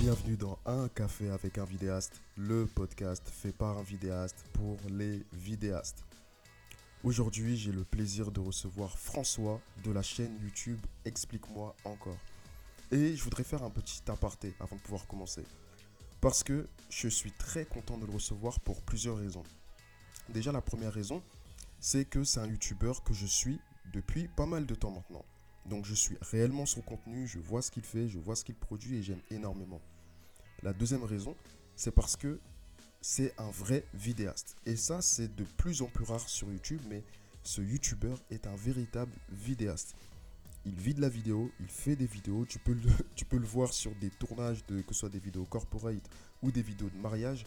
Bienvenue dans Un café avec un vidéaste, le podcast fait par un vidéaste pour les vidéastes. Aujourd'hui, j'ai le plaisir de recevoir François de la chaîne YouTube Explique-moi encore. Et je voudrais faire un petit aparté avant de pouvoir commencer. Parce que je suis très content de le recevoir pour plusieurs raisons. Déjà, la première raison, c'est que c'est un YouTuber que je suis depuis pas mal de temps maintenant. Donc je suis réellement son contenu, je vois ce qu'il fait, je vois ce qu'il produit et j'aime énormément. La deuxième raison, c'est parce que c'est un vrai vidéaste. Et ça, c'est de plus en plus rare sur YouTube, mais ce YouTuber est un véritable vidéaste. Il vit de la vidéo, il fait des vidéos, tu peux le, voir sur des tournages, de, que ce soit des vidéos corporate ou des vidéos de mariage,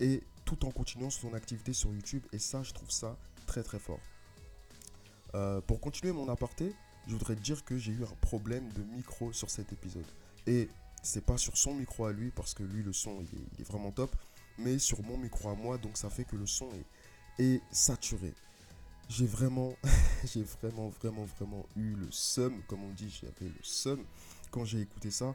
et tout en continuant son activité sur YouTube. Et ça, je trouve ça très très fort. Euh, pour continuer mon aparté, je voudrais te dire que j'ai eu un problème de micro sur cet épisode. Et c'est pas sur son micro à lui, parce que lui, le son, il est, vraiment top, mais sur mon micro à moi, donc ça fait que le son est, saturé. J'ai vraiment, j'ai vraiment, vraiment, vraiment eu le seum, comme on dit, j'avais le seum quand j'ai écouté ça.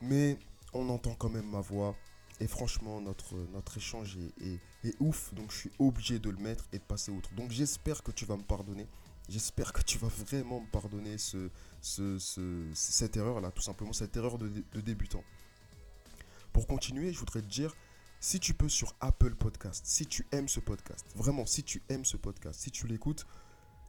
Mais on entend quand même ma voix. Et franchement, notre, échange est ouf. Donc je suis obligé de le mettre et de passer outre. Donc j'espère que tu vas me pardonner. J'espère que tu vas vraiment me pardonner ce, cette erreur-là, tout simplement, cette erreur de, débutant. Pour continuer, je voudrais te dire, si tu peux sur Apple Podcast, si tu aimes ce podcast, vraiment, si tu aimes ce podcast, si tu l'écoutes,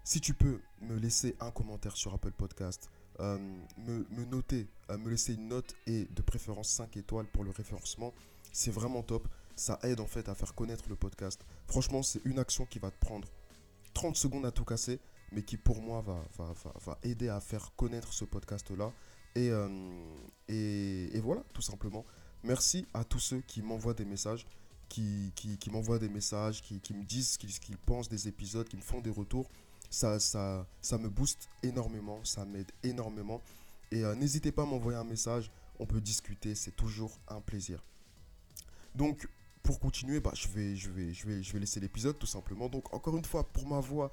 si tu peux me laisser un commentaire sur Apple Podcast, euh, me, noter, euh, me laisser une note et de préférence 5 étoiles pour le référencement, c'est vraiment top. Ça aide en fait à faire connaître le podcast. Franchement, c'est une action qui va te prendre 30 secondes à tout casser mais qui pour moi va, aider à faire connaître ce podcast-là. Et, euh, et, voilà, tout simplement. Merci à tous ceux qui m'envoient des messages, qui, m'envoient des messages, qui, me disent ce qu'ils pensent des épisodes, qui me font des retours. Ça me booste énormément, ça m'aide énormément. Et euh, n'hésitez pas à m'envoyer un message, on peut discuter, c'est toujours un plaisir. Donc, pour continuer, bah, je, vais, je, vais, je, vais, je vais laisser l'épisode tout simplement. Donc, encore une fois, pour ma voix,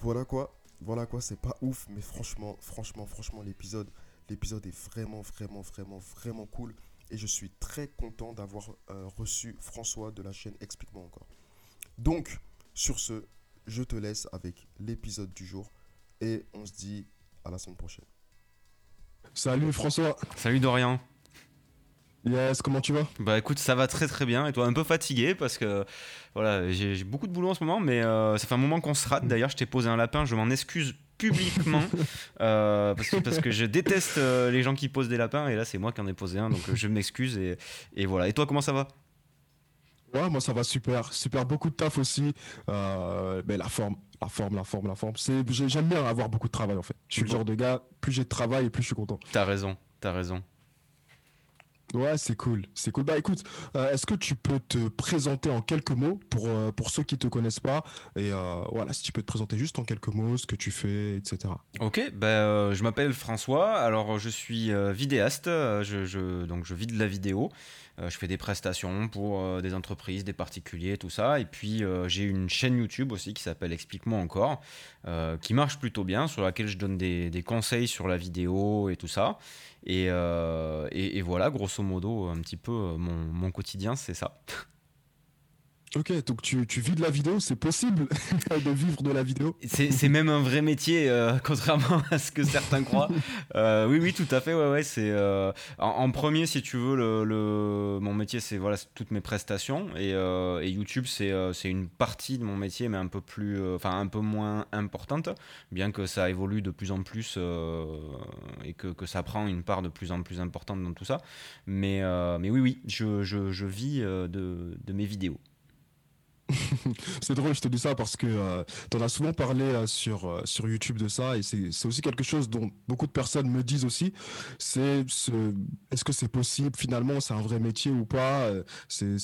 voilà quoi. Voilà quoi, c'est pas ouf, mais franchement, franchement, franchement, l'épisode, l'épisode est vraiment, vraiment, vraiment, vraiment cool. Et je suis très content d'avoir euh, reçu François de la chaîne Explique-moi encore. Donc, sur ce, je te laisse avec l'épisode du jour. Et on se dit à la semaine prochaine. Salut François. Salut Dorian. Yes, comment tu vas? Bah écoute, ça va très très bien. Et toi, un peu fatigué parce que voilà, j'ai beaucoup de boulot en ce moment, mais euh, ça fait un moment qu'on se rate. D'ailleurs, je t'ai posé un lapin, je m'en excuse publiquement euh, parce, que, parce que je déteste euh, les gens qui posent des lapins et là, c'est moi qui en ai posé un, donc je m'excuse et, et, voilà. Et toi, comment ça va? Ouais, moi ça va super, super beaucoup de taf aussi. mais la forme, la forme, la forme, la forme. C'est, j'aime bien avoir beaucoup de travail en fait. Je suis le genre de gars, plus j'ai de travail et plus je suis content. T'as raison, t'as raison. Ouais, c'est cool, c'est cool. Bah écoute, euh, est-ce que tu peux te présenter en quelques mots pour euh, ceux qui te connaissent pas? Et euh, voilà, si tu peux te présenter juste en quelques mots, ce que tu fais, etc. Ok, bah, je m'appelle François. Alors je suis vidéaste, je, je, donc je vis de la vidéo. Je fais des prestations pour des entreprises, des particuliers, tout ça. Et puis j'ai une chaîne YouTube aussi qui s'appelle Explique-moi encore, qui marche plutôt bien, sur laquelle je donne des, conseils sur la vidéo et tout ça. Euh, et, voilà, grosso modo, un petit peu euh, mon, mon quotidien, c'est ça. Ok, donc tu, tu, vis de la vidéo, c'est possible de vivre de la vidéo C'est même un vrai métier, euh, contrairement à ce que certains croient. Euh, oui, oui, tout à fait, ouais, ouais. C'est euh, en, premier, si tu veux, le, le mon métier, c'est voilà, toutes mes prestations et, et YouTube, c'est une partie de mon métier, mais un peu plus, enfin un peu moins importante, bien que ça évolue de plus en plus et que, que, ça prend une part de plus en plus importante dans tout ça. Mais, mais oui, oui, je, je, je vis de, de mes vidéos. c'est drôle, je te dis ça parce que euh, tu en as souvent parlé euh, sur, euh, sur YouTube de ça et c'est aussi quelque chose dont beaucoup de personnes me disent aussi. C'est ce, est-ce que c'est possible finalement, c'est un vrai métier ou pas c'est,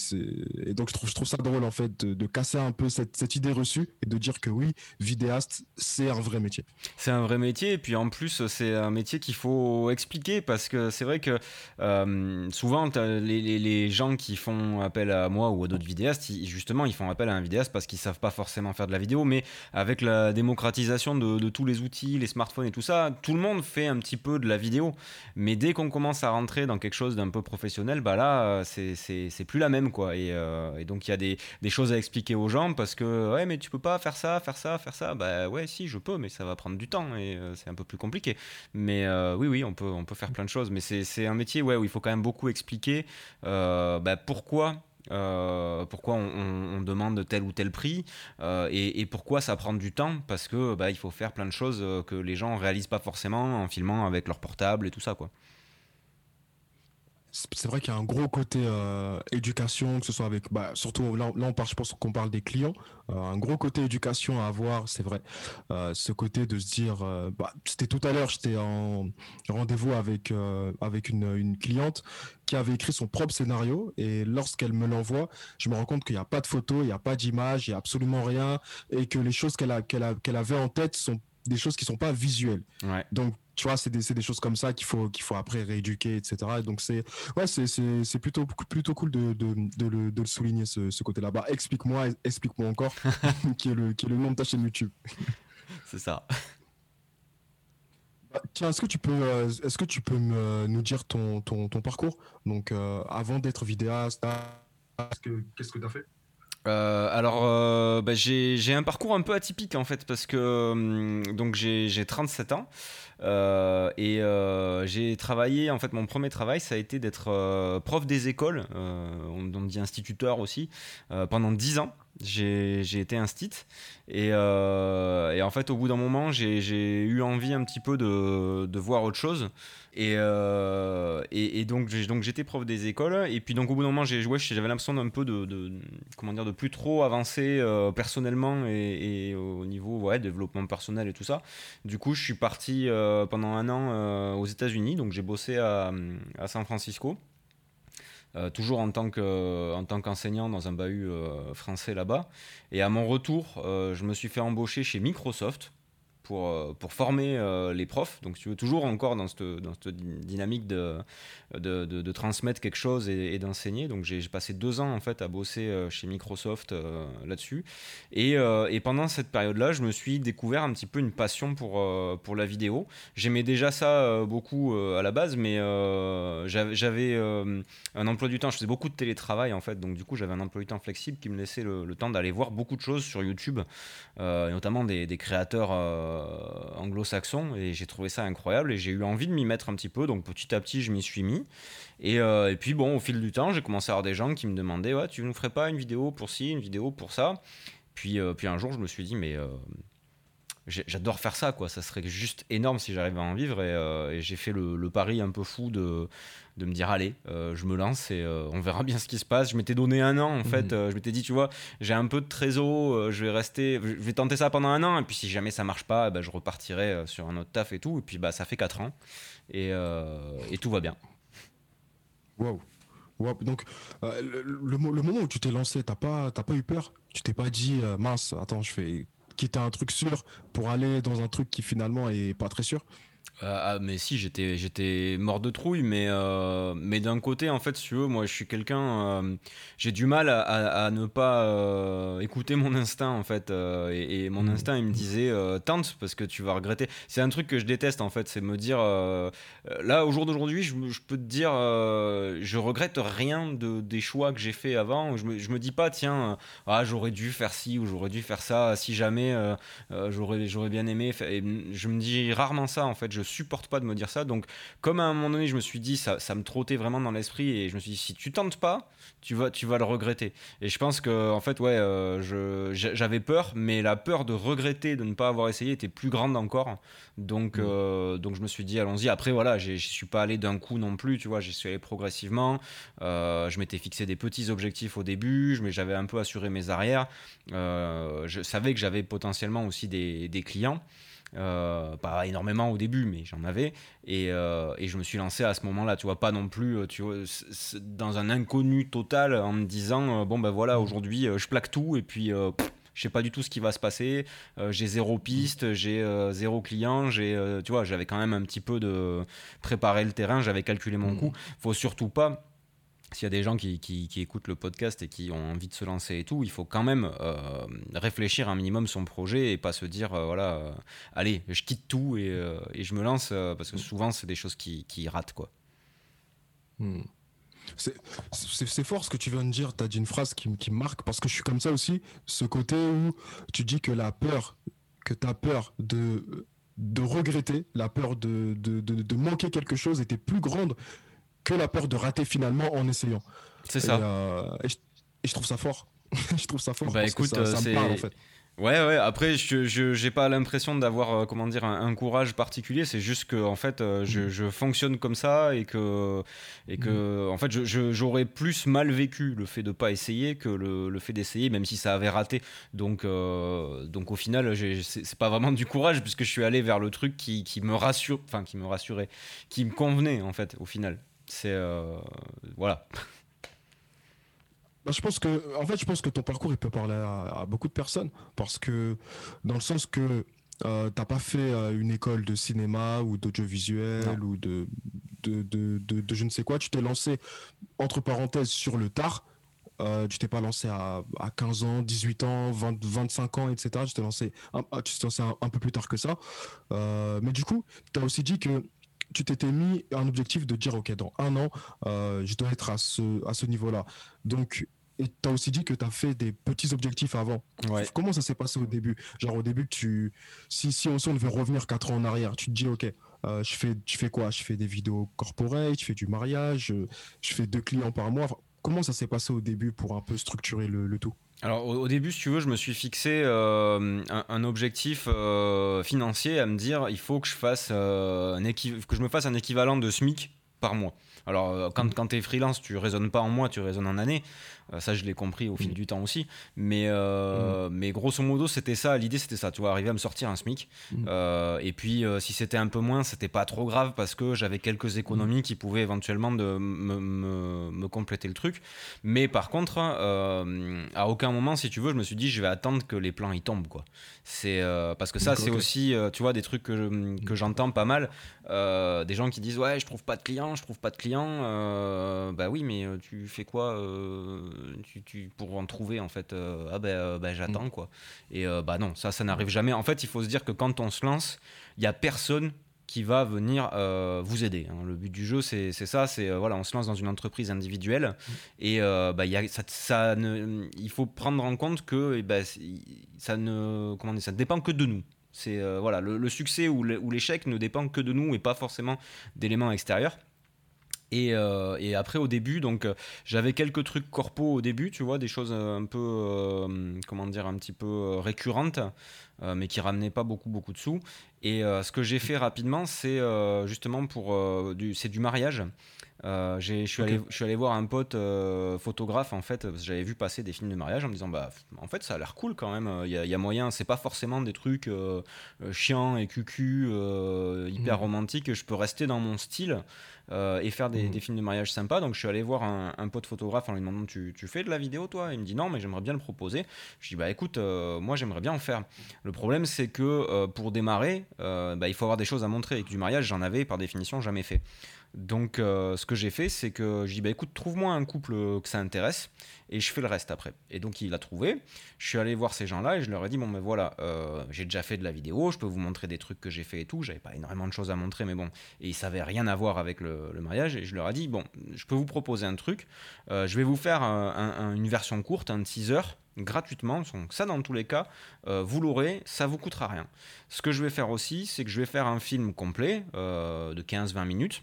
Et donc je trouve, je trouve ça drôle en fait de, casser un peu cette, cette, idée reçue et de dire que oui, vidéaste, c'est un vrai métier. C'est un vrai métier et puis en plus c'est un métier qu'il faut expliquer parce que c'est vrai que souvent les, les, les, gens qui font appel à moi ou à d'autres vidéastes, justement ils font appel à un vidéaste parce qu'ils savent pas forcément faire de la vidéo. Mais avec la démocratisation de, tous les outils, les smartphones et tout ça, tout le monde fait un petit peu de la vidéo. Mais dès qu'on commence à rentrer dans quelque chose d'un peu professionnel, bah là, c'est plus la même, quoi. Et, et donc, il y a des, des, choses à expliquer aux gens parce que, ouais, mais tu peux pas faire ça, faire ça, faire ça. Bah ouais, si, je peux, mais ça va prendre du temps et c'est un peu plus compliqué. Mais oui, oui, on peut, on peut faire plein de choses. Mais c'est un métier ouais, où il faut quand même beaucoup expliquer bah, pourquoi euh, pourquoi on, demande tel ou tel prix euh, et, pourquoi ça prend du temps? Parce que bah, il faut faire plein de choses euh, que les gens réalisent pas forcément en filmant avec leur portable et tout ça quoi c'est vrai qu'il y a un gros côté éducation, que ce soit avec, bah, surtout là, on parle, je pense qu'on parle des clients, un gros côté éducation à avoir, c'est vrai. Ce côté de se dire, bah, c'était tout à l'heure, j'étais en rendez-vous avec avec une, cliente qui avait écrit son propre scénario et lorsqu'elle me l'envoie, je me rends compte qu'il n'y a pas de photo, il n'y a pas d'image, il n'y a absolument rien et que les choses qu'elle qu'elle qu'elle avait en tête sont des choses qui sont pas visuelles. Donc tu vois, c'est des, des, choses comme ça qu'il faut, qu'il faut après rééduquer, etc. Donc, c'est ouais, c'est plutôt, plutôt cool de, de, de, le, de le, souligner, ce, ce côté-là. Bah, explique-moi, explique-moi encore, qui, est le, qui est le nom de ta chaîne YouTube. c'est ça. Tiens, est-ce que tu peux, euh, est-ce que tu peux me, nous dire ton, ton, ton parcours? Donc, euh, avant d'être vidéaste, qu'est-ce que tu as fait? Euh, alors, bah, j'ai un parcours un peu atypique en fait parce que hum, j'ai 37 ans et j'ai travaillé en fait mon premier travail ça a été d'être prof des écoles, on, dit instituteur aussi, pendant 10 ans. J'ai été instit et, et, en fait au bout d'un moment j'ai eu envie un petit peu de, de voir autre chose. Euh, et, et, donc, j'étais prof des écoles. Et puis donc au bout d'un moment, j'avais l'impression d'un peu de, comment dire, de plus trop avancer euh, personnellement et, au niveau ouais, développement personnel et tout ça. Du coup, je suis parti euh, pendant un an aux États-Unis. Donc j'ai bossé à, à, San Francisco. Toujours en tant, en tant qu'enseignant dans un bahut français là-bas. Et à mon retour, je me suis fait embaucher chez Microsoft pour, euh, pour former euh, les profs. Donc, tu veux, toujours encore dans cette, dynamique de, transmettre quelque chose et, d'enseigner. Donc, j'ai passé deux ans en fait à bosser euh, chez Microsoft là-dessus. Et, pendant cette période-là, je me suis découvert un petit peu une passion pour, la vidéo. J'aimais déjà ça beaucoup à la base, mais j'avais un emploi du temps. Je faisais beaucoup de télétravail en fait. Donc, du coup, j'avais un emploi du temps flexible qui me laissait le, temps d'aller voir beaucoup de choses sur YouTube, notamment des, créateurs anglo-saxon et j'ai trouvé ça incroyable et j'ai eu envie de m'y mettre un petit peu donc petit à petit je m'y suis mis. Et, euh, et, puis bon au fil du temps j'ai commencé à avoir des gens qui me demandaient ouais tu ne ferais pas une vidéo pour ci une vidéo pour ça? Puis, euh, puis un jour je me suis dit mais j'adore faire ça quoi. Ça serait juste énorme si j'arrivais à en vivre et, j'ai fait le, pari un peu fou de de me dire allez euh, je me lance et euh, on verra bien ce qui se passe. Je m'étais donné un an en fait. Mhm. euh, je m'étais dit tu vois j'ai un peu de trésor je vais rester je vais tenter ça pendant un an et puis si jamais ça marche pas bah, je repartirai sur un autre taf et tout. Et puis bah ça fait 4 ans et, et tout va bien. Waouh. Donc le, le, moment où tu t'es lancé t'as pas pas eu peur? Tu t'es pas dit mince attends je fais quitter un truc sûr pour aller dans un truc qui finalement est pas très sûr ah, mais si, j'étais, j'étais mort de trouille, mais, euh, mais d'un côté, en fait, si tu veux, moi, je suis quelqu'un, euh, j'ai du mal à, à, ne pas écouter mon instinct, en fait. Et, mon mmh. instinct, il me disait, tente, parce que tu vas regretter. C'est un truc que je déteste, en fait, c'est me dire, là, au jour d'aujourd'hui, je, je, peux te dire, je regrette rien de, des choix que j'ai fait avant. Je me, je me dis pas, tiens, ah, j'aurais dû faire ci ou j'aurais dû faire ça, si jamais j'aurais, j'aurais bien aimé. Et je me dis rarement ça, en fait. Je supporte pas de me dire ça. Donc, comme à un moment donné, je me suis dit, ça, ça me trottait vraiment dans l'esprit et je me suis dit, si tu tentes pas, tu vas, tu vas le regretter. Et je pense que, en fait, ouais, euh, j'avais peur, mais la peur de regretter de ne pas avoir essayé était plus grande encore. Donc, mmh. euh, donc je me suis dit, allons-y. Après, voilà, je suis pas allé d'un coup non plus, tu vois, j'y suis allé progressivement. Euh, je m'étais fixé des petits objectifs au début, j'avais un peu assuré mes arrières. je savais que j'avais potentiellement aussi des, des clients. Euh, pas énormément au début, mais j'en avais. Et, euh, et, je me suis lancé à ce moment-là, tu vois, pas non plus euh, tu vois, dans un inconnu total en me disant, bon ben voilà, aujourd'hui je plaque tout et puis je sais pas du tout ce qui va se passer. j'ai zéro piste, j'ai zéro client, j'ai, tu vois, j'avais quand même un petit peu de préparer le terrain, j'avais calculé mon mmh. coût. Faut surtout pas s'il y a des gens qui, écoutent le podcast et qui ont envie de se lancer et tout, il faut quand même réfléchir un minimum son projet et pas se dire, voilà, allez, je quitte tout et, je me lance, parce que souvent, c'est des choses qui, ratent, quoi. Hmm. C'est fort ce que tu viens de dire. Tu as dit une phrase qui, qui, marque parce que je suis comme ça aussi. Ce côté où tu dis que la peur, que tu peur de, de regretter, la peur de, de, manquer quelque chose était plus grande que la peur de rater finalement en essayant. C'est ça. Euh, et, je, trouve ça fort. je trouve ça fort. Bah écoute, ça, ça me parle en fait. Ouais, ouais. Après, je n'ai pas l'impression d'avoir euh, comment dire un, courage particulier. C'est juste que en fait, euh, je, mm. je, fonctionne comme ça et que et que mm. en fait, j'aurais plus mal vécu le fait de pas essayer que le, le fait d'essayer, même si ça avait raté. Donc euh, donc au final, c'est pas vraiment du courage puisque je suis allé vers le truc qui, qui me rassure, enfin qui me rassurait, qui me convenait en fait au final. C'est voilà. Bah, je pense que, en fait, je pense que ton parcours il peut parler à, beaucoup de personnes parce que dans le sens que euh, t'as pas fait euh, une école de cinéma ou d'audiovisuel ou de de, de, de, je ne sais quoi. Tu t'es lancé entre parenthèses sur le tard. Euh, tu t'es pas lancé à, à, 15 ans, 18 ans, 20, 25 ans, etc. Tu t'es lancé, un, ah, tu t'es lancé un, peu plus tard que ça. Euh, mais du coup, tu as aussi dit que tu t'étais mis un objectif de dire ok dans un an euh, je dois être à ce à ce niveau là donc et tu as aussi dit que tu as fait des petits objectifs avant. Comment ça s'est passé au début? Genre au début, tu, si, si on, devait revenir 4 ans en arrière, tu te dis, ok, euh, je, fais, je fais quoi? Je fais des vidéos corporate, je fais du mariage, je, fais deux clients par mois. comment ça s'est passé au début pour un peu structurer le, tout? Alors au, début, si tu veux, je me suis fixé euh, un, objectif euh, financier à me dire il faut que je fasse un que je me fasse un équivalent de SMIC par mois. Alors quand, quand tu es freelance, tu raisonnes pas en mois, tu raisonnes en année. Euh, ça, je l'ai compris au fil mm. du temps aussi. Mais, euh, mm. mais grosso modo, c'était ça. L'idée, c'était ça. Tu vois, arriver à me sortir un SMIC. Mm. Euh, et puis, si c'était un peu moins, c'était pas trop grave parce que j'avais quelques économies qui pouvaient éventuellement de me, me, compléter le truc. Mais par contre, à aucun moment, si tu veux, je me suis dit, je vais attendre que les plans y tombent. Quoi. C'est, parce que ça, c'est aussi, tu vois, des trucs que, que j'entends pas mal. des gens qui disent, ouais, je trouve pas de clients, je trouve pas de clients. bah oui, mais tu fais quoi tu, pour en trouver en fait euh, ah ben, euh, ben j'attends mm. quoi et euh, bah non ça ça n'arrive jamais en fait il faut se dire que quand on se lance il y a personne qui va venir vous aider. Hein. Le but du jeu, c'est ça, c'est voilà, on se lance dans une entreprise individuelle mm. et bah, y a, ça, ça ne, il faut prendre en compte que ben, ça ne comment dire, ça ne dépend que de nous. C'est voilà, le, le, succès ou l'échec ne dépend que de nous et pas forcément d'éléments extérieurs. Euh, et, après au début donc euh, j'avais quelques trucs corpo au début tu vois des choses un peu euh, comment dire un petit peu récurrentes mais qui ramenaient pas beaucoup beaucoup de sous. Et ce que j'ai fait rapidement c'est justement pour du c'est du mariage. Euh, je suis allé, allé voir un pote euh, photographe en fait, j'avais vu passer des films de mariage en me disant bah en fait ça a l'air cool quand même, il y, a moyen, c'est pas forcément des trucs euh, chiants et cucu, hyper mmh. romantiques, je peux rester dans mon style et faire mmh. des, films de mariage sympas. Donc je suis allé voir un, pote photographe en lui demandant tu, tu, fais de la vidéo toi? Il me dit non mais j'aimerais bien le proposer. Je dis bah écoute moi j'aimerais bien en faire. Le problème c'est que pour démarrer bah, il faut avoir des choses à montrer et que du mariage j'en avais par définition jamais fait. Donc, euh, ce que j'ai fait, c'est que je dis bah écoute, trouve-moi un couple que ça intéresse et je fais le reste après. Et donc, il a trouvé. Je suis allé voir ces gens-là et je leur ai dit bon, ben voilà, euh, j'ai déjà fait de la vidéo, je peux vous montrer des trucs que j'ai fait et tout. J'avais pas énormément de choses à montrer, mais bon, et ils savaient rien à voir avec le, mariage. Et je leur ai dit bon, je peux vous proposer un truc. Euh, je vais vous faire une version courte, un teaser gratuitement. Donc ça, dans tous les cas, vous l'aurez, ça vous coûtera rien. Ce que je vais faire aussi, c'est que je vais faire un film complet de 15-20 minutes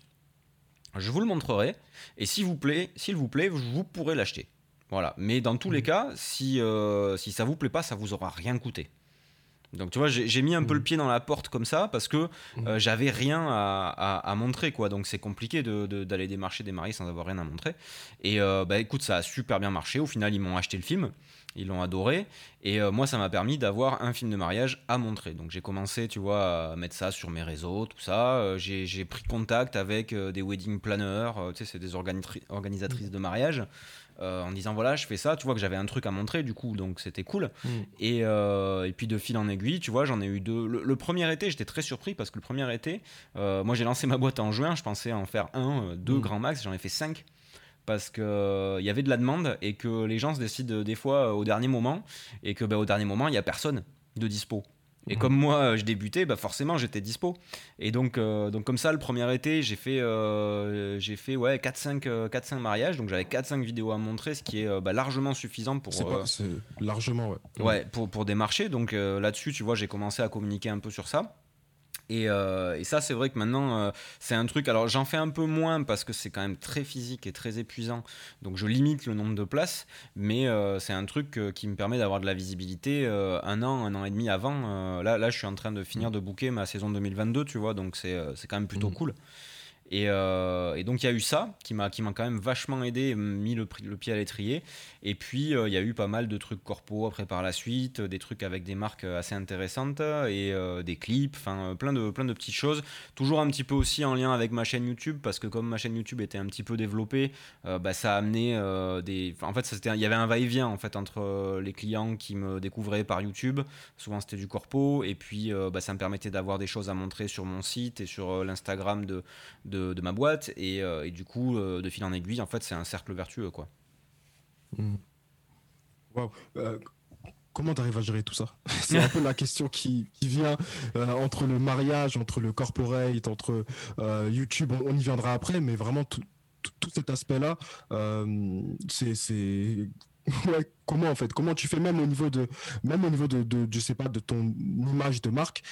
je vous le montrerai. Et s'il vous plaît, s'il vous plaît, vous pourrez l'acheter. Voilà. Mais dans tous les mmh. cas, si, euh, si ça vous plaît pas, ça vous aura rien coûté. Donc tu vois, j'ai mis un peu le mmh. pied dans la porte comme ça parce que mmh. euh, j'avais rien à, montrer quoi. Donc c'est compliqué d'aller démarcher des mariés sans avoir rien à montrer. Et euh, bah écoute, ça a super bien marché. Au final, ils m'ont acheté le film. Ils l'ont adoré. Et euh, moi, ça m'a permis d'avoir un film de mariage à montrer. Donc j'ai commencé, tu vois, à mettre ça sur mes réseaux, tout ça. Euh, j'ai pris contact avec euh, des wedding planners, tu sais, c'est des organisatrices de mariage. en disant voilà je fais ça tu vois que j'avais un truc à montrer du coup donc c'était cool mm. et, et, puis de fil en aiguille tu vois j'en ai eu deux le, premier été j'étais très surpris parce que le premier été moi j'ai lancé ma boîte en juin je pensais en faire un deux mm. grands max j'en ai fait cinq parce que il y avait de la demande et que les gens se décident des fois au dernier moment et que bah, au dernier moment il y a personne de dispo. Et comme moi, je débutais, bah forcément, j'étais dispo. Et donc, euh, donc comme ça, le premier été, j'ai fait, euh, j'ai fait ouais, 4-5 euh, mariages. Donc j'avais 4-5 vidéos à montrer, ce qui est bah, largement suffisant pour... C'est largement, ouais. Ouais, pour, pour des marchés. Donc là-dessus, tu vois, j'ai commencé à communiquer un peu sur ça. Euh, et, ça, c'est vrai que maintenant, euh, c'est un truc. Alors, j'en fais un peu moins parce que c'est quand même très physique et très épuisant. Donc, je limite le nombre de places. Mais euh, c'est un truc qui me permet d'avoir de la visibilité un an, un an et demi avant. là, là, je suis en train de finir de booker ma saison 2022, tu vois. Donc, c'est quand même plutôt mmh. cool. Euh, et, donc il y a eu ça qui m'a quand même vachement aidé, mis le, pied à l'étrier. Et puis euh, il y a eu pas mal de trucs corpo après par la suite, des trucs avec des marques assez intéressantes et euh, des clips, enfin plein de plein de petites choses. Toujours un petit peu aussi en lien avec ma chaîne YouTube parce que comme ma chaîne YouTube était un petit peu développée, bah, ça a amené des. En fait il y avait un va-et-vient en fait entre les clients qui me découvraient par YouTube, souvent c'était du corpo, et puis bah, ça me permettait d'avoir des choses à montrer sur mon site et sur l'Instagram de, ma boîte. Euh, et, du coup, euh, de fil en aiguille, en fait, c'est un cercle vertueux. quoi. Hmm. Euh, comment tu arrives à gérer tout ça? C'est un peu la question qui, vient entre le mariage, entre le corporate, entre YouTube. On, y viendra après, mais vraiment tout, cet aspect-là, c'est comment en fait? Comment tu fais? Même au niveau de même au niveau de, de je sais pas de ton image de marque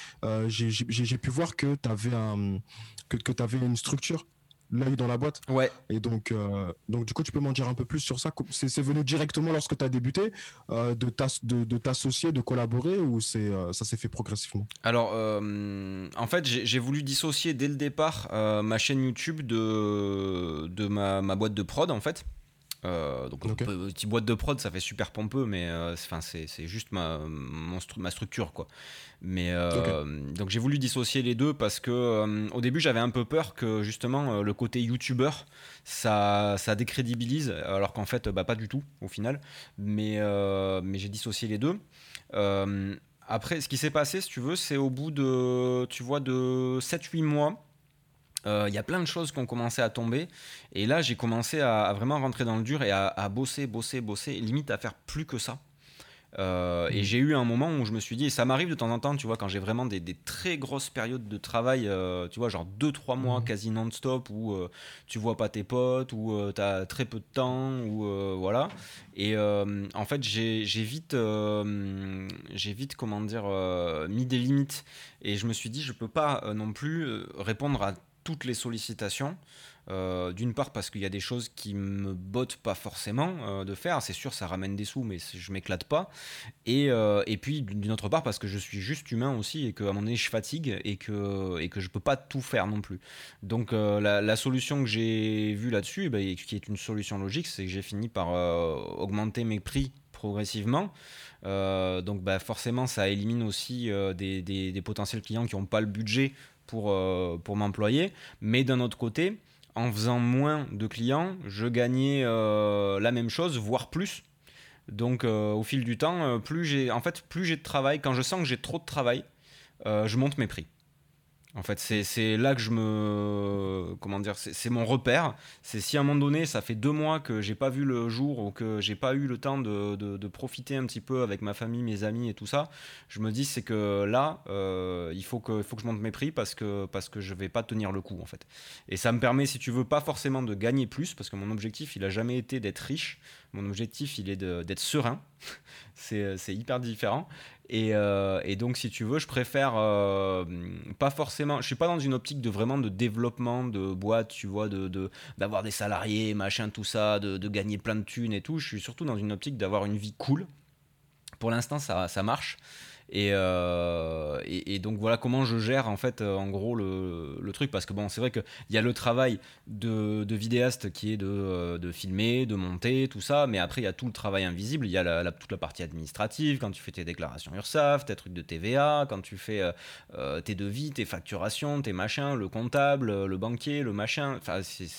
j'ai pu voir que tu avais un que, tu avais une structure l'œil dans la boîte. Ouais. Et donc, euh, donc du coup, tu peux m'en dire un peu plus sur ça? C'est venu directement lorsque tu as débuté euh, de t'associer, de, collaborer ou c'est euh, ça s'est fait progressivement? Alors, en fait, j'ai voulu dissocier dès le départ ma chaîne YouTube de, de ma, ma, boîte de prod, en fait. Euh, donc, petite boîte de prod, ça fait super pompeux, mais euh, c'est juste ma, ma structure. quoi. Mais, euh, Donc j'ai voulu dissocier les deux parce que au début j'avais un peu peur que justement le côté youtubeur ça, ça décrédibilise, alors qu'en fait bah, pas du tout au final. Mais, mais j'ai dissocié les deux. après, ce qui s'est passé, si tu veux, c'est au bout de, tu vois, de 7-8 mois euh, il y a plein de choses qui ont commencé à tomber. Et là, j'ai commencé à, vraiment rentrer dans le dur et à, bosser, bosser, bosser, limite à faire plus que ça. Euh, et mmh. j'ai eu un moment où je me suis dit, et ça m'arrive de temps en temps, tu vois, quand j'ai vraiment des, très grosses périodes de travail, euh, tu vois, genre 2-3 mois mmh. quasi non-stop, où tu vois pas tes potes, où tu as très peu de temps, ou voilà. Et en fait, j'ai vite, j'ai vite, comment dire, mis des limites. Et je me suis dit, je peux pas non plus répondre à toutes les sollicitations. Euh, d'une part parce qu'il y a des choses qui me bottent pas forcément euh, de faire, c'est sûr ça ramène des sous mais je m'éclate pas. Et, euh, et puis d'une autre part parce que je suis juste humain aussi et qu'à un moment je fatigue et que, et que je peux pas tout faire non plus. Donc la, solution que j'ai vue là-dessus, bah, qui est une solution logique, c'est que j'ai fini par augmenter mes prix progressivement. donc bah, forcément ça élimine aussi des, des, potentiels clients qui n'ont pas le budget pour, euh, pour m'employer. Mais d'un autre côté, en faisant moins de clients, je gagnais euh, la même chose, voire plus. Donc euh, au fil du temps, plus j'ai en fait plus j'ai de travail, quand je sens que j'ai trop de travail, je monte mes prix. En fait, c'est là que je me. Comment dire C'est mon repère. C'est si à un moment donné, ça fait deux mois que j'ai pas vu le jour ou que j'ai pas eu le temps de, profiter un petit peu avec ma famille, mes amis et tout ça, je me dis c'est que là, euh, il faut que, faut que je monte mes prix parce que, parce que je vais pas tenir le coup en fait. Et ça me permet, si tu veux, pas forcément de gagner plus parce que mon objectif, il a jamais été d'être riche. Mon objectif, il est d'être serein. c'est hyper différent. Euh, et, donc, si tu veux, je préfère euh, pas forcément. Je suis pas dans une optique de vraiment de développement de boîte, tu vois, de d'avoir des salariés, machin, tout ça, de, gagner plein de thunes et tout. Je suis surtout dans une optique d'avoir une vie cool. Pour l'instant, ça, ça marche. Euh, et, et, donc voilà comment je gère en fait euh, en gros le, le truc parce que bon c'est vrai qu'il y a le travail de, de, vidéaste qui est de, euh, de, filmer, de monter, tout ça, mais après il y a tout le travail invisible, il y a toute la partie administrative quand tu fais tes déclarations URSAF, tes trucs de TVA, quand tu fais tes devis, tes facturations, tes machins, le comptable, le banquier, le machin,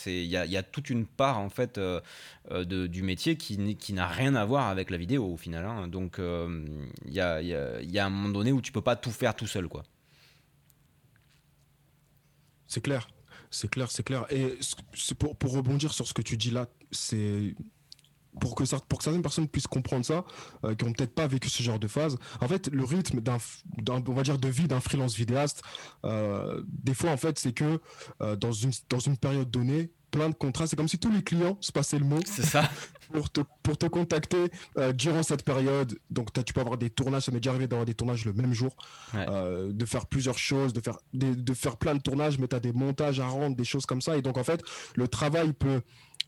il y a, y a, toute une part en fait de, du métier qui, qui n'a rien à voir avec la vidéo au final. Hein. Donc il y a, y, y a un moment donné où tu peux pas tout faire tout seul, quoi. C'est clair. C'est clair, c'est clair. Et pour, pour rebondir sur ce que tu dis là, c'est pour que, pour que certaines personnes puissent comprendre ça, euh, qui n'ont peut-être pas vécu ce genre de phase. En fait, le rythme d'un, on va dire, de vie d'un freelance vidéaste, euh, des fois, en fait, c'est que euh, dans, une, dans une période donnée, plein de contrats. C'est comme si tous les clients se passaient le mot. C'est ça. pour, te, pour te contacter durant cette période. Donc, tu peux avoir des tournages. Ça m'est déjà arrivé d'avoir des tournages le même jour. de faire plusieurs choses, de faire, de, faire plein de tournages, mais tu as des montages à rendre, des choses comme ça. Et donc, en fait, le travail peut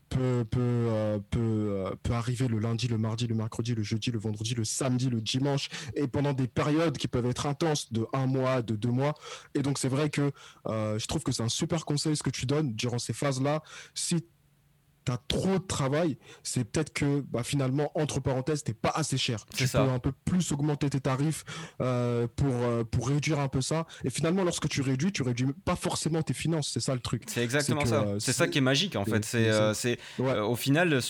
peut, peut, euh, peut, euh, peut, arriver le lundi, le mardi, le mercredi, le jeudi, le vendredi, le samedi, le dimanche, et pendant des périodes qui peuvent être intenses de un mois, de deux mois. Et donc c'est vrai que euh, je trouve que c'est un super conseil ce que tu donnes durant ces phases-là. Si t'as trop de travail, c'est peut-être que bah, finalement, entre parenthèses, t'es pas assez cher. Tu peux un peu plus augmenter tes tarifs euh, pour, euh, pour réduire un peu ça. Et finalement, lorsque tu réduis, tu réduis pas forcément tes finances. C'est ça le truc. C'est exactement ça. Euh, c'est ça qui est magique en fait. C'est c'est au final,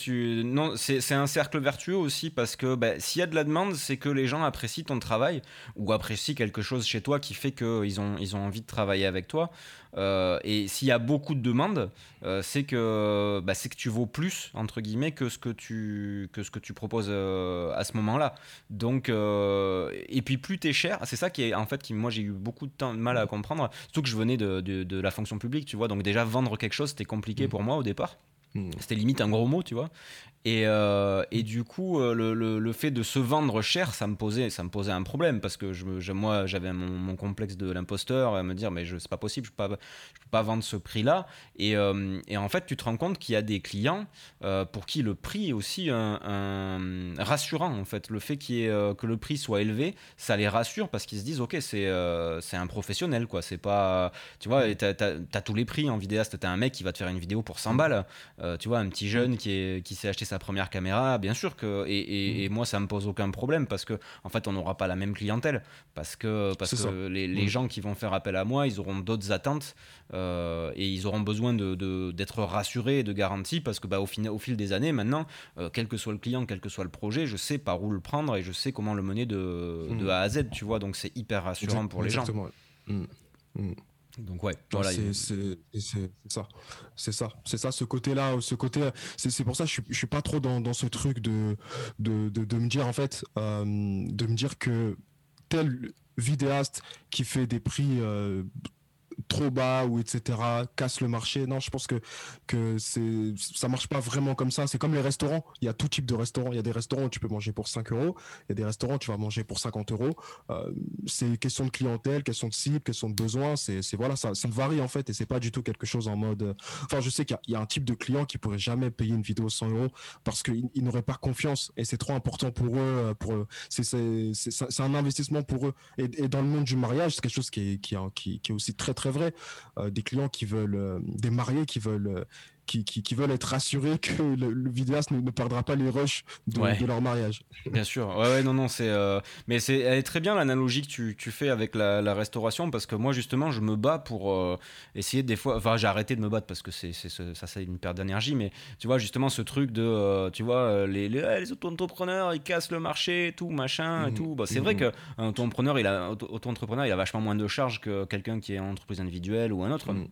non, c'est un cercle vertueux aussi parce que bah, s'il y a de la demande, c'est que les gens apprécient ton travail ou apprécient quelque chose chez toi qui fait qu'ils ont, ils ont envie de travailler avec toi. Euh, et s'il y a beaucoup de demandes, euh, c'est que, bah, que tu vaux plus, entre guillemets, que ce que tu, que ce que tu proposes euh, à ce moment-là. Donc, et puis plus tu es cher, c'est ça qui est, en fait, qui, moi j'ai eu beaucoup de, temps, de mal à comprendre, surtout que je venais de, de, de, la fonction publique, tu vois, donc déjà vendre quelque chose, c'était compliqué mmh. pour moi au départ. Mmh. C'était limite un gros mot, tu vois. Et, euh, et, du coup, euh, le, le, fait de se vendre cher, ça me posait, ça me posait un problème parce que je, moi, j'avais mon, complexe de l'imposteur à me dire, mais c'est pas possible, je peux pas, je peux pas vendre ce prix-là. Et, euh, et, en fait, tu te rends compte qu'il y a des clients pour qui le prix est aussi un, rassurant. En fait, le fait ait, que le prix soit élevé, ça les rassure parce qu'ils se disent, ok, c'est c'est un professionnel, quoi. C'est pas, tu vois, t'as as, tous les prix en vidéaste. T'as un mec qui va te faire une vidéo pour 100 balles, tu vois, un petit jeune qui, est, qui s'est acheté sa première caméra, bien sûr que et, mm. moi ça me pose aucun problème parce que en fait on n'aura pas la même clientèle. Parce que parce que les, les, mm. gens qui vont faire appel à moi ils auront d'autres attentes euh, et ils auront besoin de d'être rassurés et de garanties parce que bah au final au fil des années maintenant euh, quel que soit le client quel que soit le projet je sais par où le prendre et je sais comment le mener de, de mm. A à Z tu vois. Donc c'est hyper rassurant pour les gens donc ouais, voilà. C'est ça, c'est ça, c'est ça, ce côté-là, ce côté, c'est pour ça que je, je suis pas trop dans, dans ce truc de de, de, me dire en fait, euh, de me dire que tel vidéaste qui fait des prix euh, trop bas ou etc casse le marché. Non je pense que que c'est ça marche pas vraiment comme ça. C'est comme les restaurants. Il y a tout type de restaurants. Il y a des restaurants où tu peux manger pour 5 euros. Il y a des restaurants où tu vas manger pour 50 euros. Euh, c'est question de clientèle question de cible question de besoin. C'est voilà ça, ça varie en fait et c'est pas du tout quelque chose en mode enfin je sais qu'il y, a un type de client qui pourrait jamais payer une vidéo 100 euros parce qu'ils n'auraient pas confiance et c'est trop important pour eux euh, pour c'est un investissement pour eux. Et, dans le monde du mariage c'est quelque chose qui est qui qui, qui est aussi très très vrai. Euh, des clients qui veulent, euh, des mariés qui veulent euh, qui, qui, veulent être rassurés que le, vidéaste ne, perdra pas les rushs de, leur mariage. Bien sûr, ouais, ouais non, non, c'est. mais c'est, elle est très bien l'analogie que tu, tu fais avec la, restauration parce que moi, justement, je me bats pour essayer des fois. Enfin, j'ai arrêté de me battre parce que c'est, ça, c'est une perte d'énergie, mais tu vois, justement, ce truc de. tu vois, les, les, les auto-entrepreneurs, ils cassent le marché, tout, machin, et mmh. tout. Bah, c'est vrai mmh. qu'un auto-entrepreneur, il a, auto-entrepreneur, il a vachement moins de charges que quelqu'un qui est en entreprise individuelle ou un autre. Mmh.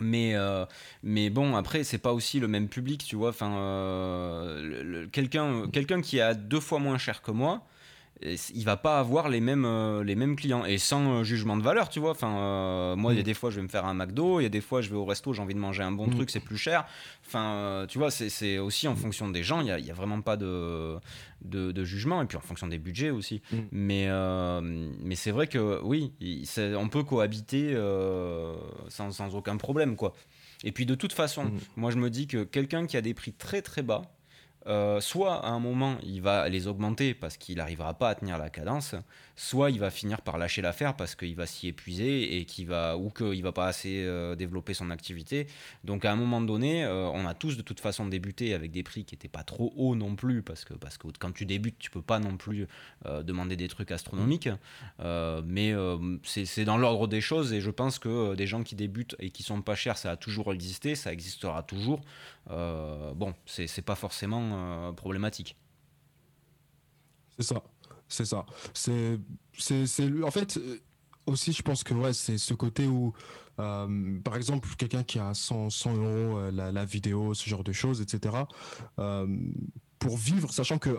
Mais, euh, mais bon, après, c'est pas aussi le même public, tu vois. Enfin, euh, quelqu'un, quelqu'un qui a deux fois moins cher que moi, il va pas avoir les mêmes, euh, les mêmes clients et sans euh, jugement de valeur, tu vois. Enfin, euh, moi, il y a mm. des fois, je vais me faire un McDo, il y a des fois, je vais au resto, j'ai envie de manger un bon mm. truc, c'est plus cher. Enfin, tu vois, c'est aussi en fonction des gens, il n'y a, y a, vraiment pas de, de, jugement et puis en fonction des budgets aussi. Mm. Mais, mais c'est vrai que oui, on peut cohabiter sans, sans, aucun problème, quoi. Et puis de toute façon, moi, je me dis que quelqu'un qui a des prix très très bas, euh, soit à un moment il va les augmenter parce qu'il n'arrivera pas à tenir la cadence, soit il va finir par lâcher l'affaire parce qu'il va s'y épuiser et qu'il va ou qu'il va pas assez euh, développer son activité. Donc à un moment donné, euh, on a tous de toute façon débuté avec des prix qui n'étaient pas trop hauts non plus parce que parce que quand tu débutes, tu peux pas non plus demander des trucs astronomiques. mais c'est dans l'ordre des choses et je pense que des gens qui débutent et qui sont pas chers, ça a toujours existé, ça existera toujours. Bon, c'est pas forcément euh, problématique. C'est ça, c'est ça. C'est, en fait, euh, aussi, je pense que ouais, c'est ce côté où par exemple, quelqu'un qui a 100, 100 euros la, la, vidéo, ce genre de choses, etc. pour vivre, sachant que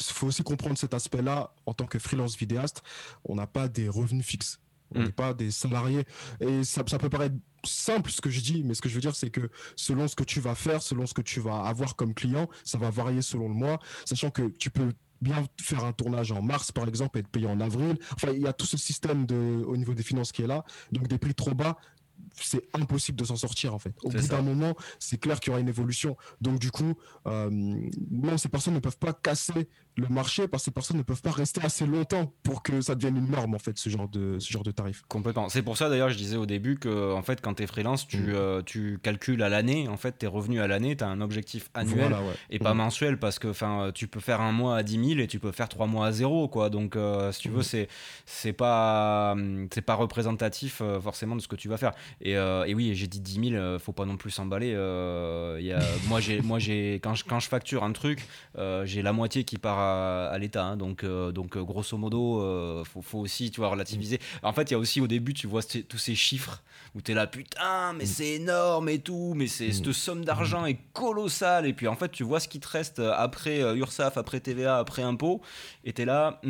faut aussi comprendre cet aspect-là en tant que freelance vidéaste, on n'a pas des revenus fixes. On mm. n'est pas des salariés. Et ça, ça peut paraître simple ce que je dis, mais ce que je veux dire, c'est que selon ce que tu vas faire, selon ce que tu vas avoir comme client, ça va varier selon le mois, sachant que tu peux bien faire un tournage en mars par exemple et être payé en avril. Enfin, il y a tout ce système de, au niveau des finances qui est là. Donc des prix trop bas, c'est impossible de s'en sortir en fait. Au bout d'un moment, c'est clair qu'il y aura une évolution. Donc du coup, euh, non, ces personnes ne peuvent pas casser le marché parce que ces personnes ne peuvent pas rester assez longtemps pour que ça devienne une norme en fait ce genre de ce genre de tarif. Complètement. C'est pour ça d'ailleurs je disais au début que en fait quand tu es freelance, tu, mm. euh, tu calcules à l'année en fait tes revenus à l'année, tu as un objectif annuel et pas mm. mensuel parce que enfin tu peux faire un mois à 10 000 et tu peux faire trois mois à zéro quoi. Donc euh, si tu veux mm. c'est c'est pas c'est pas représentatif euh, forcément de ce que tu vas faire. Et, et oui, j'ai dit 10 000, faut pas non plus s'emballer. y a, moi j'ai moi j'ai quand je quand je facture un truc, j'ai la moitié qui part à à, l'État. Hein. donc, euh, donc euh, grosso modo, euh, faut, faut, aussi tu vois, relativiser. En fait, il y a aussi au début, tu vois tous ces chiffres où tu es là, putain, mais mm. c'est énorme et tout, mais c'est cette mm. somme d'argent est colossale. Et puis en fait, tu vois ce qui te reste après URSAF, après TVA, après impôt, et tu es là,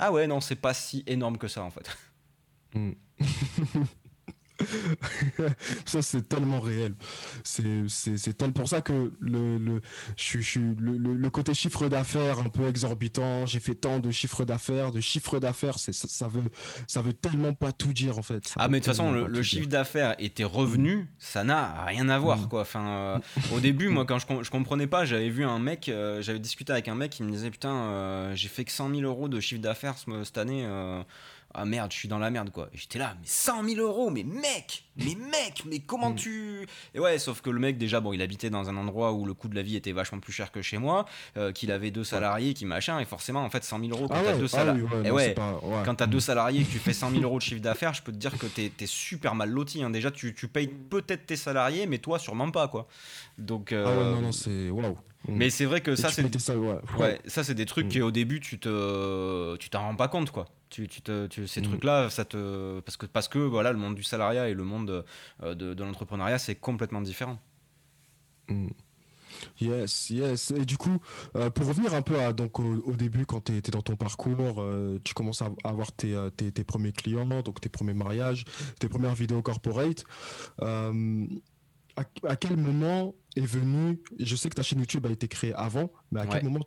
ah ouais, non, c'est pas si énorme que ça en fait. Mm. ça, c'est tellement réel. C'est tel pour ça que le, le, je, je, le, le côté chiffre d'affaires un peu exorbitant, j'ai fait tant de chiffres d'affaires, de chiffres d'affaires, ça, ça, veut, ça veut tellement pas tout dire en fait. ah, mais de toute façon, le, chiffre d'affaires et tes revenus, ça n'a rien à voir mm. quoi. Enfin, euh, au début, moi, quand je, je comprenais pas, j'avais vu un mec, euh, j'avais discuté avec un mec qui me disait Putain, euh, j'ai fait que 100 000 euros de chiffre d'affaires cette année ah merde, je suis dans la merde quoi. J'étais là, mais 100 000 euros, mais mec, mais mec, mais comment mm. tu. Et ouais, sauf que le mec, déjà, bon, il habitait dans un endroit où le coût de la vie était vachement plus cher que chez moi, euh, qu'il avait deux salariés, qui machin, et forcément, en fait, 100 000 euros quand ah t'as deux ah salariés. et ouais, quand t'as deux salariés et que tu fais 100 000 euros de chiffre d'affaires, je peux te dire que t'es es super mal loti. Hein. Déjà, tu, tu payes peut-être tes salariés, mais toi, sûrement pas quoi. Donc. Euh, ah ouais, non, non, c'est. Waouh. Mais c'est vrai que ça, c'est. Ça, ouais. ça, c'est des trucs mm. qui, au début, tu te, tu t'en rends pas compte, quoi. Tu, tu te, tu, ces mm. trucs-là, ça te, parce que, parce que voilà, le monde du salariat et le monde euh, de, de l'entrepreneuriat, c'est complètement différent. Mm. Yes, yes. Et du coup, euh, pour revenir un peu à, donc, au, début, quand tu étais dans ton parcours, euh, tu commences à avoir tes, tes, tes, premiers clients, donc tes premiers mariages, tes premières vidéos corporate à, quel moment est venu, je sais que ta chaîne YouTube a été créée avant, mais à quel moment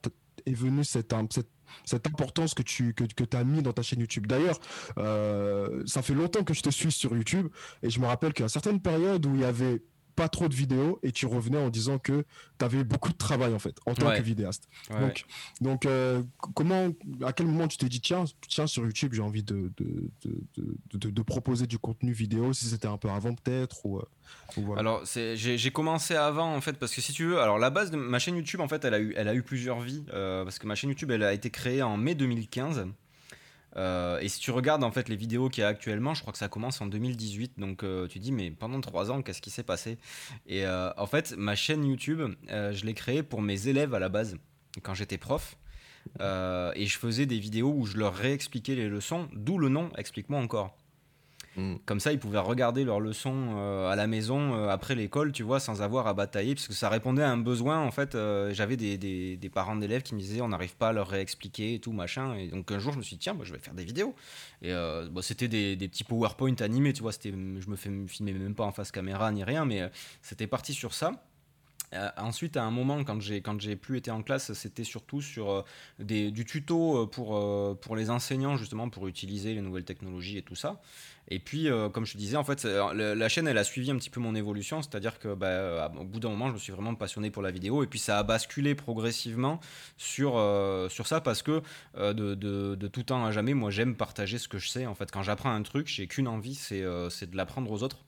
est venue cette, cette, cette, importance que tu que, que as mis dans ta chaîne YouTube. D'ailleurs, euh, ça fait longtemps que je te suis sur YouTube et je me rappelle qu'à certaines périodes où il y avait pas trop de vidéos et tu revenais en disant que tu avais beaucoup de travail en fait en tant que vidéaste. donc, donc euh, comment, à quel moment tu t'es dit tiens, tiens sur YouTube j'ai envie de de, de, de, proposer du contenu vidéo si c'était un peu avant peut-être ou, euh, Alors j'ai commencé avant en fait parce que si tu veux, alors la base de ma chaîne YouTube en fait elle a eu, elle a eu plusieurs vies euh, parce que ma chaîne YouTube elle a été créée en mai 2015. Euh, et si tu regardes en fait les vidéos qu'il y a actuellement, je crois que ça commence en 2018. Donc euh, tu dis mais pendant trois ans, qu'est-ce qui s'est passé? Et euh, en fait, ma chaîne YouTube, je l'ai créée pour mes élèves à la base quand j'étais prof. et je faisais des vidéos où je leur réexpliquais les leçons, d'où le nom Explique-moi encore. Mm. Comme ça, ils pouvaient regarder leurs leçons euh, à la maison euh, après l'école, tu vois, sans avoir à batailler, parce que ça répondait à un besoin. En fait, euh, j'avais des, parents d'élèves qui me disaient on n'arrive pas à leur réexpliquer et tout, machin. Et donc un jour, je me suis dit tiens, je vais faire des vidéos. Et c'était des, des, petits PowerPoint animés, tu vois, je me fais filmer même pas en face caméra ni rien, mais c'était parti sur ça. Ensuite, à un moment, quand j'ai quand j'ai plus été en classe, c'était surtout sur des, du tuto pour pour les enseignants justement pour utiliser les nouvelles technologies et tout ça. Et puis, euh, comme je disais, en fait, la, chaîne, elle a suivi un petit peu mon évolution, c'est-à-dire que, bah, au bout d'un moment, je me suis vraiment passionné pour la vidéo, et puis ça a basculé progressivement sur, euh, sur ça, parce que euh, de, de, de, tout temps à jamais, moi, j'aime partager ce que je sais. En fait, quand j'apprends un truc, j'ai qu'une envie, c'est de l'apprendre aux autres.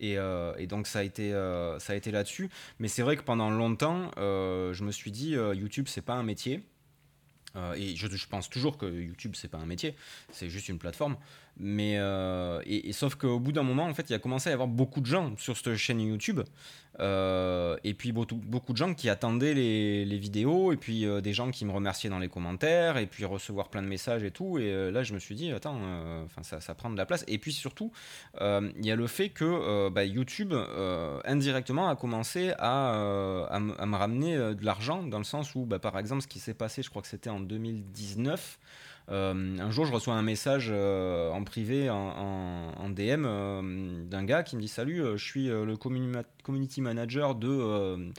Et, et, donc ça a été, a été là-dessus. Mais c'est vrai que pendant longtemps, je me suis dit, YouTube, c'est pas un métier. et je, je, pense toujours que YouTube, c'est pas un métier, c'est juste une plateforme. Mais et, sauf qu'au bout d'un moment, en fait, il a commencé à y avoir beaucoup de gens sur cette chaîne YouTube. et puis beaucoup, beaucoup, de gens qui attendaient les, les vidéos, et puis des gens qui me remerciaient dans les commentaires, et puis recevoir plein de messages et tout. Et là, je me suis dit, attends, enfin ça, ça, prend de la place. Et puis surtout, il y a le fait que bah, YouTube, indirectement, a commencé à, à, me ramener de l'argent, dans le sens où, bah, par exemple, ce qui s'est passé, je crois que c'était en 2019. Euh, un jour, je reçois un message euh, en privé, en, DM, euh, d'un gars qui me dit Salut, je suis le community manager de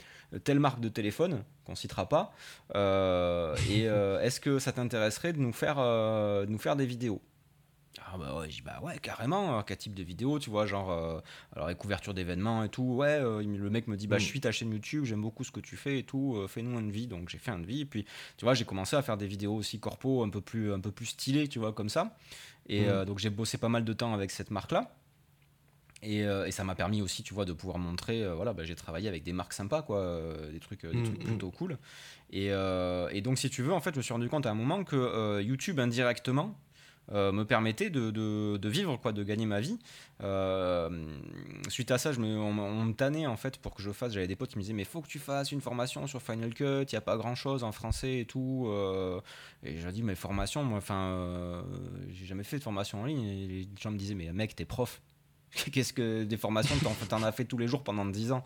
telle marque de téléphone, qu'on citera pas, et est-ce que ça t'intéresserait de, nous faire, de nous faire des vidéos? Ah bah ouais, bah ouais, carrément, quel type de vidéo, tu vois, genre, euh, alors les couvertures d'événements et tout, ouais, euh, le mec me dit, bah je mm. suis ta chaîne YouTube, j'aime beaucoup ce que tu fais et tout, euh, fais-nous un vie, donc j'ai fait un vie, et puis, tu vois, j'ai commencé à faire des vidéos aussi corpo, un peu plus, un peu plus stylées, tu vois, comme ça, et mm. donc j'ai bossé pas mal de temps avec cette marque-là, et, et, ça m'a permis aussi, tu vois, de pouvoir montrer, voilà, bah, j'ai travaillé avec des marques sympas, quoi, des trucs, des mm, trucs plutôt cool, et, et, donc si tu veux, en fait, je me suis rendu compte à un moment que YouTube, indirectement, euh, me permettait de, de, vivre, quoi, de gagner ma vie. Euh, suite à ça, je me, on, me tannait en fait pour que je fasse. J'avais des potes qui me disaient mais faut que tu fasses une formation sur Final Cut. Il y a pas grand chose en français et tout. Euh. et j'ai dit mais formation, moi, enfin, j'ai jamais fait de formation en ligne. Et les gens me disaient mais mec, t'es prof. Qu'est-ce que des formations, t'en as fait tous les jours pendant 10 ans?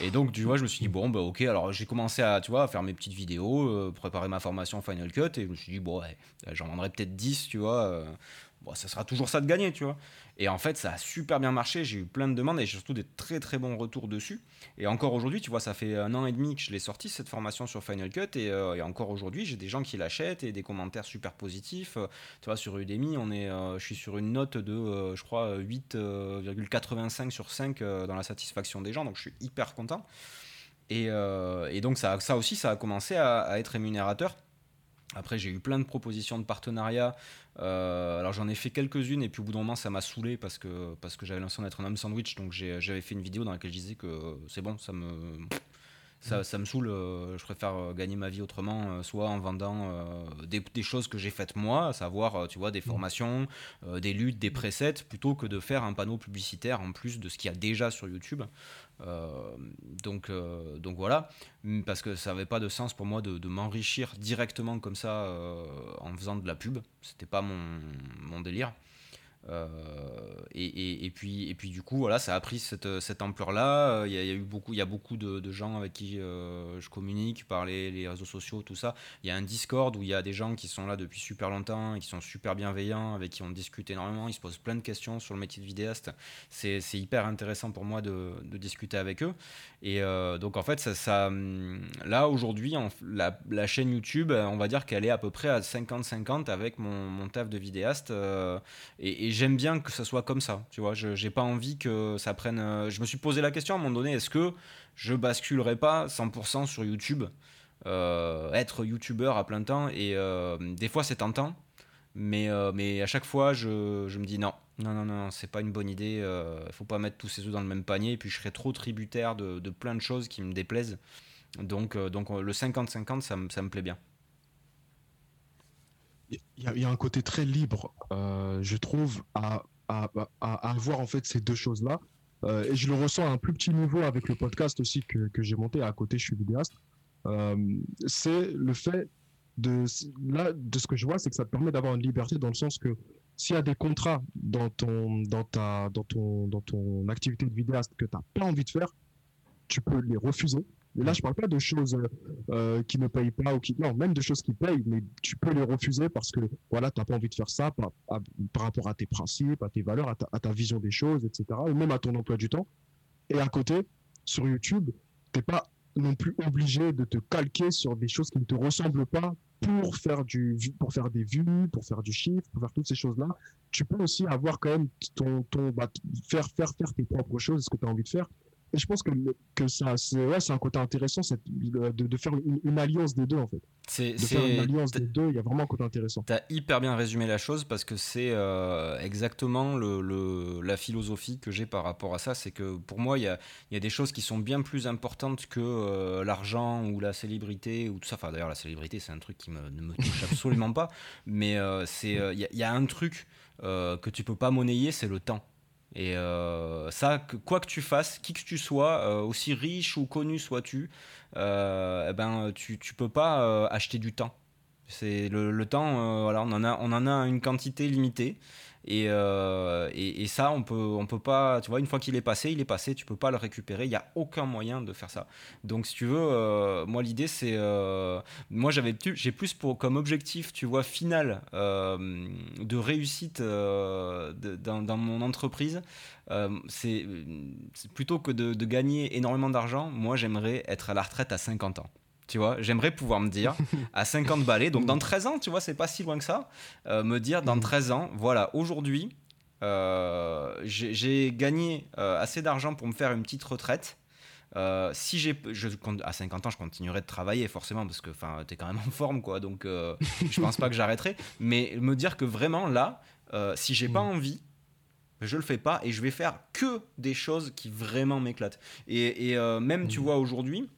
Et donc, tu vois, je me suis dit, bon, bah ok, alors j'ai commencé à, tu faire mes petites vidéos, euh, préparer ma formation Final Cut, et je me suis dit, bon, j'en vendrai peut-être 10, tu vois. Euh, bon, ça sera toujours ça de gagner, tu vois. Et en fait, ça a super bien marché. J'ai eu plein de demandes et surtout des très très bons retours dessus. Et encore aujourd'hui, tu vois, ça fait un an et demi que je l'ai sorti cette formation sur Final Cut. Et, euh, encore aujourd'hui, j'ai des gens qui l'achètent et des commentaires super positifs. Euh, tu vois, sur Udemy, on est, euh, je suis sur une note de, je crois, 8,85 sur 5 dans la satisfaction des gens. Donc je suis hyper content. Et, donc ça, ça aussi, ça a commencé à être rémunérateur. Après, j'ai eu plein de propositions de partenariat. Euh, alors, j'en ai fait quelques-unes, et puis au bout d'un moment, ça m'a saoulé parce que, parce que j'avais l'impression d'être un homme sandwich. Donc, j'avais fait une vidéo dans laquelle je disais que c'est bon, ça me, ça, ça, me saoule. Euh, je préfère euh, gagner ma vie autrement, soit en vendant des, des, choses que j'ai faites moi, à savoir, tu vois, des formations, des luttes, des presets, plutôt que de faire un panneau publicitaire en plus de ce qu'il y a déjà sur YouTube. Euh, donc, euh, donc voilà, parce que ça n'avait pas de sens pour moi de, m'enrichir directement comme ça euh, en faisant de la pub. C'était pas mon, mon délire. Euh, et, et, puis, et puis du coup, voilà, ça a pris cette, cette ampleur-là. Il y, a, eu beaucoup, il y a beaucoup de, gens avec qui euh, je communique par les, réseaux sociaux, tout ça. Il y a un Discord où il y a des gens qui sont là depuis super longtemps qui sont super bienveillants, avec qui on discute énormément. Ils se posent plein de questions sur le métier de vidéaste. C'est hyper intéressant pour moi de, de discuter avec eux. Et euh, donc en fait, ça, ça là aujourd'hui, la, la, chaîne YouTube, on va dire qu'elle est à peu près à 50-50 avec mon, mon taf de vidéaste. et j'aime bien que ça soit comme ça. Tu vois, j'ai pas envie que ça prenne. Euh, je me suis posé la question à un moment donné est-ce que je basculerai pas 100% sur YouTube euh, Être YouTubeur à plein temps et euh, des fois c'est tentant, mais, mais à chaque fois je, je, me dis non, non, non, non, c'est pas une bonne idée. Il faut pas mettre tous ses œufs dans le même panier et puis je serais trop tributaire de, de plein de choses qui me déplaisent. Donc, donc le 50-50, ça, ça me plaît bien il y, a un côté très libre, euh, je trouve, à, à, à, avoir en fait ces deux choses-là. Euh, et je le ressens à un plus petit niveau avec le podcast aussi que, que j'ai monté à côté, je suis vidéaste. Euh, c'est le fait de là de ce que je vois, c'est que ça te permet d'avoir une liberté dans le sens que s'il y a des contrats dans ton dans ta dans ton dans ton activité de vidéaste que tu n'as pas envie de faire, tu peux les refuser et là, je parle pas de choses euh, qui ne payent pas ou qui non, même de choses qui payent, mais tu peux les refuser parce que voilà, tu n'as pas envie de faire ça par, par, rapport à tes principes, à tes valeurs, à ta, vision des choses, etc. Ou même à ton emploi du temps. Et à côté, sur YouTube, t'es pas non plus obligé de te calquer sur des choses qui ne te ressemblent pas pour faire du pour faire des vues, pour faire du chiffre, pour faire toutes ces choses-là. Tu peux aussi avoir quand même ton ton bah, faire faire faire tes propres choses, ce que tu as envie de faire et je pense que, que ça, c'est ouais, un côté intéressant de, de, faire une, alliance des deux, en fait. C'est, de faire une alliance des deux, il y a vraiment un côté intéressant. Tu as hyper bien résumé la chose parce que c'est euh, exactement le, le, la philosophie que j'ai par rapport à ça. C'est que pour moi, il y a, y a, des choses qui sont bien plus importantes que euh, l'argent ou la célébrité ou tout ça. Enfin, d'ailleurs, la célébrité, c'est un truc qui me, ne me touche absolument pas. Mais euh, il y, y, a un truc que tu peux pas monnayer, c'est le temps. Et euh, ça, quoi que tu fasses, qui que tu sois, euh, aussi riche ou connu sois-tu, euh, eh ben, tu, tu peux pas acheter du temps. C'est le, le, temps, voilà, on en, a, on en a une quantité limitée. Euh, et, et, ça, on peut, on peut pas, tu vois, une fois qu'il est passé, il est passé, tu peux pas le récupérer, il n'y a aucun moyen de faire ça. Donc, si tu veux, euh, moi, l'idée, c'est. Euh, moi, j'avais j'ai plus pour, comme objectif, tu vois, final de réussite dans, dans, mon entreprise. c'est plutôt que de, de gagner énormément d'argent, moi, j'aimerais être à la retraite à 50 ans. Tu vois, j'aimerais pouvoir me dire à 50 balais, donc dans 13 ans, tu vois, c'est pas si loin que ça, euh, me dire dans 13 ans, voilà, aujourd'hui, euh, j'ai gagné euh, assez d'argent pour me faire une petite retraite. si j'ai, à 50 ans, je continuerai de travailler forcément parce que, enfin, t'es quand même en forme, quoi. Donc, je pense pas que j'arrêterai. Mais me dire que vraiment là, si j'ai pas mm. envie, je le fais pas et je vais faire que des choses qui vraiment m'éclatent. Et, et même, tu mm. vois, aujourd'hui,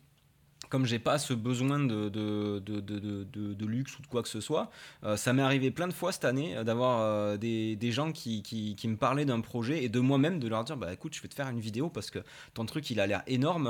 comme j'ai pas ce besoin de, de, de, de, luxe ou de quoi que ce soit, euh, ça m'est arrivé plein de fois cette année euh, d'avoir euh, des, des, gens qui, qui, qui me parlaient d'un projet et de moi-même de leur dire bah écoute je vais te faire une vidéo parce que ton truc il a l'air énorme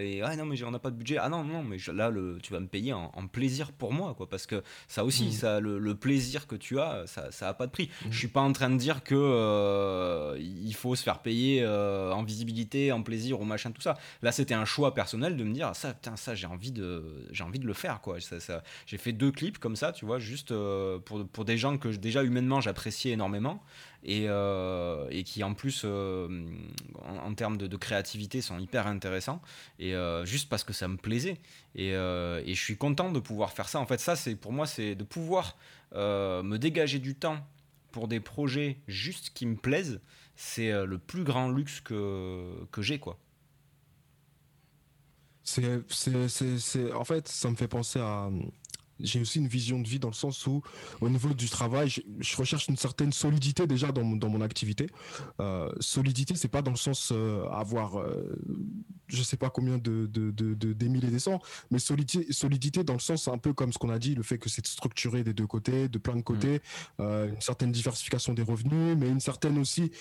et ah non mais on n'a pas de budget ah non non mais là le, tu vas me payer en, plaisir pour moi quoi parce que ça aussi mmh. ça le, plaisir que tu as ça, ça a pas de prix mmh. je suis pas en train de dire que il faut se faire payer en visibilité en plaisir ou machin tout ça là c'était un choix personnel de me dire ça putain ça j'ai envie de j'ai envie de le faire quoi. J'ai fait deux clips comme ça tu vois juste euh, pour, pour des gens que déjà humainement j'appréciais énormément et, euh, et, qui en plus euh, en, termes de, créativité sont hyper intéressants et juste parce que ça me plaisait et, et, je suis content de pouvoir faire ça. En fait ça c'est pour moi c'est de pouvoir me dégager du temps pour des projets juste qui me plaisent c'est le plus grand luxe que, que j'ai quoi c'est, c'est, c'est, en fait, ça me fait penser à. J'ai aussi une vision de vie dans le sens où, au niveau du travail, je, recherche une certaine solidité déjà dans, dans mon activité. Euh, solidité, c'est pas dans le sens euh, avoir, euh, je sais pas combien de, de, de, de des et des cents, mais solidité, solidité dans le sens un peu comme ce qu'on a dit, le fait que c'est structuré des deux côtés, de plein de côtés, mmh. euh, une certaine diversification des revenus, mais une certaine aussi,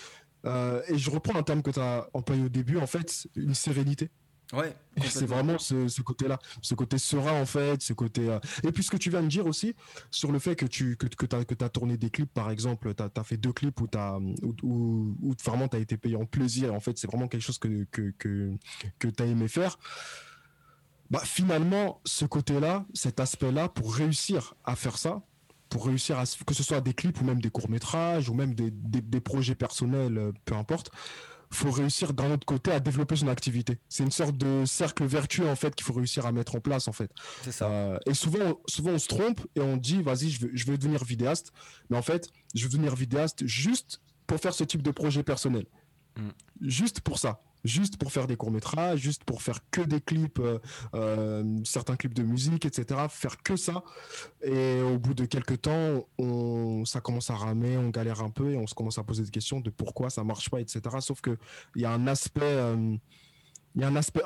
euh, et je reprends un terme que tu as employé au début, en fait, une sérénité. Ouais. C'est vraiment ce, ce côté-là, ce côté serein en fait, ce côté. Euh, et puis ce que tu viens de dire aussi sur le fait que tu que, que as, que as tourné des clips par exemple, tu as, fait deux clips où tu as où, où, vraiment tu as été payé en plaisir. En fait, c'est vraiment quelque chose que que que, que tu as aimé faire. Bah finalement, ce côté-là, cet aspect-là, pour réussir à faire ça, pour réussir à que ce soit des clips ou même des courts métrages ou même des, des, des projets personnels, euh, peu importe faut réussir d'un autre côté à développer son activité. C'est une sorte de cercle vertueux en fait qu'il faut réussir à mettre en place en fait. C'est ça. Euh, et souvent, souvent on se trompe et on dit vas-y je veux, je veux devenir vidéaste, mais en fait je veux devenir vidéaste juste pour faire ce type de projet personnel, mm. juste pour ça juste pour faire des courts métrages, juste pour faire que des clips, euh, euh, certains clips de musique, etc. Faire que ça. Et au bout de quelques temps, ça commence à ramer, on galère un peu et on se commence à poser des questions de pourquoi ça marche pas, etc. Sauf que il y a un aspect, euh, il y a un aspect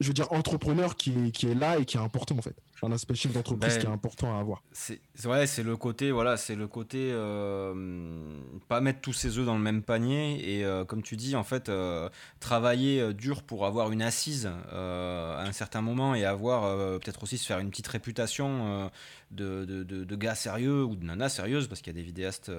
je veux dire, entrepreneur qui, qui est là et qui est important en fait. Un aspect chef d'entreprise ben, qui est important à avoir. C'est ouais, c'est le côté, voilà, c'est le côté euh, pas mettre tous ses œufs dans le même panier et euh, comme tu dis, en fait, euh, travailler dur pour avoir une assise à un certain moment et avoir peut-être aussi se faire une petite réputation de, de, de, de, gars sérieux ou de nana sérieuse parce qu'il y a des vidéastes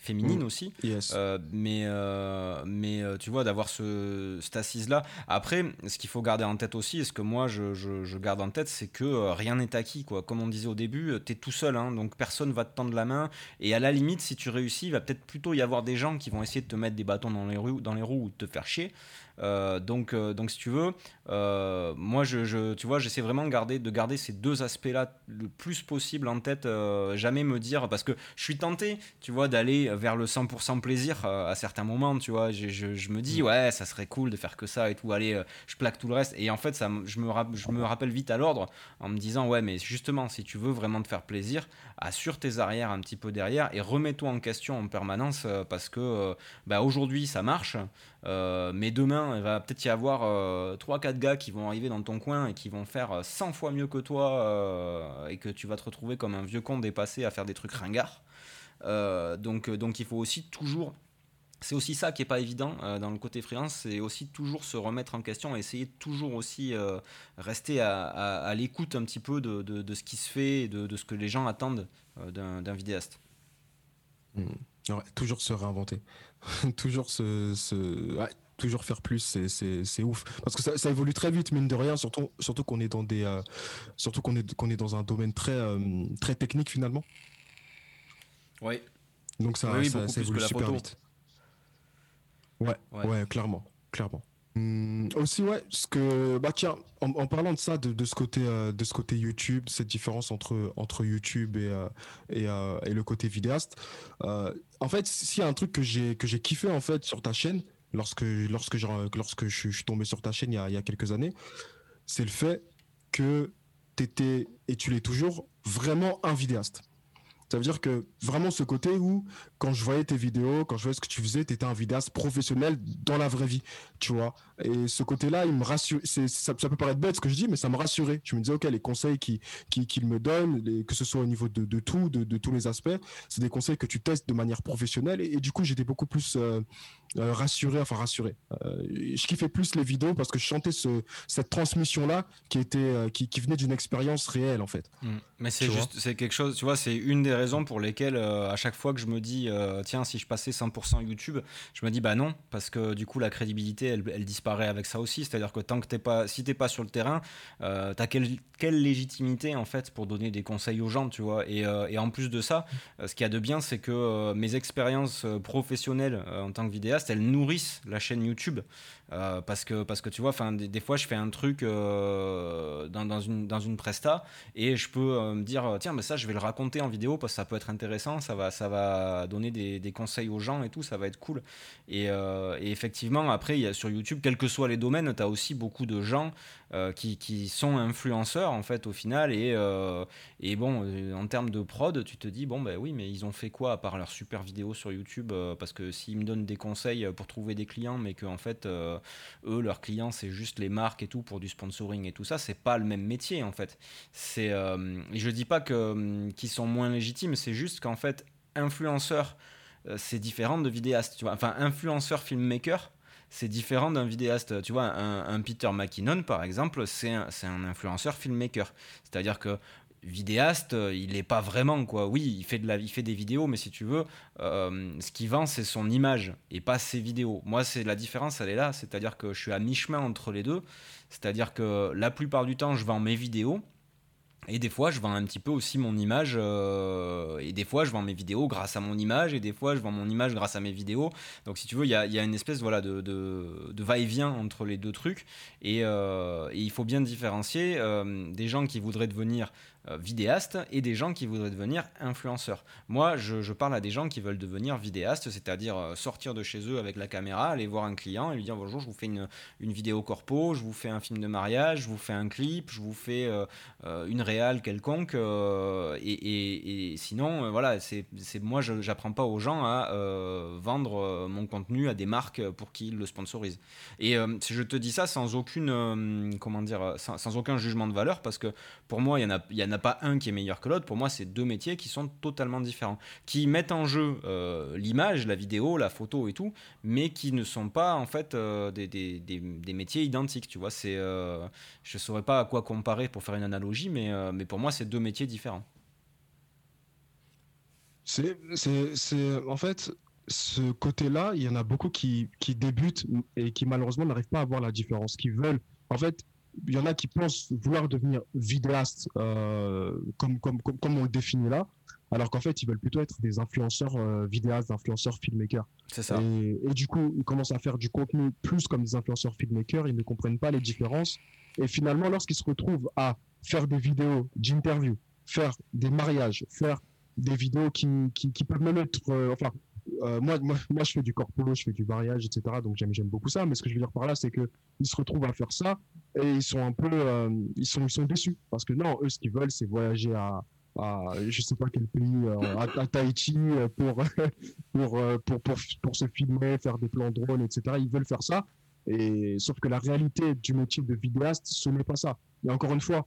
féminine mm. aussi. Euh, mais euh, mais euh, tu vois, d'avoir ce, cette assise-là. Après, ce qu'il faut garder en tête aussi, et ce que moi je, je, garde en tête, c'est que rien n'est acquis. Quoi. Comme on disait au début, tu es tout seul, hein, donc personne va te tendre la main. Et à la limite, si tu réussis, il va peut-être plutôt y avoir des gens qui vont essayer de te mettre des bâtons dans les roues, dans les roues ou de te faire chier. Donc, donc, si tu veux, moi, je, tu vois, j'essaie vraiment de garder, de garder ces deux aspects-là le plus possible en tête. jamais me dire, parce que je suis tenté, tu vois, d'aller vers le 100% plaisir à certains moments, tu vois. Je, je, me dis, mm. ouais, ça serait cool de faire que ça et tout. Allez, je plaque tout le reste. Et en fait, ça, je, me, je me rappelle vite à l'ordre en me disant, ouais, mais justement, si tu veux vraiment te faire plaisir, assure tes arrières un petit peu derrière et remets-toi en question en permanence euh, parce que euh, bah, aujourd'hui ça marche, euh, mais demain il va peut-être y avoir 3-4 gars qui vont arriver dans ton coin et qui vont faire 100 fois mieux que toi et que tu vas te retrouver comme un vieux con dépassé à faire des trucs ringards. donc, donc il faut aussi toujours c'est aussi ça qui est pas évident euh, dans le côté freelance, c'est aussi toujours se remettre en question et essayer de toujours aussi euh, rester à, l'écoute un petit peu de, ce qui se fait et de, ce que les gens attendent euh, d'un vidéaste. Mmh. toujours se réinventer, toujours se, toujours faire plus, c'est ouf. Parce que ça, évolue très vite, mine de rien, surtout, surtout qu'on est dans des, surtout qu'on est, qu'on est dans un domaine très, très technique finalement. Oui. Donc ça, ça évolue super vite. Ouais, ouais, clairement, clairement. Hum, aussi ouais, ce que bah tiens, en, parlant de ça, de, ce côté euh, de ce côté YouTube, cette différence entre entre YouTube et euh, euh, et, le côté vidéaste. en fait, s'il y a un truc que j'ai kiffé en fait sur ta chaîne lorsque lorsque lorsque je, suis tombé sur ta chaîne il y a, il y a quelques années, c'est le fait que tu étais et tu l'es toujours vraiment un vidéaste. Ça veut dire que vraiment ce côté où, quand je voyais tes vidéos, quand je voyais ce que tu faisais, tu étais un vidéaste professionnel dans la vraie vie, tu vois. Et ce côté-là, il me rassure. Ça, ça, peut paraître bête ce que je dis, mais ça me rassurait. Je me disais, OK, les conseils qu'il qui, me donne, que ce soit au niveau de, tout, de, tous les aspects, c'est des conseils que tu testes de manière professionnelle. Et, du coup, j'étais beaucoup plus euh, euh, rassuré, enfin rassuré. Euh, je kiffais plus les vidéos parce que je chantais ce, cette transmission-là qui, était, qui, venait d'une expérience réelle, en fait. Mmh. Mais c'est juste, c'est quelque chose, tu vois, c'est une des raisons pour lesquelles à chaque fois que je me dis, tiens, si je passais 100% YouTube, je me dis, bah non, parce que du coup, la crédibilité, elle, elle disparaît avec ça aussi. C'est-à-dire que tant que t'es pas, si t'es pas sur le terrain, euh, t'as quelle, quelle, légitimité en fait pour donner des conseils aux gens, tu vois. Et, euh, et, en plus de ça, euh, ce qu'il y a de bien, c'est que mes expériences professionnelles en tant que vidéaste, elles nourrissent la chaîne YouTube. Euh, parce que parce que tu vois enfin des, fois je fais un truc euh, dans, une dans une presta et je peux euh, me dire tiens mais ça je vais le raconter en vidéo parce que ça peut être intéressant ça va ça va donner des, des conseils aux gens et tout ça va être cool. Et, effectivement après y a sur YouTube quels que soient les domaines tu as aussi beaucoup de gens qui, qui, sont influenceurs en fait au final et, et bon en termes de prod tu te dis bon ben oui mais ils ont fait quoi à part leurs super vidéos sur YouTube parce que s'ils me donnent des conseils pour trouver des clients mais que en fait eux, leurs clients, c'est juste les marques et tout pour du sponsoring et tout ça. C'est pas le même métier en fait. C'est, euh, je dis pas que hum, qu'ils sont moins légitimes, c'est juste qu'en fait, influenceur, euh, c'est différent de vidéaste. Tu vois, enfin, influenceur filmmaker c'est différent d'un vidéaste. Tu vois, un, Peter McKinnon, par exemple, c'est un, un, influenceur filmmaker. C'est-à-dire que vidéaste, il n'est pas vraiment quoi. Oui, il fait de la, il fait des vidéos, mais si tu veux, euh, ce qui vend c'est son image et pas ses vidéos. Moi, c'est la différence, elle est là, c'est-à-dire que je suis à mi-chemin entre les deux. C'est-à-dire que la plupart du temps, je vends mes vidéos. Et des fois, je vends un petit peu aussi mon image. Euh, et des fois, je vends mes vidéos grâce à mon image. Et des fois, je vends mon image grâce à mes vidéos. Donc, si tu veux, il y a, une espèce voilà, de, de, va-et-vient entre les deux trucs. Et, et, il faut bien différencier des gens qui voudraient devenir euh, vidéastes et des gens qui voudraient devenir influenceurs. Moi, je, parle à des gens qui veulent devenir vidéastes, c'est-à-dire euh, sortir de chez eux avec la caméra, aller voir un client et lui dire bonjour, je vous fais une, une vidéo corpo, je vous fais un film de mariage, je vous fais un clip, je vous fais euh, une réale quelconque. et, sinon, voilà, c'est moi, je n'apprends pas aux gens à vendre mon contenu à des marques pour qu'ils le sponsorisent. Et si je te dis ça sans aucune, comment dire, sans, aucun jugement de valeur, parce que pour moi, il y en a, il y en a pas un qui est meilleur que l'autre. Pour moi, c'est deux métiers qui sont totalement différents, qui mettent en jeu euh, l'image, la vidéo, la photo et tout, mais qui ne sont pas en fait euh, des, des, des, métiers identiques. Tu vois, c'est, euh, je saurais pas à quoi comparer pour faire une analogie, mais, mais pour moi, c'est deux métiers différents. C'est, c'est, en fait, ce côté-là, il y en a beaucoup qui, qui débutent et qui malheureusement n'arrivent pas à voir la différence, qui veulent, en fait, il y en a qui pensent vouloir devenir vidéaste euh, comme, comme, comme, on le définit là, alors qu'en fait, ils veulent plutôt être des influenceurs euh, vidéastes, influenceurs filmmakers. C'est ça. Et, et, du coup, ils commencent à faire du contenu plus comme des influenceurs filmmakers, ils ne comprennent pas les différences. Et finalement, lorsqu'ils se retrouvent à faire des vidéos d'interview, faire des mariages, faire des vidéos qui, qui, qui peuvent même être, euh, enfin, euh, moi, moi, moi, je fais du corpo, je fais du mariage, etc. Donc j'aime, j'aime beaucoup ça. Mais ce que je veux dire par là, c'est que ils se retrouvent à faire ça et ils sont un peu, euh, ils sont, ils sont déçus parce que non, eux, ce qu'ils veulent, c'est voyager à, à, je sais pas quel pays, euh, à, Tahiti pour, pour, pour, pour, pour, se filmer, faire des plans drone, etc. Ils veulent faire ça. Et sauf que la réalité du métier de vidéaste, ce n'est pas ça. Et encore une fois,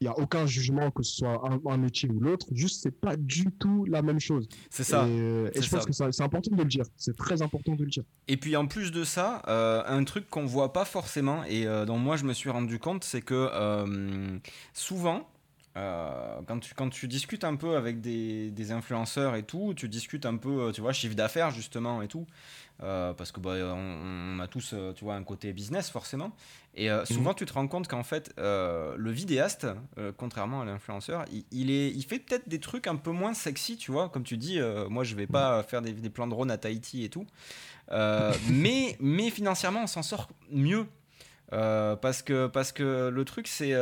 il n'y a aucun jugement que ce soit un, un métier ou l'autre. Juste, c'est pas du tout la même chose. C'est ça. Et, et je ça. pense que c'est important de le dire. C'est très important de le dire. Et puis en plus de ça, euh, un truc qu'on voit pas forcément et euh, dont moi je me suis rendu compte, c'est que euh, souvent. quand, tu, quand tu discutes un peu avec des, des, influenceurs et tout, tu discutes un peu, tu vois, chiffre d'affaires justement et tout, parce que bah, on, on, a tous, tu vois, un côté business forcément. Et euh, souvent, mmh. tu te rends compte qu'en fait, euh, le vidéaste, euh, contrairement à l'influenceur, il, il, est, il fait peut-être des trucs un peu moins sexy, tu vois. Comme tu dis, moi, je vais pas faire des, des, plans de drone à Tahiti et tout. mais, mais financièrement, on s'en sort mieux. parce, que, parce que le truc, c'est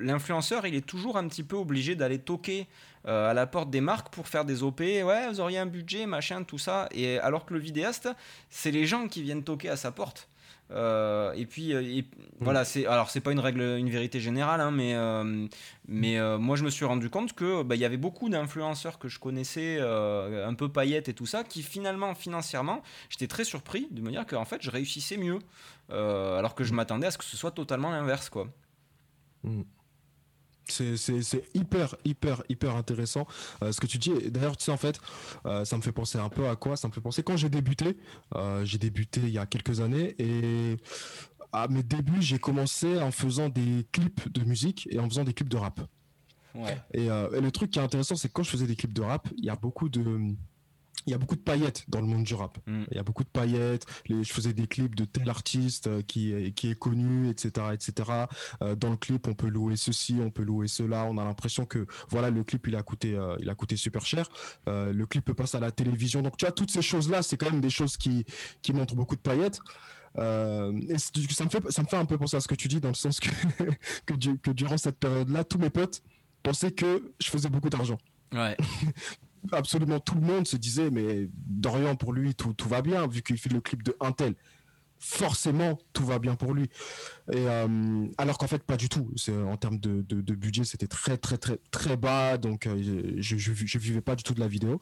l'influenceur, il est toujours un petit peu obligé d'aller toquer à la porte des marques pour faire des OP. Ouais, vous auriez un budget, machin, tout ça. Et alors que le vidéaste, c'est les gens qui viennent toquer à sa porte. Euh, et puis, et, mmh. voilà, c'est alors c'est pas une règle, une vérité générale, hein, mais euh, mais euh, moi je me suis rendu compte que bah, il y avait beaucoup d'influenceurs que je connaissais, un peu paillettes et tout ça, qui finalement financièrement, j'étais très surpris de me dire qu'en fait je réussissais mieux, alors que je m'attendais à ce que ce soit totalement l'inverse, quoi. Mmh. C'est hyper, hyper, hyper intéressant euh, ce que tu dis. D'ailleurs, tu sais, en fait, euh, ça me fait penser un peu à quoi? Ça me fait penser quand j'ai débuté. Euh, j'ai débuté il y a quelques années et à mes débuts, j'ai commencé en faisant des clips de musique et en faisant des clips de rap. Ouais. Et, et, le truc qui est intéressant, c'est que quand je faisais des clips de rap, il y a beaucoup de il y a beaucoup de paillettes dans le monde du rap. Mm. Il y a beaucoup de paillettes. Les, je faisais des clips de tel artiste euh, qui, qui est connu, etc., etc. Euh, dans le clip, on peut louer ceci, on peut louer cela. On a l'impression que voilà, le clip il a coûté, euh, il a coûté super cher. Le clip passe à la télévision. Donc tu vois, toutes ces choses là, c'est quand même des choses qui qui montrent beaucoup de paillettes. Euh, et ça me fait ça me fait un peu penser à ce que tu dis dans le sens que que, du, que durant cette période-là, tous mes potes pensaient que je faisais beaucoup d'argent. Ouais. absolument tout le monde se disait mais Dorian pour lui tout, tout va bien vu qu'il fait le clip de Intel. Forcément tout va bien pour lui. Euh, alors qu'en fait pas du tout. En termes de, de, budget c'était très très très très bas. Donc euh, je, je, vivais pas du tout de la vidéo.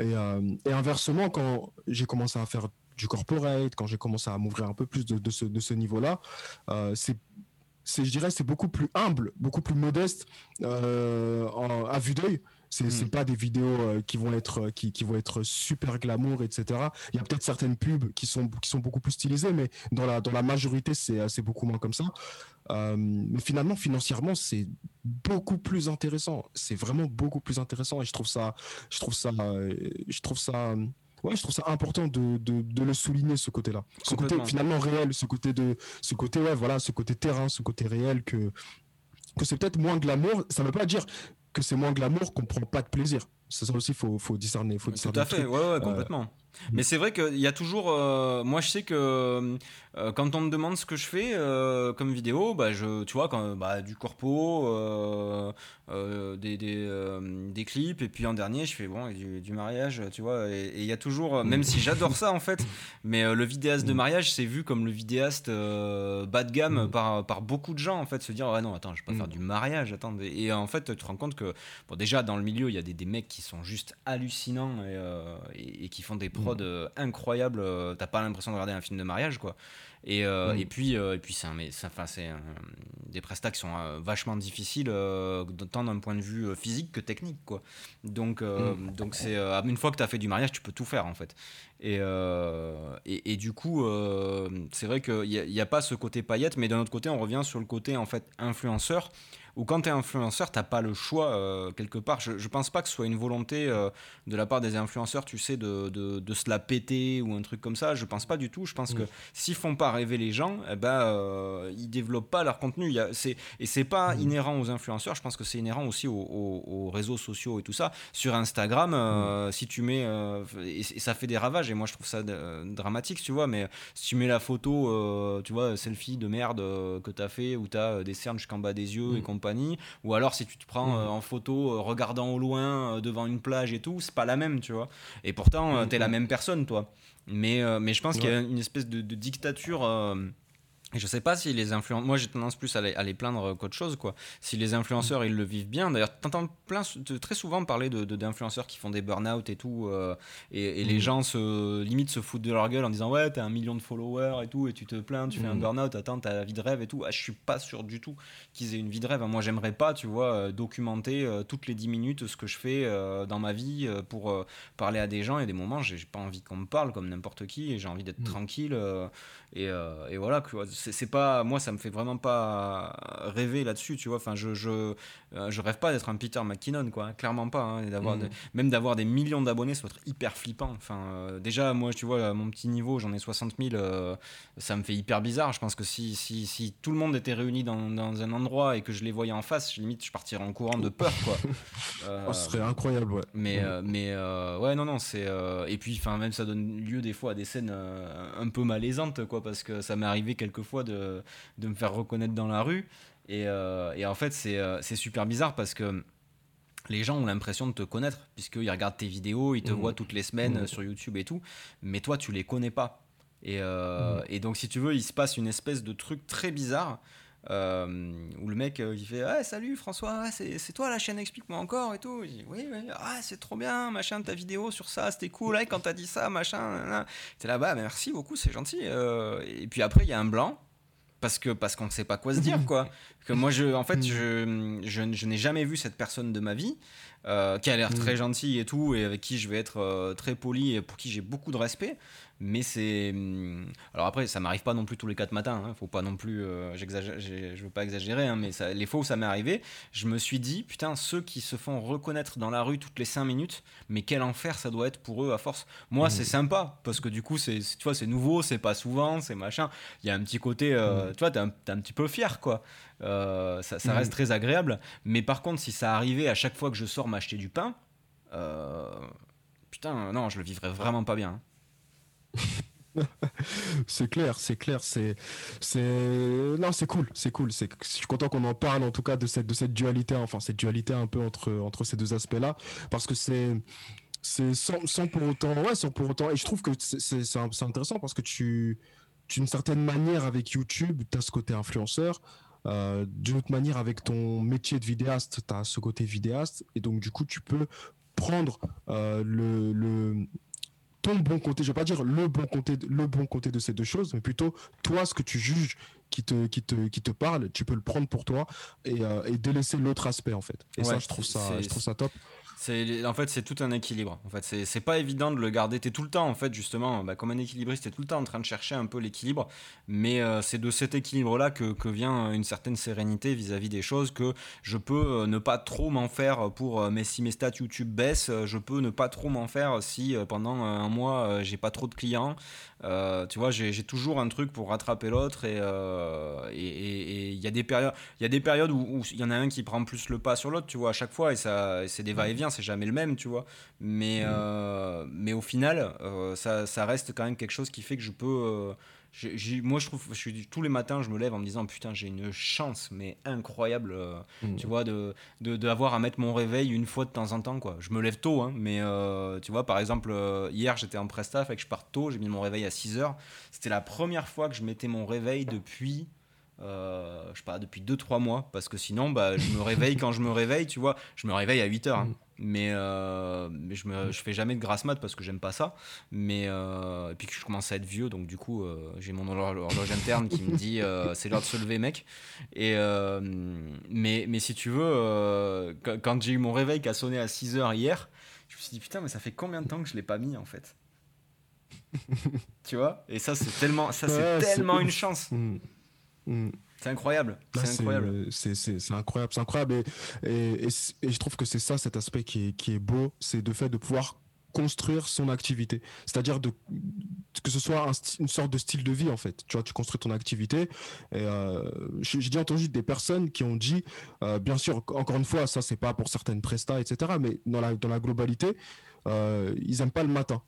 Et, euh, et inversement quand j'ai commencé à faire du corporate quand j'ai commencé à m'ouvrir un peu plus de, de ce, de ce niveau là c'est je dirais c'est beaucoup plus humble beaucoup plus modeste à vue d'œil c'est mmh. pas des vidéos euh, qui vont être qui, qui, vont être super glamour, etc. Il y a peut-être certaines pubs qui sont qui sont beaucoup plus stylisées, mais dans la dans la majorité c'est c'est beaucoup moins comme ça. Euh, mais finalement financièrement c'est beaucoup plus intéressant. C'est vraiment beaucoup plus intéressant et je trouve ça je trouve ça je trouve ça ouais, je trouve ça important de, de, de le souligner ce côté-là. Ce côté finalement réel, ce côté de, ce côté ouais, voilà, ce côté terrain, ce côté réel que que c'est peut-être moins glamour. Ça veut pas dire que c'est moins glamour qu'on prend pas de plaisir. C'est ça aussi, faut, faut discerner. Faut discerner Tout à fait, ouais, ouais, complètement. Mais c'est vrai qu'il y a toujours. Euh, moi, je sais que euh, quand on me demande ce que je fais euh, comme vidéo, bah, je, tu vois, quand, bah, du corpo, des, des, des, clips, et puis en dernier, je fais bon, du, mariage, tu vois. Et il y a toujours, même si j'adore ça en fait, mais le vidéaste de mariage, c'est vu comme le vidéaste bas de gamme par, par beaucoup de gens en fait, se dire, ah non, attends, je vais pas faire du mariage, attends. Et, en fait, tu te rends compte que, bon, déjà, dans le milieu, il y a des, des mecs qui sont juste hallucinants et, et qui font des prod euh, incroyable. Euh, t'as pas l'impression de regarder un film de mariage, quoi. Et, euh, mm. et puis, et puis c'est enfin, c'est des prestats qui sont vachement difficiles, tant d'un point de vue physique que technique, quoi. Donc, mm. donc c'est une fois que t'as fait du mariage, tu peux tout faire, en fait. Et, et, et, du coup, c'est vrai qu'il n'y a, a, pas ce côté paillette, mais d'un autre côté, on revient sur le côté en fait influenceur où quand tu es influenceur, t'as pas le choix quelque part. Je, je pense pas que ce soit une volonté de la part des influenceurs, tu sais, de, de, de, se la péter ou un truc comme ça. Je pense pas du tout. Je pense mm. que s'ils font pas rêver les gens, eh ben, ils développent pas leur contenu. Il y a, et c'est pas mm. inhérent aux influenceurs, je pense que c'est inhérent aussi aux, réseaux sociaux et tout ça. Sur Instagram, mm. si tu mets. Et, ça fait des ravages, et moi je trouve ça dramatique, tu vois, mais si tu mets la photo, tu vois, selfie de merde que tu as fait, où tu as des cernes jusqu'en bas des yeux et compagnie, ou alors si tu te prends en photo regardant au loin devant une plage et tout, c'est pas la même, tu vois. Et pourtant, tu es la même personne, toi. Mais, mais je pense qu'il y a une espèce de, de dictature je sais pas si les influenceurs. Moi, j'ai tendance plus à les, plaindre qu'autre chose, quoi. Si les influenceurs, mm. ils le vivent bien. D'ailleurs, t'entends plein, très souvent parler de, d'influenceurs qui font des burn-out et tout. Euh, et, les mm. gens, se, limite, se foutent de leur gueule en disant Ouais, t'as un million de followers et tout, et tu te plains, tu fais un mm. burn-out, attends, t'as la vie de rêve et tout. Ah, je suis pas sûr du tout qu'ils aient une vie de rêve. Moi, j'aimerais pas, tu vois, euh, documenter euh, toutes les 10 minutes ce que je fais dans ma vie pour parler à des gens. Et des moments, j'ai pas envie qu'on me parle comme n'importe qui, et j'ai envie d'être tranquille. Et, et, voilà, c'est pas moi ça me fait vraiment pas rêver là-dessus tu vois. Enfin je je, euh, je rêve pas d'être un Peter McKinnon quoi clairement pas hein, d'avoir mm. même d'avoir des millions d'abonnés ça doit être hyper flippant. Enfin euh, déjà moi tu vois à mon petit niveau j'en ai 60 000 euh, ça me fait hyper bizarre. Je pense que si, si, si tout le monde était réuni dans, dans, un endroit et que je les voyais en face limite je partirais en courant de peur quoi. Oh, ce serait incroyable ouais. mais mm. mais ouais non non c'est et puis enfin même ça donne lieu des fois à des scènes un peu malaisantes quoi parce que ça m'est arrivé quelquefois de, de, me faire reconnaître dans la rue. Et, euh, et en fait, euh, c'est super bizarre parce que les gens ont l'impression de te connaître, puisqu'ils regardent tes vidéos, ils te mmh. voient toutes les semaines mmh. sur YouTube et tout, mais toi, tu les connais pas. Et, euh, mmh. et, donc, si tu veux, il se passe une espèce de truc très bizarre. Où le mec il fait ah, salut François c'est toi la chaîne explique-moi encore et tout. Oui oui ah, c'est trop bien machin ta vidéo sur ça c'était cool quand t'as dit ça machin t'es là-bas merci beaucoup c'est gentil et puis après il y a un blanc parce que parce qu'on ne sait pas quoi se dire quoi que moi je en fait mm. je, je, n'ai jamais vu cette personne de ma vie euh, qui a l'air mm. très gentille et tout et avec qui je vais être euh, très poli et pour qui j'ai beaucoup de respect mais c'est hum, alors après ça m'arrive pas non plus tous les quatre matins hein, faut pas non plus euh, je veux pas exagérer hein, mais ça, les fois où ça m'est arrivé je me suis dit putain ceux qui se font reconnaître dans la rue toutes les cinq minutes mais quel enfer ça doit être pour eux à force moi c'est sympa parce que du coup c'est tu vois c'est nouveau c'est pas souvent c'est machin il y a un petit côté euh, mmh. tu vois t'es un, un, petit peu fier quoi euh, ça, ça, reste très agréable mais par contre si ça arrivait à chaque fois que je sors m'acheter du pain putain non je le vivrais vraiment pas bien hein. c'est clair, c'est clair, c'est, c'est, non, c'est cool, c'est cool. C'est, je suis content qu'on en parle en tout cas de cette, de cette dualité, enfin cette dualité un peu entre, entre ces deux aspects-là, parce que c'est, c'est sans, sans, pour autant, ouais, sans pour autant, et je trouve que c'est, c'est, c'est intéressant parce que tu, d'une certaine manière avec YouTube, tu as ce côté influenceur. Euh, d'une autre manière, avec ton métier de vidéaste, tu as ce côté vidéaste, et donc du coup, tu peux prendre euh, le, le, ton bon côté, je vais pas dire le bon côté, le bon côté de ces deux choses, mais plutôt toi, ce que tu juges qui te, qui te, qui te parle, tu peux le prendre pour toi et, euh, et délaisser l'autre aspect en fait. Et ça, je trouve ça, je trouve ça top en fait c'est tout un équilibre. En fait c'est pas évident de le garder. T'es tout le temps en fait justement bah, comme un équilibriste, t'es tout le temps en train de chercher un peu l'équilibre. Mais euh, c'est de cet équilibre là que, que, vient une certaine sérénité vis-à-vis des choses que je peux euh, ne pas trop m'en faire pour euh, mais si mes stats YouTube baissent, je peux ne pas trop m'en faire si pendant un mois j'ai pas trop de clients. Tu vois j'ai toujours un truc pour rattraper l'autre et il y a des périodes il y a des périodes où il y en a un qui prend plus le pas sur l'autre tu vois à chaque fois et ça c'est des va-et-vient c'est jamais le même, tu vois. Mais, mm. euh, mais au final, euh, ça, ça, reste quand même quelque chose qui fait que je peux. Euh, moi, je trouve, je tous les matins, je me lève en me disant putain, j'ai une chance, mais incroyable, mm. tu vois, de d'avoir de, à mettre mon réveil une fois de temps en temps, quoi. Je me lève tôt, hein, mais tu vois, par exemple, hier, j'étais en presta, fait que je pars tôt, j'ai mis mon réveil à 6 heures. C'était la première fois que je mettais mon réveil depuis. je sais pas, depuis 2-3 mois, parce que sinon, bah, je me réveille quand je me réveille, tu vois, je me réveille à 8 heures. Hein. Mm mais, euh, mais je, me, je fais jamais de grasse mat parce que j'aime pas ça. Mais euh, et puis que je commence à être vieux donc du coup euh, j'ai mon horloge interne qui me dit c'est l'heure de se lever mec. Et mais, mais si tu veux quand, j'ai eu mon réveil qui a sonné à 6h hier je me suis dit putain mais ça fait combien de temps que je l'ai pas mis en fait? Tu vois? Et ça c'est tellement ça c'est tellement une chance. Mmh. Mmh. C'est incroyable. C'est incroyable. C'est incroyable. C'est incroyable. Et, et, je trouve que c'est ça, cet aspect qui est, qui est beau, c'est de fait de pouvoir construire son activité. C'est-à-dire de que ce soit une sorte de style de vie en fait. Tu vois, tu construis ton activité. Et euh, j'ai déjà entendu des personnes qui ont dit, euh, bien sûr, encore une fois, ça c'est pas pour certaines prestats, etc. Mais dans la dans la globalité, euh, ils aiment pas le matin.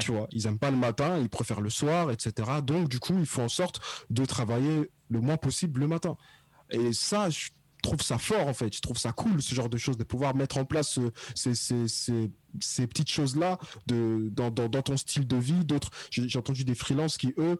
Tu vois, ils aiment pas le matin, ils préfèrent le soir, etc. Donc du coup, ils font en sorte de travailler le moins possible le matin. Et ça, je trouve ça fort en fait. Je trouve ça cool ce genre de choses, de pouvoir mettre en place ces, ces, petites choses là de dans, dans, dans, ton style de vie. D'autres, j'ai entendu des freelances qui eux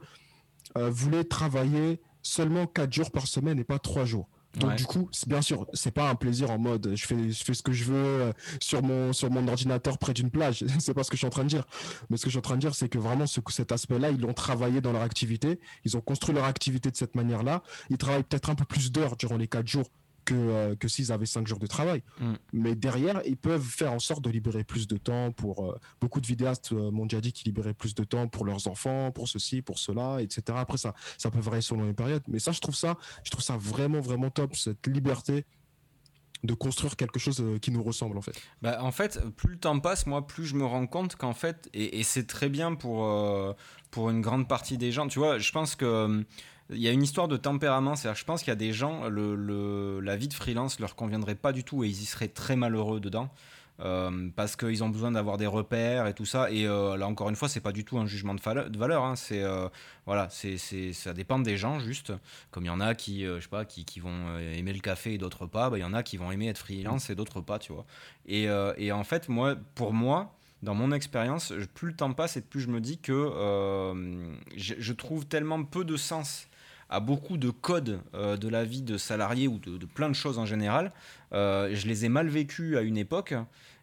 euh, voulaient travailler seulement 4 jours par semaine et pas 3 jours. Donc du coup, bien sûr, c'est pas un plaisir en mode je fais je fais ce que je veux euh, sur mon sur mon ordinateur près d'une plage. c'est pas ce que je suis en train de dire. Mais ce que je suis en train de dire, c'est que vraiment ce, cet aspect-là, ils l'ont travaillé dans leur activité. Ils ont construit leur activité de cette manière-là. Ils travaillent peut-être un peu plus d'heures durant les quatre jours que, euh, que s'ils avaient cinq jours de travail. Mm. Mais derrière, ils peuvent faire en sorte de libérer plus de temps pour euh, beaucoup de vidéastes euh, m'ont déjà dit qu'ils libéraient plus de temps pour leurs enfants, pour ceci, pour cela, etc. Après ça, ça peut varier selon les périodes. Mais ça, je trouve ça, je trouve ça vraiment vraiment top cette liberté de construire quelque chose qui nous ressemble en fait. Bah, en fait, plus le temps passe, moi, plus je me rends compte qu'en fait, et, et c'est très bien pour, pour une grande partie des gens, tu vois, je pense que il y a une histoire de tempérament. C'est-à-dire, je pense qu'il y a des gens, le, la vie de freelance leur conviendrait pas du tout et ils y seraient très malheureux dedans. Euh, parce qu'ils ont besoin d'avoir des repères et tout ça. Et euh, là, encore une fois, c'est pas du tout un jugement de, valeur. Hein. C'est euh, voilà, c'est ça dépend des gens juste. Comme il y en a qui, je sais pas, qui, qui vont aimer le café et d'autres pas. Bah, il y en a qui vont aimer être freelance et d'autres pas, tu vois. Et, et, en fait, moi, pour moi, dans mon expérience, plus le temps passe et plus je me dis que je, trouve tellement peu de sens à beaucoup de codes euh, de la vie de salarié ou de, plein de choses en général. Euh, je les ai mal vécus à une époque.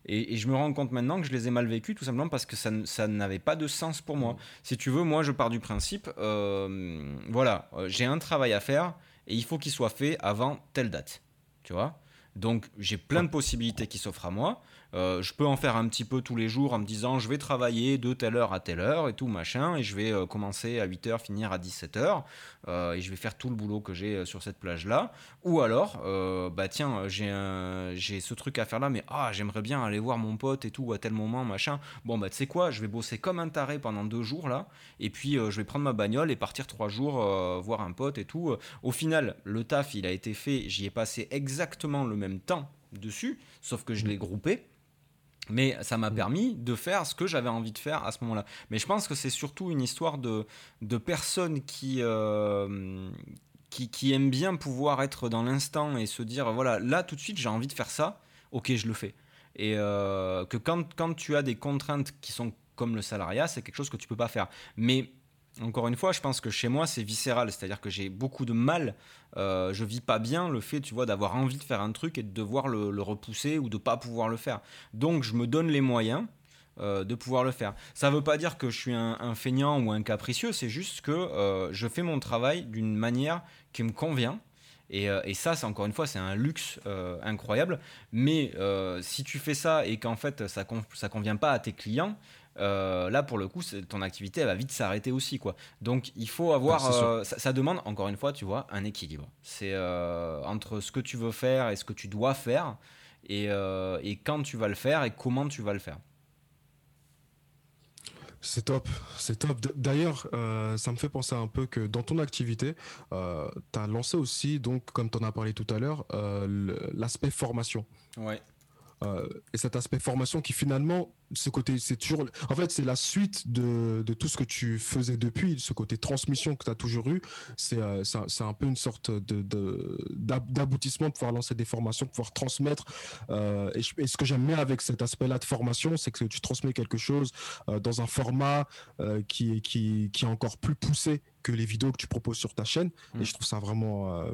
Et, je me rends compte maintenant que je les ai mal vécus tout simplement parce que ça, ça n'avait pas de sens pour moi. Si tu veux, moi je pars du principe, euh, voilà, j'ai un travail à faire et il faut qu'il soit fait avant telle date. Tu vois Donc j'ai plein de possibilités qui s'offrent à moi. Euh, je peux en faire un petit peu tous les jours en me disant je vais travailler de telle heure à telle heure et tout machin et je vais euh, commencer à 8h finir à 17h euh, et je vais faire tout le boulot que j'ai sur cette plage là ou alors bah tiens j'ai j'ai ce truc à faire là mais ah j'aimerais bien aller voir mon pote et tout à tel moment machin. Bon bah tu sais quoi je vais bosser comme un taré pendant deux jours là et puis je vais prendre ma bagnole et partir trois jours voir un pote et tout. Au final le taf il a été fait j'y ai passé exactement le même temps dessus sauf que je l'ai groupé mais ça m'a mm. permis de faire ce que j'avais envie de faire à ce moment-là. Mais je pense que c'est surtout une histoire de, de personnes qui, euh, qui, qui, aiment bien pouvoir être dans l'instant et se dire, voilà, là tout de suite j'ai envie de faire ça, ok, je le fais. Et euh, que quand, quand tu as des contraintes qui sont comme le salariat, c'est quelque chose que tu peux pas faire. Mais encore une fois, je pense que chez moi, c'est viscéral. C'est-à-dire que j'ai beaucoup de mal. Euh, je vis pas bien le fait, tu vois, d'avoir envie de faire un truc et de devoir le, repousser ou de pas pouvoir le faire. Donc, je me donne les moyens euh, de pouvoir le faire. Ça ne veut pas dire que je suis un, feignant ou un capricieux. C'est juste que euh, je fais mon travail d'une manière qui me convient. Et, ça, encore une fois, c'est un luxe incroyable. Mais si tu fais ça et qu'en fait, ça ne convient pas à tes clients, euh, là pour le coup ton activité elle va vite s'arrêter aussi quoi donc il faut avoir euh, ça, demande encore une fois tu vois un équilibre c'est euh, entre ce que tu veux faire et ce que tu dois faire et, et, quand tu vas le faire et comment tu vas le faire c'est top, c'est top. D'ailleurs, ça me fait penser un peu que dans ton activité, tu as lancé aussi, donc comme tu en as parlé tout à l'heure, l'aspect formation. Ouais. et cet aspect formation qui finalement ce côté, c'est toujours, en fait, c'est la suite de, de, tout ce que tu faisais depuis, ce côté transmission que tu as toujours eu. C'est euh, un peu une sorte de d'aboutissement de, pouvoir lancer des formations, pouvoir transmettre. Euh, et, ce que j'aime bien avec cet aspect-là de formation, c'est que tu transmets quelque chose euh, dans un format euh, qui, qui, qui est encore plus poussé que les vidéos que tu proposes sur ta chaîne. Et mmh. je trouve ça vraiment, euh,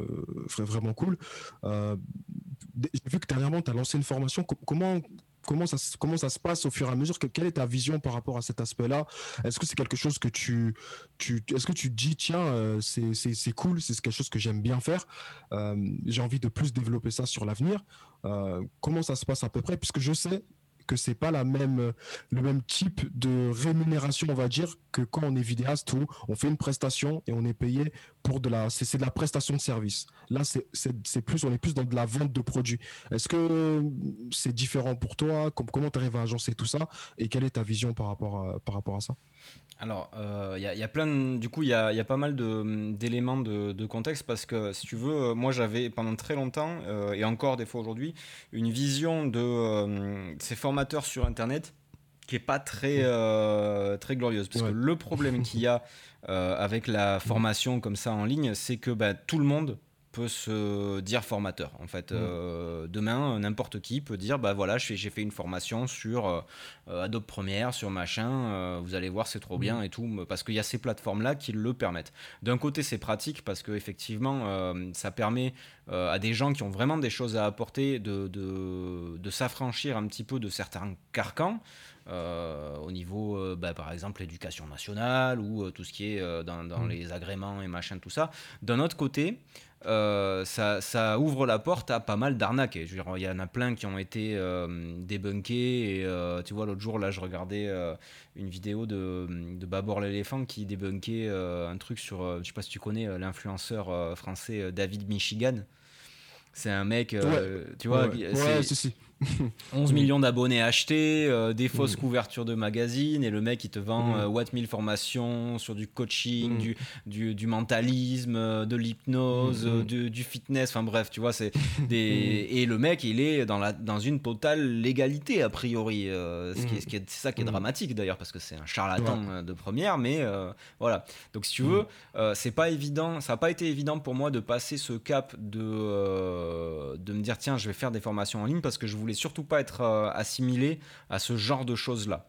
vraiment cool. J'ai vu que dernièrement, tu as lancé une formation. Comment comment ça, comment ça se passe au fur et à mesure Quelle est ta vision par rapport à cet aspect-là? Est-ce que c'est quelque chose que tu, tu est-ce que tu dis tiens euh, c'est, c'est, cool, c'est quelque chose que j'aime bien faire, euh, j'ai envie de plus développer ça sur l'avenir. Euh, comment ça se passe à peu près? Puisque je sais que c'est pas la même le même type de rémunération on va dire que quand on est vidéaste où on fait une prestation et on est payé pour de la, c'est de la prestation de service. Là, c'est plus, on est plus dans de la vente de produits. Est-ce que c'est différent pour toi? Comment tu arrives à agencer tout ça? Et quelle est ta vision par rapport à, par rapport à ça? Alors, il euh, y, a plein du coup, il y a, pas mal d'éléments de, contexte parce que, si tu veux, euh, moi j'avais pendant très longtemps, euh, et encore des fois aujourd'hui, une vision de ces formateurs sur Internet qui est pas très, très glorieuse. Parce que le problème qu'il y a avec la formation comme ça en ligne, c'est que bah, tout le monde peut se dire formateur. En fait, mm. euh, demain, n'importe qui peut dire bah voilà, j'ai fait une formation sur euh, Adobe Premiere, sur machin. Euh, vous allez voir, c'est trop bien mm. et tout, parce qu'il y a ces plateformes-là qui le permettent. D'un côté, c'est pratique parce que effectivement, ça permet à des gens qui ont vraiment des choses à apporter de, de, de s'affranchir un petit peu de certains carcans. Au niveau, bah, par exemple, l'éducation nationale ou tout ce qui est dans, dans mm. les agréments et machin, tout ça. D'un autre côté, euh, ça, ouvre la porte à pas mal d'arnaques. Il y en a plein qui ont été euh, débunkés. Et euh, tu vois, l'autre jour, là, je regardais une vidéo de, de Babor l'éléphant qui débunkait un truc sur, je sais pas si tu connais l'influenceur français David Michigan. C'est un mec, tu vois, ouais, 11 millions d'abonnés achetés, euh, des fausses mm. couvertures de magazines, et le mec il te vend mm. euh, what 1000 formations sur du coaching, mm. du, du, mentalisme, euh, de l'hypnose, du, fitness, enfin bref, tu vois, c'est des. Et le mec il est dans, la, dans une totale légalité a priori. ce qui c'est ça qui est dramatique d'ailleurs, parce que c'est un charlatan de première, mais voilà. Donc si tu veux, c'est pas évident, ça n'a pas été évident pour moi de passer ce cap de, de me dire tiens, je vais faire des formations en ligne parce que je voulais surtout pas être euh, assimilé à ce genre de choses-là.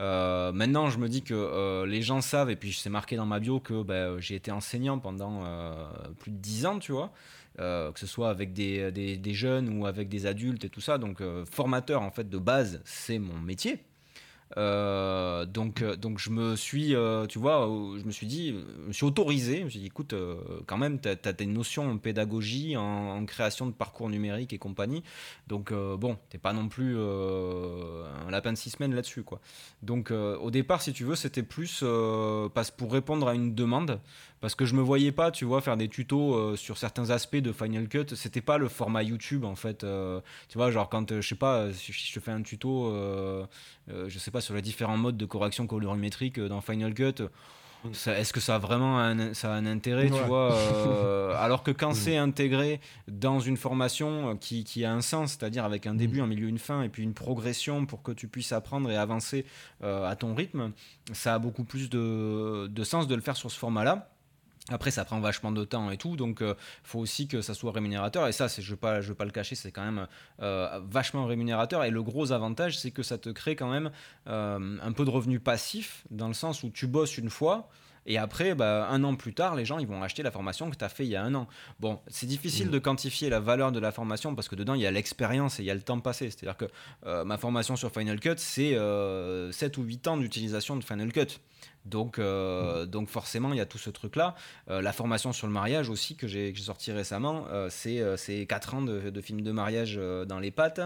Euh, maintenant, je me dis que euh, les gens savent, et puis c'est marqué dans ma bio que bah, j'ai été enseignant pendant plus de 10 ans, tu vois, que ce soit avec des, des, jeunes ou avec des adultes et tout ça. Donc, formateur, en fait, de base, c'est mon métier. Euh, donc, euh, donc je me suis, euh, tu vois, je me suis dit, je me suis autorisé, je me suis dit, écoute, quand même, tu as, des notions en pédagogie, en, création de parcours numérique et compagnie. Donc, bon, t'es pas non plus un lapin de six semaines là-dessus, quoi. Donc, au départ, si tu veux, c'était plus parce pour répondre à une demande parce que je me voyais pas, tu vois, faire des tutos euh, sur certains aspects de Final Cut. C'était pas le format YouTube en fait. Euh, tu vois, genre quand euh, je sais pas, si je te fais un tuto, je sais pas sur les différents modes de correction colorimétrique dans Final Cut. Mm. Est-ce que ça a vraiment un, ça a un intérêt, tu vois Alors que quand mm. c'est intégré dans une formation qui, qui a un sens, c'est-à-dire avec un début, mm. un milieu, une fin, et puis une progression pour que tu puisses apprendre et avancer à ton rythme, ça a beaucoup plus de, de sens de le faire sur ce format-là. Après, ça prend vachement de temps et tout, donc il euh, faut aussi que ça soit rémunérateur. Et ça, je ne veux, pas, le cacher, c'est quand même euh, vachement rémunérateur. Et le gros avantage, c'est que ça te crée quand même euh, un peu de revenus passifs, dans le sens où tu bosses une fois, et après, bah, un an plus tard, les gens ils vont acheter la formation que tu as fait il y a un an. Bon, c'est difficile mmh. de quantifier la valeur de la formation parce que dedans, il y a l'expérience et il y a le temps passé. C'est-à-dire que euh, ma formation sur Final Cut, c'est 7 euh, ou 8 ans d'utilisation de Final Cut. Donc, euh, mmh. donc forcément, il y a tout ce truc-là. la formation sur le mariage aussi, que j'ai sorti récemment, c'est 4 ans de, de films de mariage dans les pattes,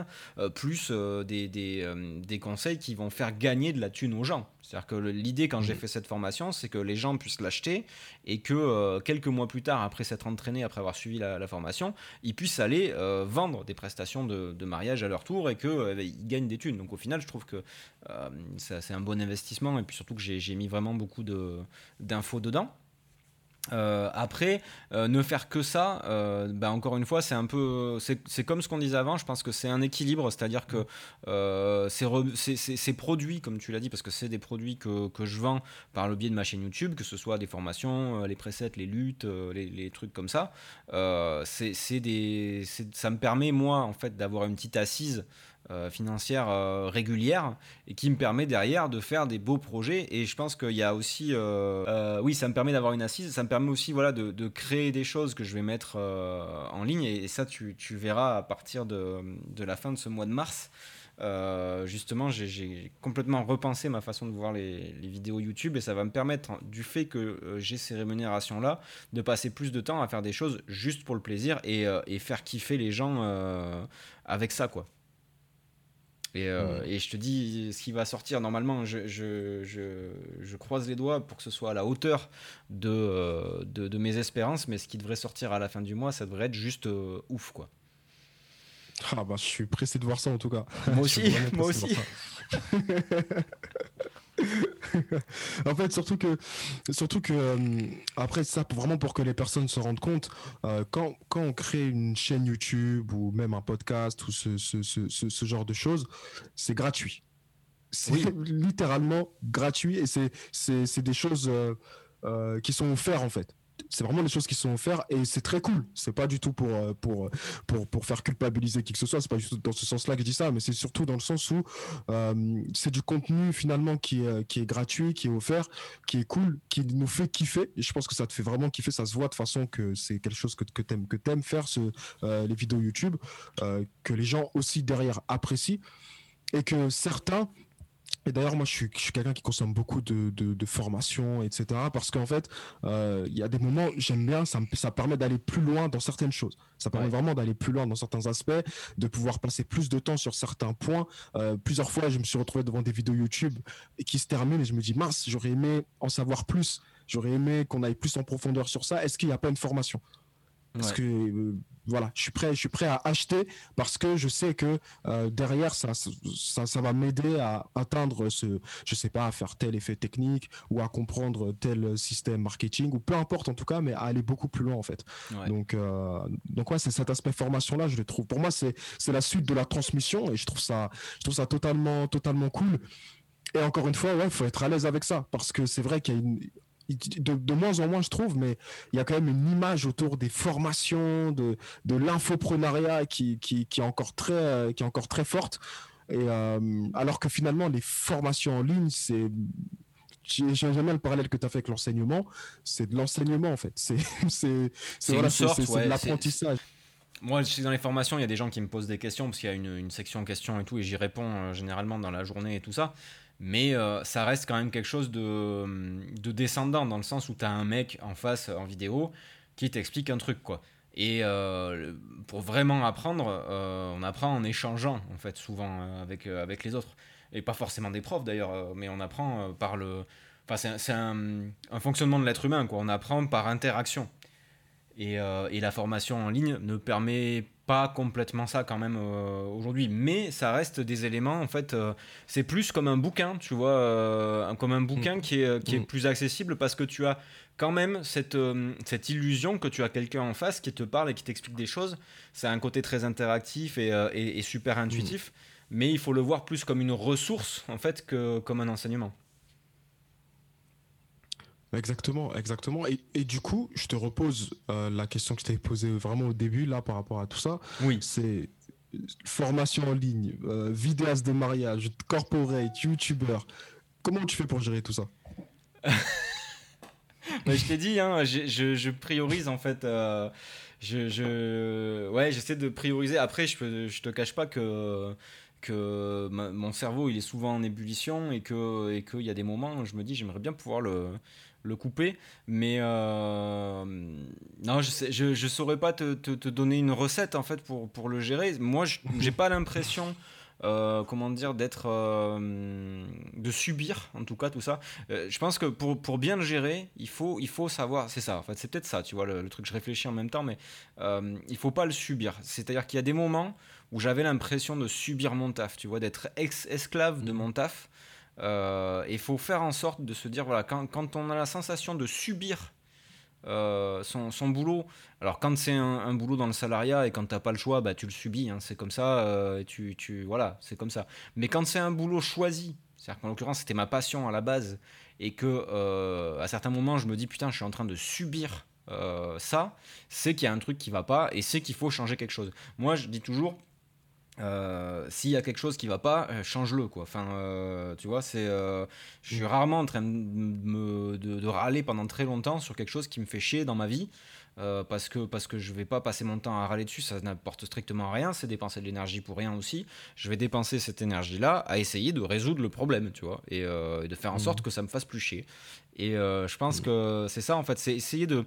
plus des, des, des conseils qui vont faire gagner de la thune aux gens. C'est-à-dire que l'idée quand j'ai mmh. fait cette formation, c'est que les gens puissent l'acheter et que euh, quelques mois plus tard, après s'être entraîné, après avoir suivi la, formation, ils puissent aller euh, vendre des prestations de, mariage à leur tour et qu'ils euh, gagnent des thunes. Donc au final, je trouve que c'est un bon investissement et puis surtout que j'ai mis vraiment beaucoup d'infos dedans. Euh, après, euh, ne faire que ça, euh, bah, encore une fois, c'est un peu, c'est comme ce qu'on disait avant. Je pense que c'est un équilibre, c'est-à-dire que ces produits, comme tu l'as dit, parce que c'est des produits que, que, je vends par le biais de ma chaîne YouTube, que ce soit des formations, les presets, les luttes, les, trucs comme ça. c'est ça me permet moi en fait d'avoir une petite assise euh, financière euh, régulière et qui me permet derrière de faire des beaux projets. Et je pense qu'il y a aussi, euh, oui, ça me permet d'avoir une assise, ça me permet aussi voilà, de, créer des choses que je vais mettre en ligne. Et, ça, tu, verras à partir de, la fin de ce mois de mars. justement, j'ai complètement repensé ma façon de voir les, vidéos YouTube et ça va me permettre, du fait que j'ai ces rémunérations-là, de passer plus de temps à faire des choses juste pour le plaisir et faire kiffer les gens avec ça, quoi. Et, euh, et, je te dis, ce qui va sortir, normalement, je, je, je, je, croise les doigts pour que ce soit à la hauteur de, euh, de, de, mes espérances, mais ce qui devrait sortir à la fin du mois, ça devrait être juste euh, ouf, quoi. Ah bah je suis pressé de voir ça en tout cas. Moi aussi, moi aussi. en fait, surtout que, surtout que euh, après ça, vraiment pour que les personnes se rendent compte, euh, quand, quand on crée une chaîne YouTube ou même un podcast ou ce, ce, ce, ce genre de choses, c'est gratuit. C'est littéralement gratuit et c'est des choses euh, qui sont offertes en fait c'est vraiment des choses qui sont offertes et c'est très cool. C'est pas du tout pour, euh, pour, pour, pour faire culpabiliser qui que ce soit. C'est pas dans ce sens-là que je dis ça, mais c'est surtout dans le sens où euh, c'est du contenu finalement qui est, qui est gratuit, qui est offert, qui est cool, qui nous fait kiffer. Et je pense que ça te fait vraiment kiffer. Ça se voit de façon que c'est quelque chose que, que t'aimes, que faire euh, les vidéos YouTube, que les gens aussi derrière apprécient et que certains et d'ailleurs, moi, je suis, je suis quelqu'un qui consomme beaucoup de, de, de formations, etc. Parce qu'en fait, euh, il y a des moments, j'aime bien, ça, me, ça permet d'aller plus loin dans certaines choses. Ça permet vraiment d'aller plus loin dans certains aspects, de pouvoir passer plus de temps sur certains points. Euh, plusieurs fois, je me suis retrouvé devant des vidéos YouTube qui se terminent et je me dis, mince, j'aurais aimé en savoir plus. J'aurais aimé qu'on aille plus en profondeur sur ça. Est-ce qu'il n'y a pas une formation? Parce que euh, voilà, je suis prêt, je suis prêt à acheter parce que je sais que euh, derrière ça, ça, ça va m'aider à atteindre ce, je sais pas, à faire tel effet technique ou à comprendre tel système marketing ou peu importe en tout cas, mais à aller beaucoup plus loin en fait. Donc, euh, donc ouais, c'est cet aspect formation là, je le trouve. Pour moi, c'est c'est la suite de la transmission et je trouve ça, je trouve ça totalement totalement cool. Et encore une fois, ouais, faut être à l'aise avec ça parce que c'est vrai qu'il y a une de, moins en moins, je trouve, mais il y a quand même une image autour des formations, de, de l'infoprenariat qui, qui, qui, est encore très, qui est encore très forte. Et euh, alors que finalement, les formations en ligne, c'est j'aime bien le parallèle que tu as fait avec l'enseignement, c'est de l'enseignement en fait. C'est de l'apprentissage. Moi, je suis dans les formations, il y a des gens qui me posent des questions parce qu'il y a une, une, section questions et tout, et j'y réponds euh, généralement dans la journée et tout ça mais euh, ça reste quand même quelque chose de, de descendant dans le sens où tu as un mec en face en vidéo qui t'explique un truc quoi. Et euh, pour vraiment apprendre, euh, on apprend en échangeant en fait souvent avec, avec les autres et pas forcément des profs d'ailleurs, mais on apprend par le, enfin c'est un, un, fonctionnement de l'être humain quoi. On apprend par interaction. Et, et, la formation en ligne ne permet pas complètement ça quand même euh, aujourd'hui, mais ça reste des éléments en fait. Euh, c'est plus comme un bouquin, tu vois, euh, comme un bouquin mm. qui est qui est mm. plus accessible parce que tu as quand même cette cette illusion que tu as quelqu'un en face qui te parle et qui t'explique des choses. C'est un côté très interactif et, et, super intuitif, mm. mais il faut le voir plus comme une ressource en fait que comme un enseignement. Exactement, exactement. Et, du coup, je te repose euh, la question que je t'avais posée vraiment au début, là, par rapport à tout ça. Oui. C'est formation en ligne, euh, vidéaste de mariage, corporate, youtubeur. Comment tu fais pour gérer tout ça? Je t'ai dit, hein, je, je, priorise en fait. Euh, je, je, ouais, j'essaie de prioriser. Après, je, je te cache pas que que mon cerveau il est souvent en ébullition et que et qu'il y a des moments où je me dis j'aimerais bien pouvoir le le couper. Mais euh, non, je, sais, je, saurais pas te, te, donner une recette en fait pour, pour le gérer. Moi, j'ai pas l'impression. Euh, comment dire d'être euh, de subir en tout cas tout ça je pense que pour, pour bien le gérer il faut il faut savoir c'est ça en fait c'est peut-être ça tu vois le, truc je réfléchis en même temps mais il faut pas le subir c'est à dire qu'il y a des moments où j'avais l'impression de subir mon taf tu vois d'être ex esclave de mmh. mon taf euh, il faut faire en sorte de se dire, voilà, quand, quand on a la sensation de subir euh, son, son, boulot, alors quand c'est un, boulot dans le salariat et quand t'as pas le choix, bah, tu le subis, hein, c'est comme ça, euh, tu, tu, voilà, c'est comme ça. Mais quand c'est un boulot choisi, c'est-à-dire qu'en l'occurrence c'était ma passion à la base, et que à certains moments je me dis, putain, je suis en train de subir ça, c'est qu'il y a un truc qui va pas et c'est qu'il faut changer quelque chose. Moi, je dis toujours, euh, s'il y a quelque chose qui va pas, euh, change-le quoi. Enfin, euh, tu vois, c'est, je suis rarement en train de, me, de, râler pendant très longtemps sur quelque chose qui me fait chier dans ma vie, parce que parce que je vais pas passer mon temps à râler dessus, ça n'apporte strictement rien, c'est dépenser de l'énergie pour rien aussi. Je vais dépenser cette énergie là à essayer de résoudre le problème, tu vois, et, de faire en sorte mmh. que ça me fasse plus chier. Et je pense mmh. que c'est ça en fait, c'est essayer de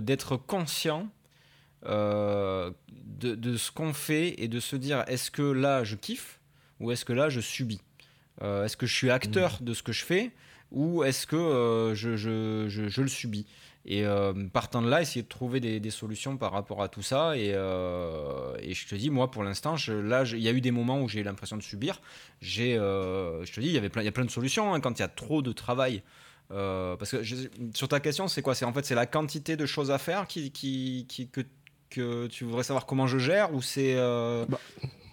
d'être conscient euh, de, de, ce qu'on fait et de se dire est-ce que là je kiffe ou est-ce que là je subis Est-ce que je suis acteur de ce que je fais ou est-ce que je, je, je, le subis et partant de là, essayer de trouver des, des, solutions par rapport à tout ça. Et, et je te dis, moi, pour l'instant, là, il y a eu des moments où j'ai l'impression de subir. J'ai, je te dis, il y avait plein, il y a plein de solutions hein, quand il y a trop de travail. parce que sur ta question, c'est quoi? C'est en fait c'est la quantité de choses à faire qui, qui, qui que, que, tu voudrais savoir comment je gère ou c'est bah,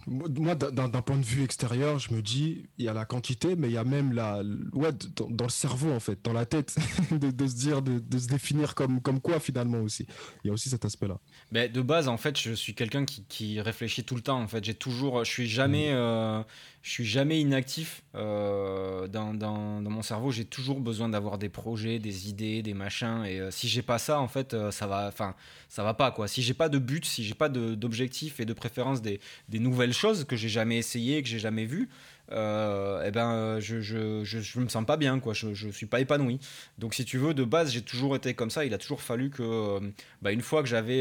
moi, d'un point de vue extérieur, je me dis, il y a la quantité, mais il y a même la, ouais, dans, le cerveau en fait, dans la tête, de, se dire, de, se définir comme, comme quoi finalement aussi. Il y a aussi cet aspect-là. Mais de base, en fait, je suis quelqu'un qui, réfléchit tout le temps. En fait, j'ai toujours, je suis jamais, mmh. euh, je suis jamais inactif euh, dans, mon cerveau. J'ai toujours besoin d'avoir des projets, des idées, des machins. Et euh, si j'ai pas ça, en fait, euh, ça va, enfin, ça va pas quoi. Si j'ai pas de but, si j'ai pas d'objectif et de préférence des, des, nouvelles choses que j'ai jamais essayé, que j'ai jamais vues, euh, eh ben, euh, je, je, je, me sens pas bien, quoi. Je, je suis pas épanoui. Donc, si tu veux, de base, j'ai toujours été comme ça. Il a toujours fallu que, euh, bah, une fois que j'avais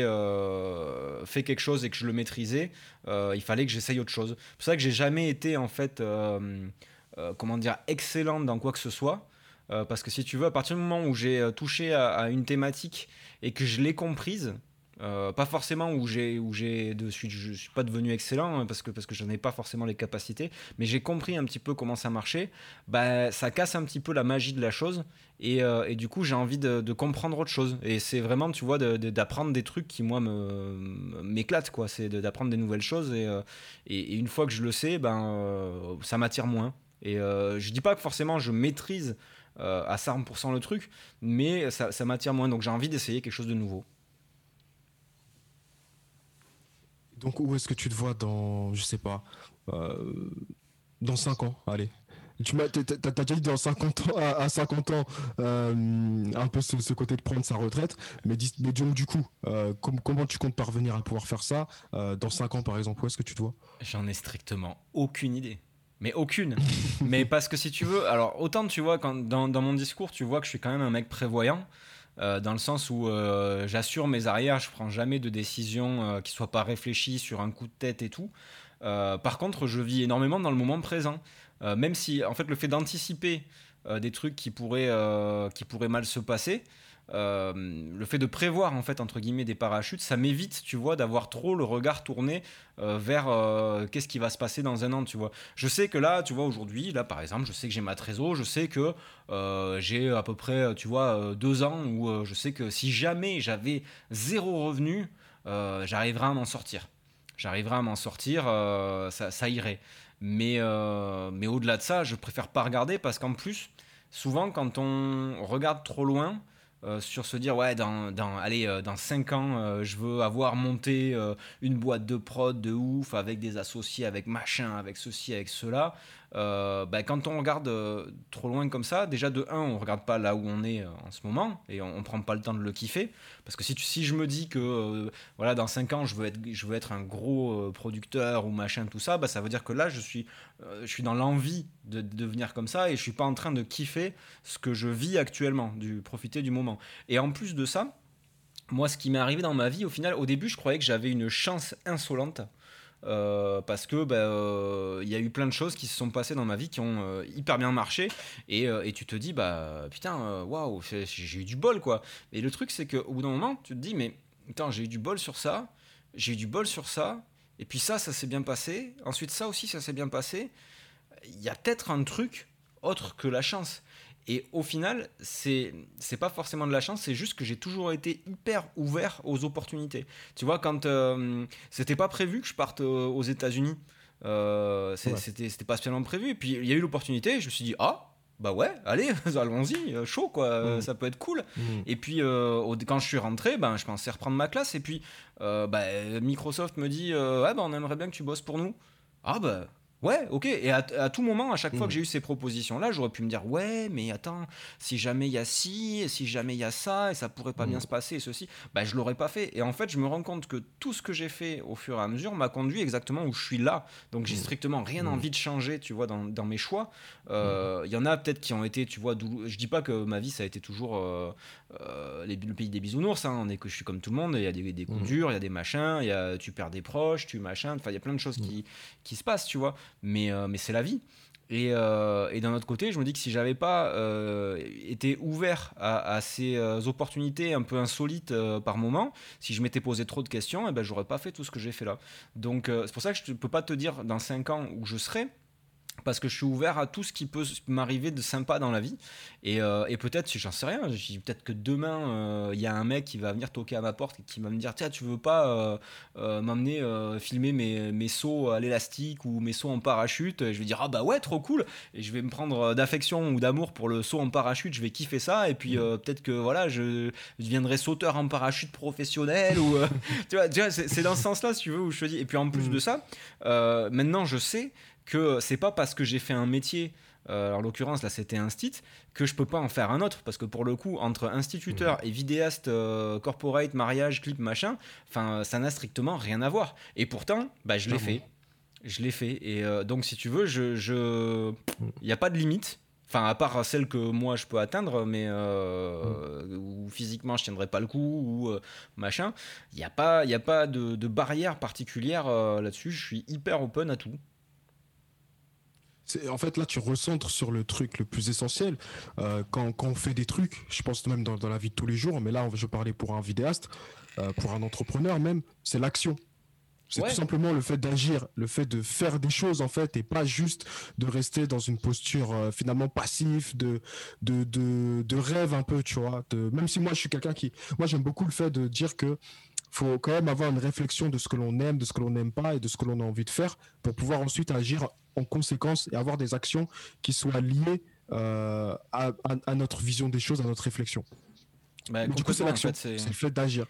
fait quelque chose et que je le maîtrisais, il fallait que j'essaye autre chose. C'est pour ça que j'ai jamais été, en fait, comment dire, excellent dans quoi que ce soit. parce que si tu veux, à partir du moment où j'ai touché à, une thématique et que je l'ai comprise, euh, pas forcément où j'ai où j'ai de suite je suis pas devenu excellent hein, parce que parce que j'en ai pas forcément les capacités mais j'ai compris un petit peu comment ça marchait. Bah ça casse un petit peu la magie de la chose et, euh, et du coup j'ai envie de, comprendre autre chose. Et c'est vraiment tu vois d'apprendre des trucs qui moi m'éclatent quoi. C'est d'apprendre des nouvelles choses et, euh, et, et, une fois que je le sais ben ça m'attire moins. Et je dis pas que forcément je maîtrise à 100% le truc mais ça, ça m'attire moins. Donc j'ai envie d'essayer quelque chose de nouveau Donc, où est-ce que tu te vois dans, je sais pas, euh, dans 5 ans? Allez. Tu m'as, t'as, déjà dit dans 50 ans, à, 50 ans, euh, un peu ce, côté de prendre sa retraite, mais, mais donc, du coup, euh, comment tu comptes parvenir à pouvoir faire ça dans 5 ans, par exemple? Où est-ce que tu te vois? J'en ai strictement aucune idée. Mais aucune. mais parce que si tu veux, alors autant tu vois, quand, dans, dans mon discours, tu vois que je suis quand même un mec prévoyant. Euh, dans le sens où euh, j'assure mes arrières, je prends jamais de décision euh, qui soit pas réfléchie sur un coup de tête et tout. par contre, je vis énormément dans le moment présent. même si, en fait, le fait d'anticiper des trucs qui pourraient, qui pourraient mal se passer, euh, le fait de prévoir en fait entre guillemets des parachutes, ça m'évite, tu vois, d'avoir trop le regard tourné euh, vers euh, qu'est-ce qui va se passer dans un an, tu vois. Je sais que là, tu vois, aujourd'hui, là par exemple, je sais que j'ai ma trésor, je sais que j'ai à peu près, tu vois, deux ans où je sais que si jamais j'avais zéro revenu, j'arriverai à m'en sortir. J'arriverai à m'en sortir, ça, ça, irait. Mais, mais au-delà de ça, je préfère pas regarder parce qu'en plus, souvent quand on regarde trop loin, euh, sur se dire ouais dans, dans allez euh, dans 5 ans euh, je veux avoir monté une boîte de prod de ouf avec des associés avec machin avec ceci avec cela euh, bah, quand on regarde euh, trop loin comme ça, déjà de 1, on regarde pas là où on est euh, en ce moment et on, prend pas le temps de le kiffer. Parce que si, si je me dis que voilà, dans 5 ans, je veux être, je veux être un gros producteur ou machin, tout ça, bah, ça veut dire que là, je suis, je suis dans l'envie de, de, devenir comme ça et je suis pas en train de kiffer ce que je vis actuellement, du profiter du moment. Et en plus de ça, moi, ce qui m'est arrivé dans ma vie, au final, au début, je croyais que j'avais une chance insolente euh, parce que bah, euh, il y a eu plein de choses qui se sont passées dans ma vie qui ont euh, hyper bien marché. Et, et, tu te dis bah putain waouh j'ai eu du bol quoi. Et le truc c'est qu'au bout d'un moment tu te dis mais putain j'ai eu du bol sur ça j'ai eu du bol sur ça et puis ça ça s'est bien passé. Ensuite ça aussi ça s'est bien passé. Il y a peut-être un truc autre que la chance et au final, c'est c'est pas forcément de la chance, c'est juste que j'ai toujours été hyper ouvert aux opportunités. Tu vois, quand euh, c'était pas prévu que je parte euh, aux États-Unis, euh, c'était pas spécialement prévu. Et puis il y a eu l'opportunité, je me suis dit ah bah ouais, allez, allons-y, chaud quoi, mm. ça peut être cool. Mm. Et puis quand je suis rentré, ben je pensais reprendre ma classe et puis bah, Microsoft me dit ah bah on aimerait bien que tu bosses pour nous. Ah bah Ouais, ok. Et à, tout moment, à chaque fois que mmh. j'ai eu ces propositions-là, j'aurais pu me dire ouais, mais attends, si jamais il y a ci, si jamais il y a ça, et ça pourrait pas bien mmh. se passer, et ceci, bah je l'aurais pas fait. Et en fait, je me rends compte que tout ce que j'ai fait au fur et à mesure m'a conduit exactement où je suis là. Donc j'ai mmh. strictement rien envie de changer, tu vois, dans, dans mes choix. Euh, il y en a peut-être qui ont été, tu vois, je dis pas que ma vie ça a été toujours euh, euh, le pays des bisounours, hein, on est que je suis comme tout le monde, il y a des, des coups durs, il y a des machins, y a, tu perds des proches, tu machin, enfin il y a plein de choses qui, qui se passent, tu vois. mais, mais c'est la vie. Et, et d'un autre côté, je me dis que si j'avais pas été ouvert à, ces opportunités un peu insolites par moment, si je m'étais posé trop de questions, eh ben, j'aurais pas fait tout ce que j'ai fait là. Donc c'est pour ça que je ne peux pas te dire dans 5 ans où je serai, parce que je suis ouvert à tout ce qui peut m'arriver de sympa dans la vie. Et, euh, et peut-être, j'en sais rien, peut-être que demain, euh, il y a un mec qui va venir toquer à ma porte et qui va me dire Tiens, tu veux pas euh, m'amener filmer mes, mes, sauts à l'élastique ou mes sauts en parachute? Et je vais dire Ah bah ouais, trop cool Et je vais me prendre d'affection ou d'amour pour le saut en parachute, je vais kiffer ça. Et puis mmh. peut-être que voilà, je, deviendrai sauteur en parachute professionnel. ou Tu vois, c'est dans ce sens-là, si tu veux, où je te dis. Et puis en plus mmh. de ça, maintenant, je sais que c'est pas parce que j'ai fait un métier, euh, en l'occurrence là c'était un stit, que je peux pas en faire un autre parce que pour le coup entre instituteur mmh. et vidéaste euh, corporate, mariage, clip, machin, enfin ça n'a strictement rien à voir. Et pourtant, bah je l'ai fait, je l'ai fait. Et euh, donc si tu veux, je, je, il n'y a pas de limite. Enfin, à part celle que moi je peux atteindre, mais mmh. où physiquement je tiendrai pas le coup ou machin, il n'y a pas, y a pas de, de barrière particulière là-dessus. Je suis hyper open à tout en fait là tu recentres sur le truc le plus essentiel. Euh, quand, on fait des trucs je pense même dans, la vie de tous les jours mais là je parlais pour un vidéaste euh, pour un entrepreneur même c'est l'action. C'est tout simplement le fait d'agir le fait de faire des choses en fait et pas juste de rester dans une posture euh, finalement passif de, de de, rêve un peu tu vois même si moi je suis quelqu'un qui moi j'aime beaucoup le fait de dire que faut quand même avoir une réflexion de ce que l'on aime, de ce que l'on n'aime pas et de ce que l'on a envie de faire pour pouvoir ensuite agir en conséquence et avoir des actions qui soient liées euh, à, notre vision des choses, à notre réflexion. Bah, du coup, c'est l'action, c'est le fait d'agir.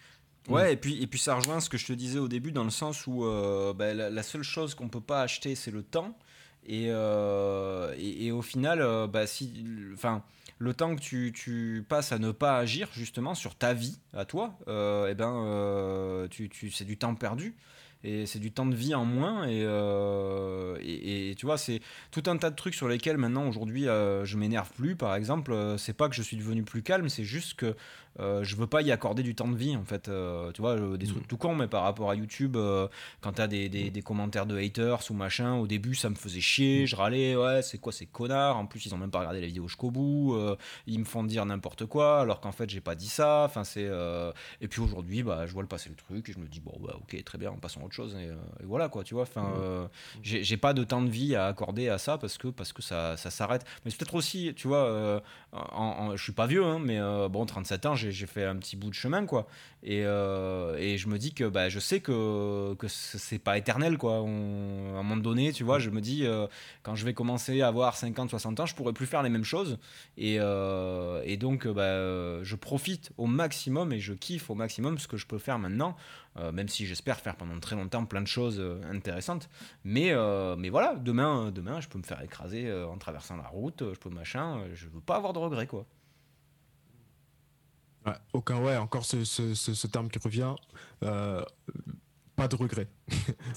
Ouais, et puis, et puis ça rejoint ce que je te disais au début, dans le sens où euh, bah, la, seule chose qu'on peut pas acheter, c'est le temps. Et, euh, et, au final, bah, si, enfin, le temps que tu, passes à ne pas agir justement sur ta vie à toi, euh, eh ben, euh, c'est du temps perdu et c'est du temps de vie en moins et, euh, et, tu vois c'est tout un tas de trucs sur lesquels maintenant aujourd'hui euh, je m'énerve plus par exemple. C'est pas que je suis devenu plus calme c'est juste que euh, je veux pas y accorder du temps de vie en fait euh, tu vois des trucs mm. tout con mais par rapport à YouTube euh, quand t'as des, des, des, commentaires de haters ou machin au début ça me faisait chier je râlais ouais c'est quoi ces connards? En plus ils ont même pas regardé la vidéo jusqu'au bout ils me font dire n'importe quoi alors qu'en fait j'ai pas dit ça enfin c'est et puis aujourd'hui bah je vois le passer le truc et je me dis bon bah ok très bien passons à autre chose et, voilà quoi tu vois enfin mm. j'ai pas de temps de vie à accorder à ça parce que parce que ça, ça s'arrête. Mais c'est peut-être aussi tu vois en, je suis pas vieux hein, mais bon 37 ans j'ai j'ai fait un petit bout de chemin, quoi. Et, euh, et je me dis que bah, je sais que, que c'est pas éternel, quoi. à un moment donné, tu vois, je me dis, euh, quand je vais commencer à avoir 50, 60 ans, je pourrai plus faire les mêmes choses. Et, euh, et donc, bah, je profite au maximum et je kiffe au maximum ce que je peux faire maintenant, même si j'espère faire pendant très longtemps plein de choses intéressantes. Mais, mais voilà, demain, demain, je peux me faire écraser en traversant la route, je peux machin, je veux pas avoir de regrets, quoi aucun, ouais, encore ce, ce, ce, terme qui revient. Euh, pas de regret.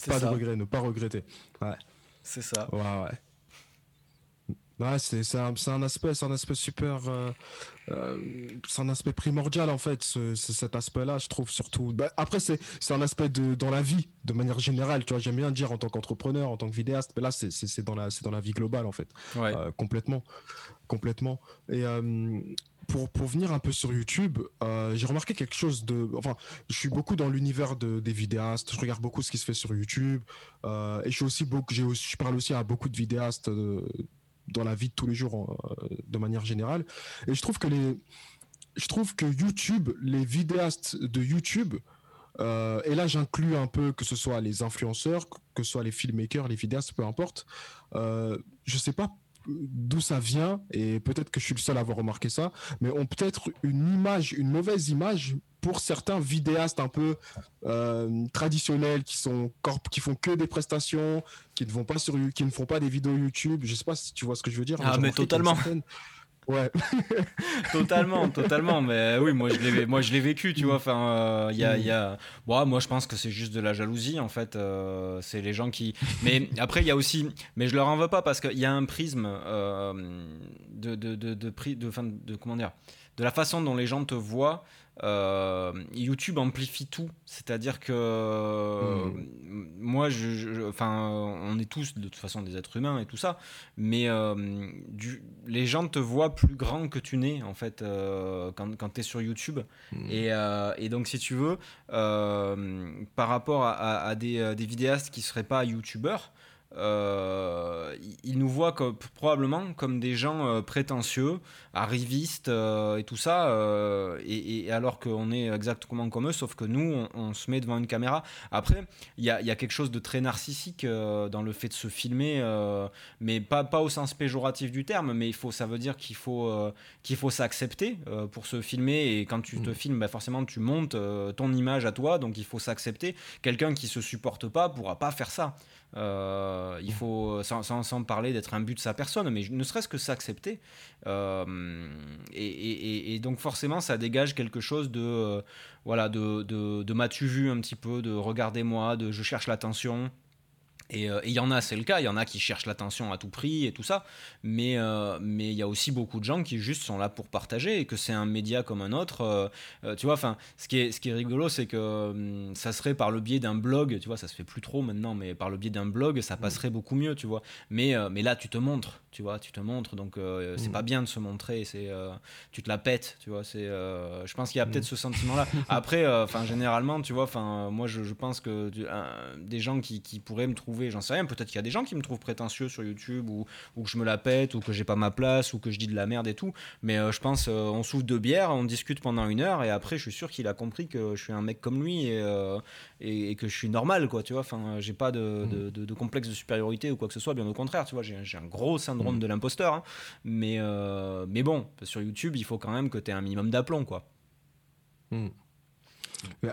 pas de regret, ne pas regretter. Ouais. C'est ça. Ouais, ouais. Ouais, c'est un, un, aspect, c'est un aspect super, euh, euh, c'est un aspect primordial en fait, ce, cet aspect-là, je trouve surtout. Bah, après, c'est un aspect de dans la vie, de manière générale. Tu vois, j'aime bien dire en tant qu'entrepreneur, en tant que vidéaste, mais là, c'est dans la, c'est dans la vie globale en fait, ouais. complètement, complètement. Et pour, pour venir un peu sur YouTube, euh, j'ai remarqué quelque chose de. Enfin, je suis beaucoup dans l'univers de, des vidéastes. Je regarde beaucoup ce qui se fait sur YouTube. Euh, et je suis aussi beaucoup. Je parle aussi à beaucoup de vidéastes euh, dans la vie de tous les jours, de manière générale. Et je trouve que les. Je trouve que YouTube, les vidéastes de YouTube, et là j'inclus un peu que ce soit les influenceurs, que ce soit les filmmakers, les vidéastes, peu importe. je sais pas d'où ça vient, et peut-être que je suis le seul à avoir remarqué ça, mais ont peut-être une image, une mauvaise image pour certains vidéastes un peu euh, traditionnels qui sont qui font que des prestations, qui ne vont pas sur qui ne font pas des vidéos YouTube. Je sais pas si tu vois ce que je veux dire. Ah mais totalement. Ouais. totalement, totalement. Mais oui, moi je l'ai, moi je l'ai vécu, tu vois. Enfin, il euh, y a, bon, moi je pense que c'est juste de la jalousie en fait. Euh, c'est les gens qui. Mais après il y a aussi, mais je leur en veux pas parce qu'il y a un prisme euh, de de de de, de, de, de comment dire, de la façon dont les gens te voient YouTube amplifie tout. C'est-à-dire que hmm. moi, je, enfin, on est tous de toute façon des êtres humains et tout ça, mais du, les gens te voient plus grand que tu n'es en fait quand, quand tu es sur YouTube. Hmm. Et, et, donc, si tu veux, par rapport à, des, des, vidéastes qui seraient pas youtubeurs, euh, ils nous voient comme, probablement comme des gens euh, prétentieux, arrivistes euh, et tout ça, et, alors qu'on est exactement comme eux, sauf que nous, on, se met devant une caméra. Après, il y a, y a, quelque chose de très narcissique dans le fait de se filmer, mais pas, pas au sens péjoratif du terme, mais il faut, ça veut dire qu'il faut, qu'il faut s'accepter pour se filmer, et quand tu te mmh. filmes, bah forcément, tu montes ton image à toi, donc il faut s'accepter. Quelqu'un qui se supporte pas pourra pas faire ça. Euh, il faut, sans, sans, parler d'être un but de sa personne, mais ne serait-ce que s'accepter. Euh, et, et, donc forcément, ça dégage quelque chose de, euh, voilà, de, de, de m'as-tu vu un petit peu, de regardez-moi, de je cherche l'attention. Euh, et il y en a, c'est le cas, il y en a qui cherchent l'attention à tout prix et tout ça, mais euh, mais il y a aussi beaucoup de gens qui juste sont là pour partager et que c'est un média comme un autre. Euh, tu vois, enfin, ce qui est ce qui est rigolo, c'est que hum, ça serait par le biais d'un blog, tu vois, ça se fait plus trop maintenant, mais par le biais d'un blog, ça mmh. passerait beaucoup mieux, tu vois. Mais mais là, tu te montres, tu vois, tu te montres, donc c'est mmh. pas bien de se montrer, c'est tu te la pètes, tu vois. C'est, je pense qu'il y a peut-être mmh. ce sentiment-là. Après, enfin, généralement, tu vois, enfin, moi, je, je, pense que des gens qui, qui pourraient me trouver j'en sais rien. Peut-être qu'il y a des gens qui me trouvent prétentieux sur YouTube ou, ou, que je me la pète ou que j'ai pas ma place ou que je dis de la merde et tout. Mais euh, je pense, euh, on souffle de bière, on discute pendant une heure et après, je suis sûr qu'il a compris que je suis un mec comme lui et, euh, et, que je suis normal, quoi. Tu vois, enfin, j'ai pas de, mm. de, de, complexe de supériorité ou quoi que ce soit. Bien au contraire, tu vois, j'ai un gros syndrome mm. de l'imposteur. Hein. Mais, mais bon, sur YouTube, il faut quand même que tu aies un minimum d'aplomb, quoi. Mm.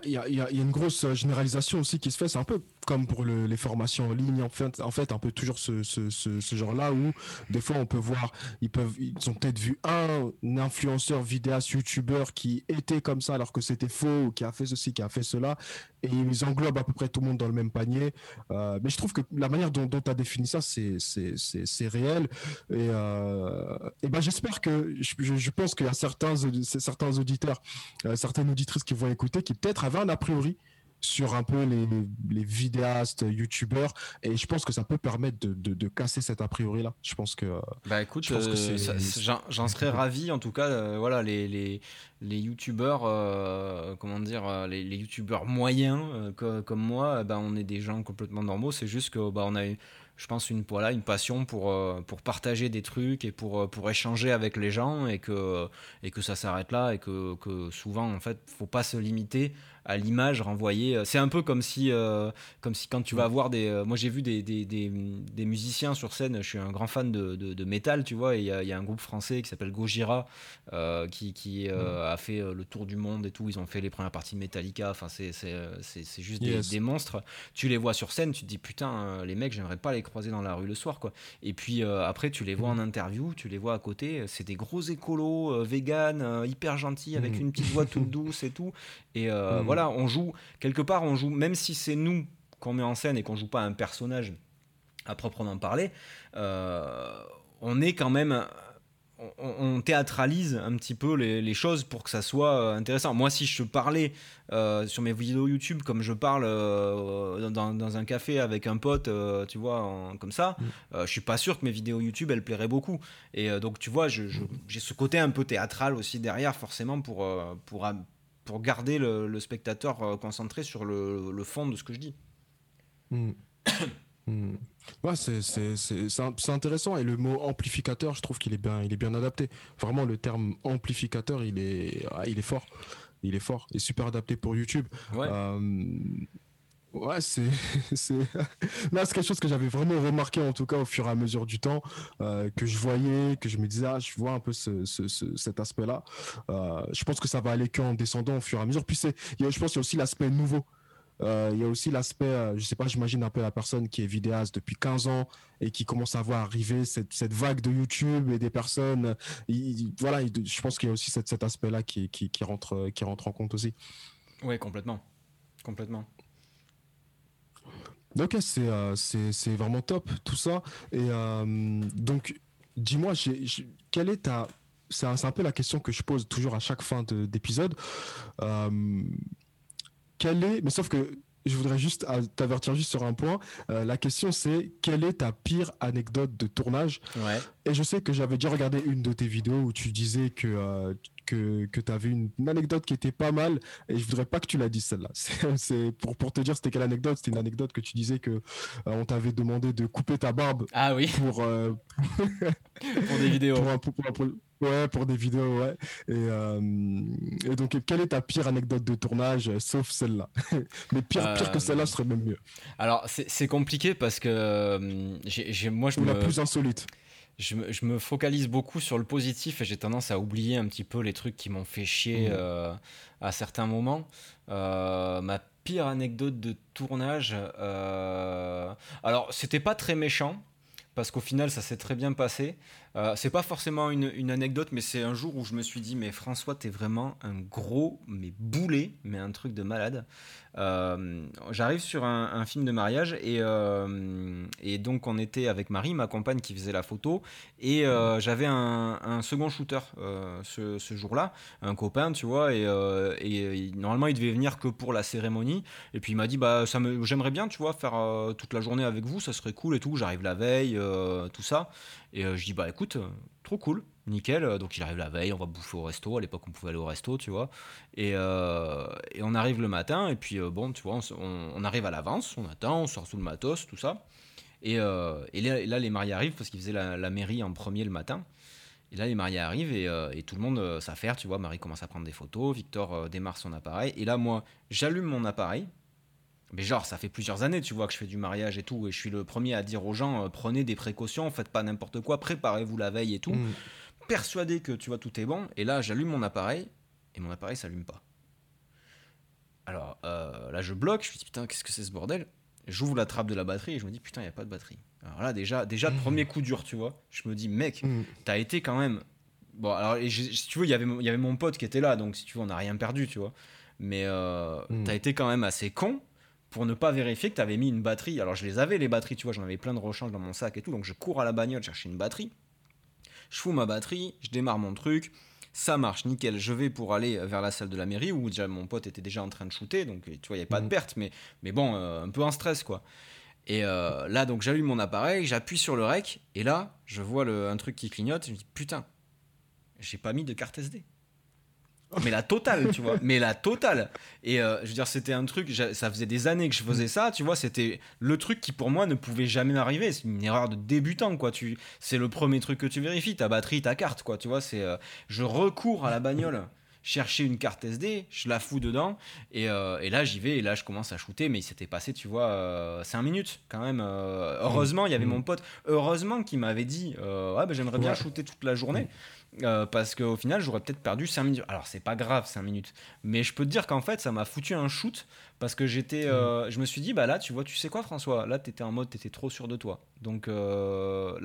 Il y, a, il y, a, une grosse généralisation aussi qui se fait. C'est un peu comme pour les formations en ligne, en fait, un peu toujours ce, genre-là où des fois on peut voir, ils peuvent, ils ont peut-être vu un, influenceur, vidéaste, youtubeur qui était comme ça alors que c'était faux, qui a fait ceci, qui a fait cela, et ils englobent à peu près tout le monde dans le même panier. Euh, mais je trouve que la manière dont tu as défini ça, c'est réel. Et, euh, et ben j'espère que, je, pense qu'il y a certains, certains auditeurs, euh, certaines auditrices qui vont écouter, qui peut-être avaient un a priori sur un peu les, les vidéastes, youtubeurs, et je pense que ça peut permettre de, de, casser cet a priori là. Je pense que. Bah écoute, euh, j'en serais ravi en tout cas. Euh, voilà, les, les, les youtubeurs, euh, comment dire, les, les youtubeurs moyens comme moi, bah, on est des gens complètement normaux. C'est juste que bah, on a je pense, une, voilà, une passion pour, pour partager des trucs et pour, pour échanger avec les gens et que, et que ça s'arrête là et que, que souvent, en fait, faut pas se limiter à l'image renvoyée. C'est un peu comme si, euh, comme si quand tu vas voir des. Euh, moi, j'ai vu des, des, des, musiciens sur scène. Je suis un grand fan de, de, métal, tu vois. Il y, a un groupe français qui s'appelle Gojira euh, qui, qui a fait le tour du monde et tout. Ils ont fait les premières parties de Metallica. Enfin, c'est juste des, monstres. Tu les vois sur scène, tu te dis putain, les mecs, j'aimerais pas les croiser dans la rue le soir, quoi. Et puis après, tu les vois en interview, tu les vois à côté. C'est des gros écolos, vegan, hyper gentils, avec mmh. une petite voix toute douce et tout. Et mmh. voilà on joue, quelque part, on joue, même si c'est nous qu'on met en scène et qu'on joue pas un personnage à proprement parler, euh, on est quand même on, théâtralise un petit peu les, choses pour que ça soit euh, intéressant. Moi, si je parlais euh, sur mes vidéos YouTube comme je parle dans, un café avec un pote, tu vois, comme ça, mm. je suis pas sûr que mes vidéos YouTube elles plairaient beaucoup. Et donc, tu vois, j'ai ce côté un peu théâtral aussi derrière, forcément, pour, pour, pour garder le, spectateur euh, concentré sur le, fond de ce que je dis. Hmm. Ouais, c'est intéressant et le mot amplificateur, je trouve qu'il est bien, il est bien adapté. Vraiment, le terme amplificateur, il est, ah, il est fort, il est fort et super adapté pour YouTube. Ouais. Euh, Ouais, c'est c'est là c'est quelque chose que j'avais vraiment remarqué en tout cas au fur et à mesure du temps euh, que je voyais, que je me disais ah je vois un peu ce, ce, cet aspect-là. Euh, je pense que ça va aller qu'en descendant au fur et à mesure. Puis c'est je pense qu'il y a aussi l'aspect nouveau. Euh, il y a aussi l'aspect, je sais pas, j'imagine un peu la personne qui est vidéaste depuis 15 ans et qui commence à voir arriver cette, cette vague de YouTube et des personnes. voilà, je pense qu'il y a aussi cet, aspect-là qui, qui, rentre, qui rentre en compte aussi. Oui, complètement. Complètement. Ok, euh, c'est c'est vraiment top tout ça. Et euh, donc, dis-moi, quelle est ta c'est un, un, peu la question que je pose toujours à chaque fin d'épisode. Euh, quelle est, mais sauf que je voudrais juste t'avertir juste sur un point. Euh, la question c'est quelle est ta pire anecdote de tournage? Ouais. Et je sais que j'avais déjà regardé une de tes vidéos où tu disais que euh, que, que tu avais une, anecdote qui était pas mal et je voudrais pas que tu la dises celle-là. C'est pour pour te dire c'était quelle anecdote C'était une anecdote que tu disais que euh, on t'avait demandé de couper ta barbe. Ah oui. Pour pour des vidéos. Pour, pour, Ouais, pour des vidéos, ouais. Et, euh, et, donc, quelle est ta pire anecdote de tournage, euh, sauf celle-là? Mais pire, pire que celle-là serait même mieux. Alors, c'est compliqué parce que euh, j'ai moi, je Ou me... la plus insolite. Je me, je me, focalise beaucoup sur le positif et j'ai tendance à oublier un petit peu les trucs qui m'ont fait chier mmh. euh, à certains moments. Euh, ma pire anecdote de tournage, euh... alors c'était pas très méchant parce qu'au final ça s'est très bien passé. Euh, c'est pas forcément une, une anecdote, mais c'est un jour où je me suis dit, mais François, t'es vraiment un gros, mais boulet, mais un truc de malade. Euh, J'arrive sur un, un, film de mariage et, euh, et, donc on était avec Marie, ma compagne, qui faisait la photo, et euh, j'avais un, un, second shooter ce, ce jour-là, un copain, tu vois, et, et, normalement il devait venir que pour la cérémonie, et puis il m'a dit, bah j'aimerais bien, tu vois, faire toute la journée avec vous, ça serait cool et tout. J'arrive la veille, tout ça. Et euh, je dis, bah écoute, trop cool, nickel. Donc il arrive la veille, on va bouffer au resto. À l'époque, on pouvait aller au resto, tu vois. Et, euh, et on arrive le matin, et puis euh, bon, tu vois, on, arrive à l'avance, on attend, on sort sous le matos, tout ça. Et, euh, là, les mariés arrivent parce qu'ils faisaient la, la, mairie en premier le matin. Et là, les mariés arrivent et, euh, tout le monde euh, s'affaire, tu vois. Marie commence à prendre des photos, Victor euh, démarre son appareil. Et là, moi, j'allume mon appareil. Mais genre, ça fait plusieurs années, tu vois, que je fais du mariage et tout, et je suis le premier à dire aux gens, euh, prenez des précautions, faites pas n'importe quoi, préparez-vous la veille et tout. Mmh. Persuadé que, tu vois, tout est bon. Et là, j'allume mon appareil, et mon appareil s'allume pas. Alors, euh, là, je bloque, je me dis, putain, qu'est-ce que c'est ce bordel? J'ouvre la trappe de la batterie, et je me dis, putain, il n'y a pas de batterie. Alors là, déjà, déjà, mmh. premier coup dur, tu vois. Je me dis, mec, mmh. t'as été quand même... Bon, alors, et je, si tu veux, y il y avait mon pote qui était là, donc si tu veux, on n'a rien perdu, tu vois. Mais euh, t'as été quand même assez con pour ne pas vérifier que tu avais mis une batterie. Alors je les avais les batteries, tu vois, j'en avais plein de rechange dans mon sac et tout, donc je cours à la bagnole chercher une batterie. Je fous ma batterie, je démarre mon truc, ça marche, nickel. Je vais pour aller vers la salle de la mairie où déjà mon pote était déjà en train de shooter, donc tu vois, il n'y avait pas de perte, mais, mais bon, euh, un peu en stress quoi. Et euh, là, donc j'allume mon appareil, j'appuie sur le rec, et là, je vois le, un truc qui clignote, je me dis putain, j'ai pas mis de carte SD mais la totale, tu vois, mais la totale. Et euh, je veux dire, c'était un truc, ça faisait des années que je faisais ça, tu vois, c'était le truc qui pour moi ne pouvait jamais m'arriver. C'est une erreur de débutant, quoi. Tu, c'est le premier truc que tu vérifies, ta batterie, ta carte, quoi. Tu vois, c'est, euh, je recours à la bagnole chercher une carte SD, je la fous dedans, et, euh, et là j'y vais, et là je commence à shooter, mais il s'était passé, tu vois, euh, 5 minutes quand même. Euh, heureusement, il y avait mmh. mon pote, heureusement qui m'avait dit, ouais, bah, j'aimerais bien shooter toute la journée. Mmh. Euh, parce qu'au final, j'aurais peut-être perdu 5 minutes. Alors, c'est pas grave, 5 minutes. Mais je peux te dire qu'en fait, ça m'a foutu un shoot parce que j'étais. Euh, je me suis dit, bah là, tu vois, tu sais quoi, François? Là, t'étais en mode, t'étais trop sûr de toi. Donc, euh,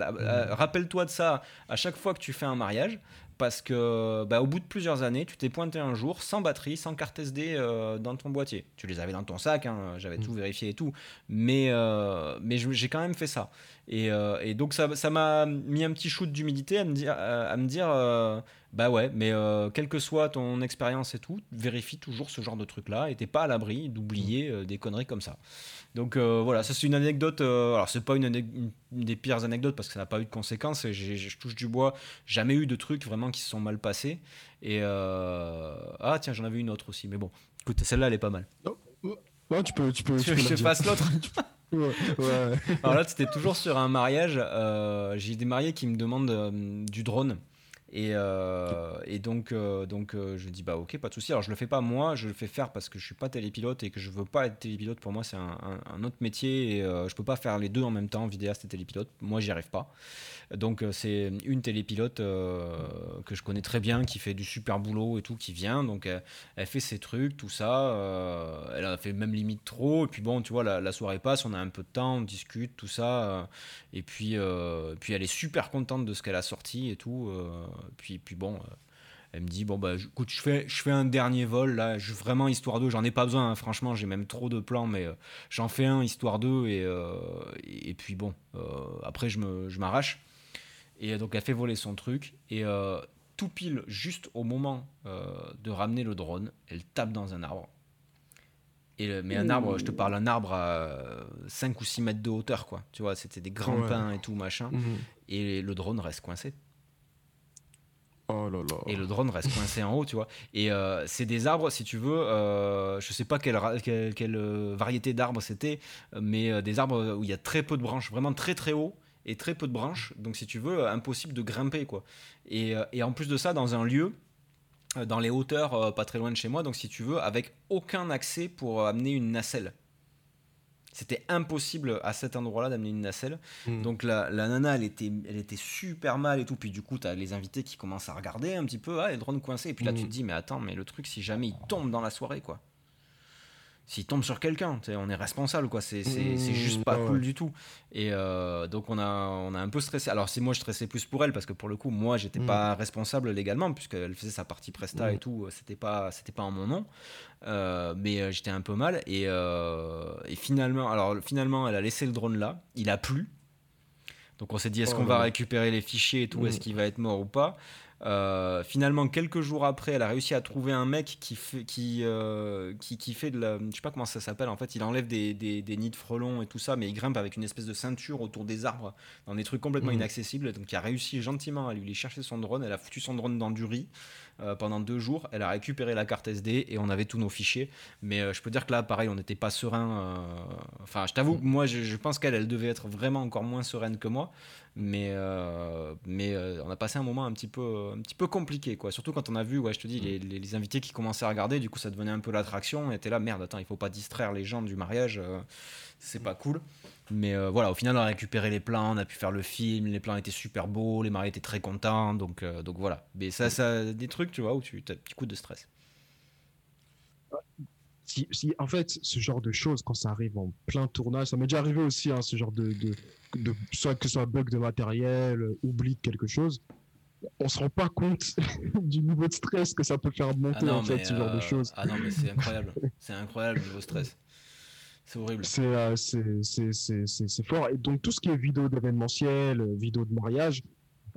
rappelle-toi de ça à chaque fois que tu fais un mariage parce que bah, au bout de plusieurs années, tu t'es pointé un jour sans batterie, sans carte SD euh, dans ton boîtier. Tu les avais dans ton sac, hein, j'avais mmh. tout vérifié et tout, mais, euh, mais j'ai quand même fait ça. Et, euh, et donc ça m'a mis un petit shoot d'humidité à me dire, à me dire bah ouais, mais euh, quelle que soit ton expérience et tout, vérifie toujours ce genre de truc-là et t'es pas à l'abri d'oublier euh, des conneries comme ça. Donc euh, voilà, ça c'est une anecdote. Euh, alors c'est pas une, des pires anecdotes parce que ça n'a pas eu de conséquences. je touche du bois, jamais eu de trucs vraiment qui se sont mal passés. Et ah tiens, j'en avais une autre aussi, mais bon, écoute, celle-là elle est pas mal. Oh, ouais, tu peux, tu peux. Tu, tu veux que je fasse l'autre? Ouais. Alors là, c'était toujours sur un mariage. Euh, J'ai des mariés qui me demandent euh, du drone. Et, euh, et, donc, euh, donc euh, je dis bah ok, pas de souci. Alors je le fais pas moi, je le fais faire parce que je suis pas télépilote et que je veux pas être télépilote. Pour moi, c'est un, un, un, autre métier et euh, je peux pas faire les deux en même temps, vidéaste et télépilote. Moi, j'y arrive pas. Donc euh, c'est une télépilote euh, que je connais très bien, qui fait du super boulot et tout, qui vient. Donc elle, fait ses trucs, tout ça. elle a fait même limite trop. Et puis bon, tu vois, la, soirée passe, on a un peu de temps, on discute, tout ça. et puis, puis elle est super contente de ce qu'elle a sorti et tout puis, puis bon, euh, elle me dit bon bah écoute, je fais, je fais un dernier vol là, je, vraiment histoire d'eux, j'en ai pas besoin, hein, franchement, j'ai même trop de plans, mais euh, j'en fais un histoire d'eux et, euh, puis bon, après je m'arrache. Et donc elle fait voler son truc et tout pile juste au moment euh, de ramener le drone, elle tape dans un arbre. Et le- mais un arbre, je te parle un arbre à 5 ou 6 mètres de hauteur, quoi. Tu vois, c'était des grands Ouais. pins et tout, machin. Mhm. Et le drone reste coincé. Oh là là. Et le drone reste coincé en haut, tu vois. Et euh, c'est des arbres, si tu veux, euh, je sais pas quelle, quelle, quelle, euh, variété d'arbres c'était, euh, mais euh, des arbres où il y a très peu de branches, vraiment très très haut et très peu de branches. Donc, si tu veux, euh, impossible de grimper, quoi. Et, euh, et en plus de ça, dans un lieu, euh, dans les hauteurs, pas très loin de chez moi, donc si tu veux, avec aucun accès pour amener une nacelle. C'était impossible à cet endroit-là d'amener une nacelle. Mhm. Donc la, la nana, elle était, elle était super mal et tout. Puis du coup, tu as les invités qui commencent à regarder un petit peu. Ah, les drones coincés. Et puis là, tu Mhm. te dis, mais attends, mais le truc, si jamais il tombe dans la soirée, quoi. S'il tombe sur quelqu'un, on est responsable, quoi. C'est Mhm, juste pas ouais, cool du tout. Et euh, donc, on a, on a un peu stressé. Alors, c'est moi, je stressais plus pour elle parce que pour le coup, moi, j'étais Mhm. pas responsable légalement puisqu'elle faisait sa partie Presta et tout. C'était pas, c'était pas en mon nom. Euh, mais euh, j'étais un peu mal. Et, euh, et finalement, alors, finalement, elle a laissé le drone là. Il a plu. Donc on s'est dit est-ce Oh qu'on va récupérer les fichiers et tout, Mhm. est-ce qu'il va être mort ou pas? Euh, finalement, quelques jours après, elle a réussi à trouver un mec qui fait, qui, euh, qui, qui fait de la. Je sais pas comment ça s'appelle. En fait, il enlève des, des, des nids de frelons et tout ça, mais il grimpe avec une espèce de ceinture autour des arbres, dans des trucs complètement Mhm. inaccessibles. Donc, il a réussi gentiment à lui aller chercher son drone. Elle a foutu son drone dans du riz euh, pendant deux jours. Elle a récupéré la carte SD et on avait tous nos fichiers. Mais euh, je peux dire que là, pareil, on n'était pas serein. euh, Enfin, je t'avoue, moi, je, pense qu'elle, elle devait être vraiment encore moins sereine que moi. Mais, mais on a passé un moment un petit peu, un petit peu compliqué, quoi. Surtout quand on a vu, ouais, je te dis, les, les- invités qui commençaient à regarder, du coup, ça devenait un peu l'attraction. Et t'es là, merde, attends, il faut pas distraire les gens du mariage, c'est pas cool. Mais euh, voilà, au final, on a récupéré les plans, on a pu faire le film, les plans étaient super beaux, les mariés étaient très contents, donc, euh, donc voilà. Mais ça, ça, des trucs, tu vois, où tu as un petit coup de stress. si, si- en fait, ce genre de choses, quand ça arrive en plein tournage, ça m'est déjà arrivé aussi, hein, ce genre de, de, de- soit que ce soit bug de matériel, euh, oubli de quelque chose, on se rend pas compte du niveau de stress que ça peut faire monter, en fait, ce genre de choses. ah non, mais c'est incroyable. c'est incroyable niveau stress. C'est horrible. C'est euh, c'est- fort. Et donc, tout ce qui est vidéo d'événementiel, euh, vidéo de mariage,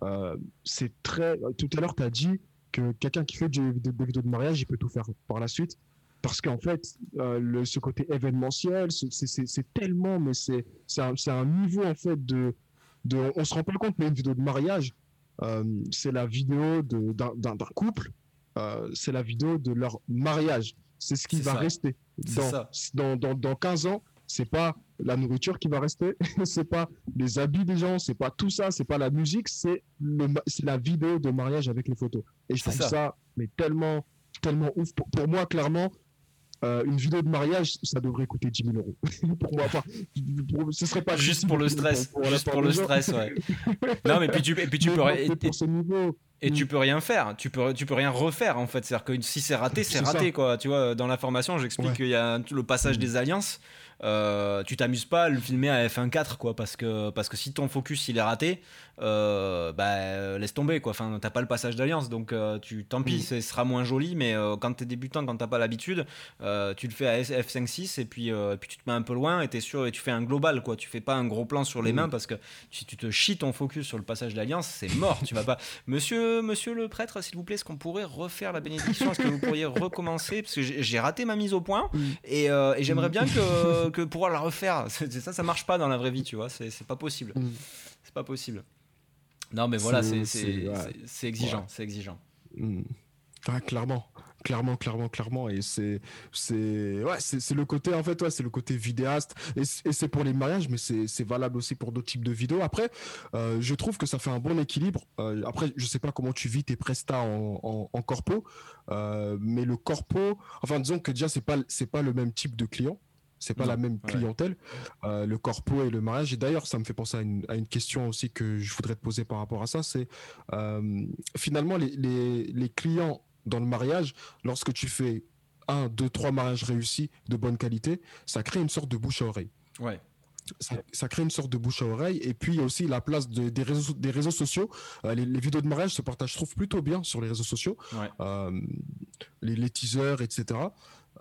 euh, c'est très. Tout à l'heure, tu as dit que quelqu'un qui fait des des vidéos de mariage, il peut tout faire par la suite. Parce qu'en fait, euh, le, ce côté événementiel, c'est- tellement, mais c'est un, un niveau, en fait, de. de on se rend pas compte, mais une vidéo de mariage, c'est la vidéo d'un couple, c'est la vidéo de leur mariage. C'est ce qui va ça. rester dans, ça. dans, dans, dans 15 ans, c'est pas la nourriture qui va rester, c'est pas les habits des gens, c'est pas tout ça, c'est pas la musique, c'est la vidéo de mariage avec les photos. Et je trouve ça. ça. mais tellement, tellement ouf. Pour, pour moi, clairement, euh, une vidéo de mariage, ça devrait coûter 10 000 euros. pour moi, enfin, pour- ce serait pas Juste pour le stress. juste pour le gens. stress, ouais. non, mais puis tu, et puis tu Mais peux. et- mais pour ce niveau, Et tu Mm. peux rien faire, tu peux, tu peux rien refaire en fait. C'est-à-dire que si c'est raté, c'est ça. raté quoi. Tu vois, dans la formation, j'explique Ouais. qu'il y a le passage Mm. des alliances. euh, tu t'amuses pas à le filmer à F1.4 quoi, parce que, parce que si ton focus il est raté, euh, bah laisse tomber quoi. Enfin, t'as pas le passage d'alliance, donc euh, tu, tant pis, Mm. ce sera moins joli. Mais euh, quand t'es débutant, quand t'as pas l'habitude, euh, tu le fais à F5.6 et puis, euh, et puis tu te mets un peu loin et t'es sûr et tu fais un global quoi. Tu fais pas un gros plan sur les Mm. mains parce que si tu te chies ton focus sur le passage d'alliance, c'est mort. tu vas pas. Monsieur, monsieur le prêtre, s'il vous plaît, est-ce qu'on pourrait refaire la bénédiction? Est-ce que vous pourriez recommencer? Parce que j'ai raté ma mise au point Mm. et, euh, et j'aimerais bien que, que pouvoir la refaire. Ça, ça marche pas dans la vraie vie, tu vois. C'est pas possible. C'est pas possible. Non, mais voilà, c'est ouais. exigeant. Ouais. C'est exigeant. Mm. Ah, clairement, clairement, clairement, clairement. Et c'est, c'est, ouais, c'est, le côté, en fait, ouais, c'est le côté vidéaste. Et, c'est pour les mariages, mais c'est, c'est valable aussi pour d'autres types de vidéos. Après, euh, je trouve que ça fait un bon équilibre. Euh, après, je sais pas comment tu vis tes prestats en, en, en corpo, euh, mais le corpo, enfin, disons que déjà, c'est pas, c'est pas le même type de client. C'est pas Non, la même ouais. clientèle, euh, le corpo et le mariage. Et d'ailleurs, ça me fait penser à une, à une question aussi que je voudrais te poser par rapport à ça. C'est euh, finalement les, les, les clients dans le mariage, lorsque tu fais un, deux, trois mariages réussis de bonne qualité, ça crée une sorte de bouche à oreille. Ouais. Ça, ça crée une sorte de bouche à oreille. Et puis, il y a aussi la place de- des, réseaux, des réseaux sociaux. Euh, les, les vidéos de mariage se partagent, je trouve, plutôt bien sur les réseaux sociaux. Ouais. Euh, les, les teasers, etc.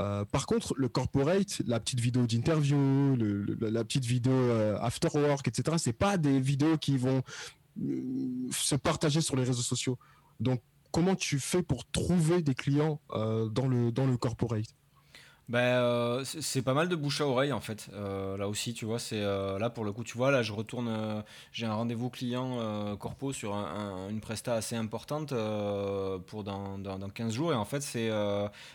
Euh, par contre, le corporate, la petite vidéo d'interview, la petite vidéo euh, after work, etc., c'est pas des vidéos qui vont euh, se partager sur les réseaux sociaux. Donc, comment tu fais pour trouver des clients dans le corporate? Ben, euh, c'est pas mal de bouche à oreille en fait. Euh, là aussi, tu vois, c'est euh, là pour le coup, tu vois, là je retourne, j'ai un rendez-vous client corpo sur une presta assez importante pour dans, dans, dans, 15 jours et en fait, c'est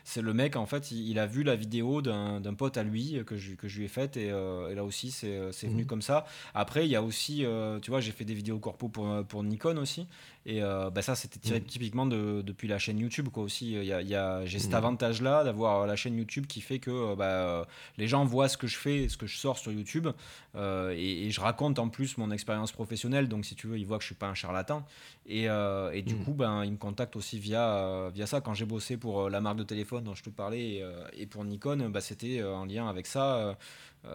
c'est le mec en fait, il, a vu la vidéo d'un pote à lui que je, que je lui ai faite et, et là aussi, c'est venu mmh. comme ça. Après, il y a aussi, tu vois, j'ai fait des vidéos corpo pour, pour Nikon aussi et bah, ça, c'était tiré mmh. typiquement de, depuis la chaîne YouTube quoi aussi. Il y a, y a j'ai cet mmh. avantage là d'avoir la chaîne YouTube qui fait que euh, bah, euh, les gens voient ce que je fais, ce que je sors sur YouTube, euh, et, je raconte en plus mon expérience professionnelle, donc si tu veux, ils voient que je suis pas un charlatan, et, et du mm. coup, ben, ils me contactent aussi via, via ça. Quand j'ai bossé pour la marque de téléphone dont je te parlais, et, pour Nikon, bah, c'était en lien avec ça.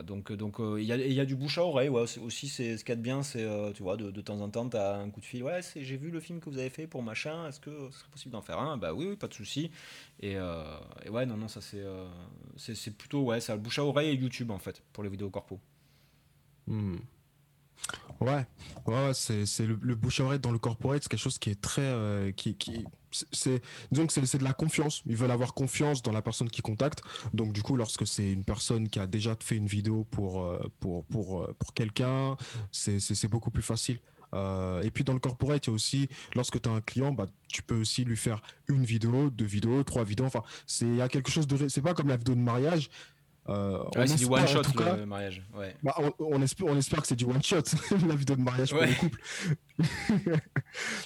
Donc donc il y, y, a du bouche à oreille ouais, aussi c'est ce qu'il y a de bien c'est tu vois de, de, temps en temps tu as un coup de fil ouais j'ai vu le film que vous avez fait pour machin est-ce que ce serait possible d'en faire un? Bah oui oui pas de souci et, et, ouais non non ça c'est c'est plutôt ouais, ça le bouche à oreille et YouTube en fait pour les vidéos corpo. Hmm. Ouais, ouais, c'est le, bouche à oreille dans le corporate, c'est quelque chose qui est très, euh, qui, qui c'est donc c'est de la confiance. Ils veulent avoir confiance dans la personne qui contacte. Donc du coup, lorsque c'est une personne qui a déjà fait une vidéo pour euh, pour pour euh, pour quelqu'un, c'est beaucoup plus facile. Euh, et puis dans le corporate, il y a aussi, lorsque tu as un client, bah, tu peux aussi lui faire une vidéo, deux vidéos, trois vidéos. Enfin, c'est c'est pas comme la vidéo de mariage. Euh, c'est du one shot le mariage. Ouais. Bah, on, espère, on espère que c'est du one shot la vidéo de mariage pour le couple.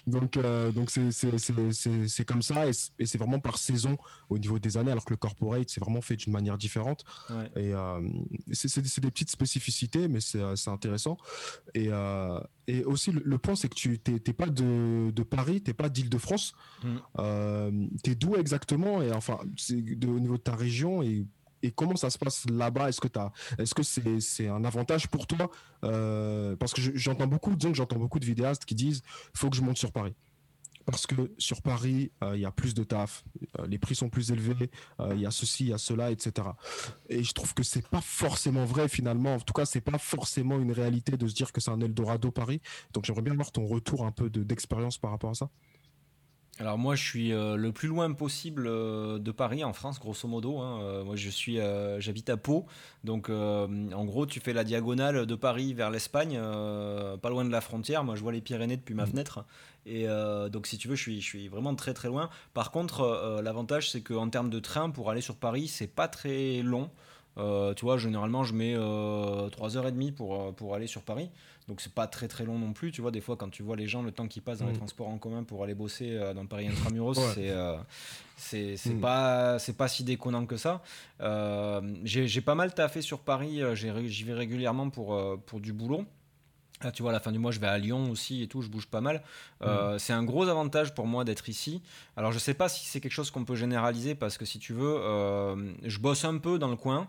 donc euh, donc c'est c'est comme ça et c'est vraiment par saison au niveau des années alors que le corporate c'est vraiment fait d'une manière différente et euh, c'est des petites spécificités mais c'est intéressant et euh, et aussi le, point c'est que tu t'es pas de, de Paris t'es pas d'Île-de-France mm. euh, t'es d'où exactement? Et enfin c'est au niveau de ta région et et comment ça se passe là-bas? Est-ce que est-ce que c'est c'est un avantage pour toi? Euh, Parce que j'entends beaucoup, disons que j'entends beaucoup de vidéastes qui disent faut que je monte sur Paris. Parce que sur Paris, euh, il y a plus de taf, euh, les prix sont plus élevés, il y a ceci, il y a cela, etc. Et je trouve que c'est pas forcément vrai finalement. En tout cas, c'est pas forcément une réalité de se dire que c'est un Eldorado Paris. Donc j'aimerais bien avoir ton retour un peu d'expérience par rapport à ça. Alors moi je suis euh, le plus loin possible euh, de Paris en France grosso modo. Hein. Euh, moi je suis j'habite à Pau donc en gros tu fais la diagonale de Paris vers l'Espagne pas loin de la frontière. Moi je vois les Pyrénées depuis ma mmh. fenêtre et donc si tu veux je suis je suis vraiment très très loin. Par contre l'avantage c'est qu'en termes de train pour aller sur Paris c'est pas très long. tu vois, généralement, je mets 3h30 pour, pour aller sur Paris. Donc c'est pas très très long non plus, tu vois, des fois quand tu vois les gens, le temps qu'ils passent dans les mm. transports en commun pour aller bosser euh, dans Paris Intramuros, c'est euh, c'est mm. pas c'est pas si déconnant que ça. Euh, j'ai pas mal taffé sur Paris, j'y vais régulièrement pour, pour du boulot. Là, tu vois, à la fin du mois, je vais à Lyon aussi et tout, je bouge pas mal. Mm. C'est un gros avantage pour moi d'être ici. Alors, je sais pas si c'est quelque chose qu'on peut généraliser parce que si tu veux, je bosse un peu dans le coin.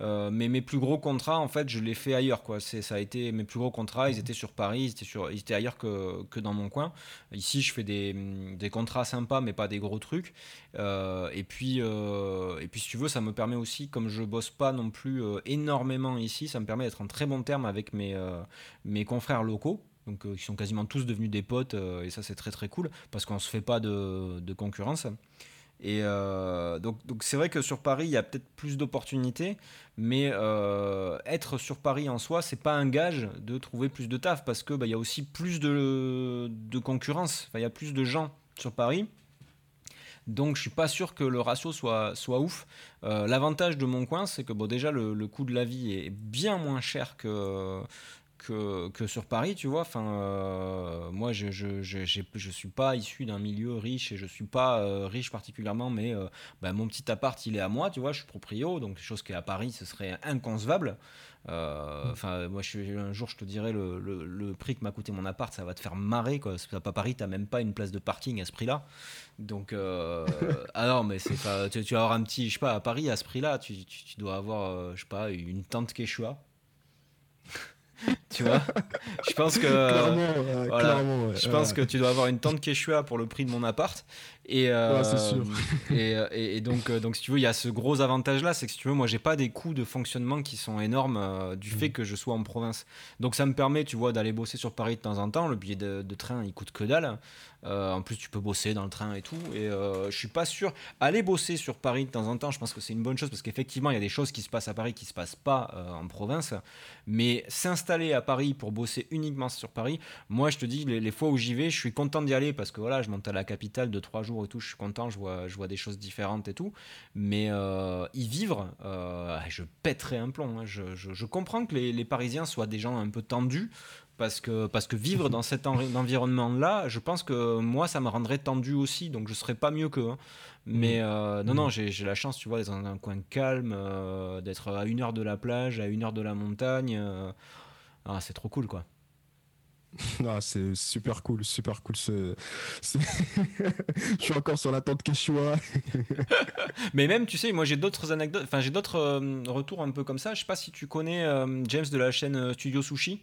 Euh, mais mes plus gros contrats, en fait, je les fais ailleurs. Quoi. Ça a été mes plus gros contrats, ils étaient sur Paris, ils étaient, sur, ils étaient ailleurs que, que, dans mon coin. Ici, je fais des, des, contrats sympas, mais pas des gros trucs. Euh, et, puis, euh, et puis, si tu veux, ça me permet aussi, comme je bosse pas non plus énormément ici, ça me permet d'être en très bon terme avec mes, mes confrères locaux. Donc, qui sont quasiment tous devenus des potes, et ça, c'est très très cool parce qu'on se fait pas de, de concurrence. Et euh, donc, c'est vrai que sur Paris, il y a peut-être plus d'opportunités, mais euh, être sur Paris en soi, c'est pas un gage de trouver plus de taf parce que bah, il y a aussi plus de, concurrence. il y a plus de gens sur Paris. Donc je suis pas sûr que le ratio soit, soit ouf. Euh, l'avantage de mon coin, c'est que bon, déjà le, le, coût de la vie est bien moins cher que, que, sur Paris, tu vois. Enfin, euh, moi, je, je, je, suis pas issu d'un milieu riche et je suis pas euh, riche particulièrement, mais euh, bah, mon petit appart, il est à moi, tu vois. Je suis proprio, donc chose qui à Paris, ce serait inconcevable. Enfin, moi, je, un jour, je te dirais le, le, prix que m'a coûté mon appart, ça va te faire marrer, quoi. Parce à Paris, t'as même pas une place de parking à ce prix-là. Donc, ah non, mais c'est pas. Tu, tu, vas avoir un petit, je sais pas, à Paris, à ce prix-là, tu, tu, dois avoir, je sais pas, une tente Quechua Tu vois? Je pense que. clairement, Je pense que tu dois avoir une tente Quechua pour le prix de mon appart. Et, euh, sûr. et, donc, euh, donc, si tu veux, il y a ce gros avantage-là, c'est que si tu veux, moi, j'ai pas des coûts de fonctionnement qui sont énormes euh, du fait mm. que je sois en province. Donc, ça me permet, tu vois, d'aller bosser sur Paris de temps en temps. Le billet de, de train, il coûte que dalle. Euh, en plus, tu peux bosser dans le train et tout. Et euh, je suis pas sûr. Aller bosser sur Paris de temps en temps, je pense que c'est une bonne chose parce qu'effectivement, il y a des choses qui se passent à Paris qui se passent pas euh, en province. Mais s'installer à Paris pour bosser uniquement sur Paris, moi, je te dis, les, fois où j'y vais, je suis content d'y aller parce que voilà, je monte à la capitale de trois jours et tout. Je suis content, je vois, je vois des choses différentes et tout. Mais y vivre, je pèterai un plomb. Hein. Je, comprends que les Parisiens soient des gens un peu tendus parce que, parce que vivre dans cet environnement-là, je pense que moi, ça me rendrait tendu aussi, donc je serais pas mieux qu'eux. Hein. Mais mm. euh, non, non, mm. j'ai la chance, tu vois, d'être dans un coin calme, euh, d'être à une heure de la plage, à une heure de la montagne. Euh, ah, c'est trop cool, quoi. Ah, c'est super cool, super cool. je suis encore sur la tente Quechua. Mais même, tu sais, moi j'ai d'autres anecdotes, enfin j'ai d'autres retours un peu comme ça. Je sais pas si tu connais James de la chaîne Studio Sushi.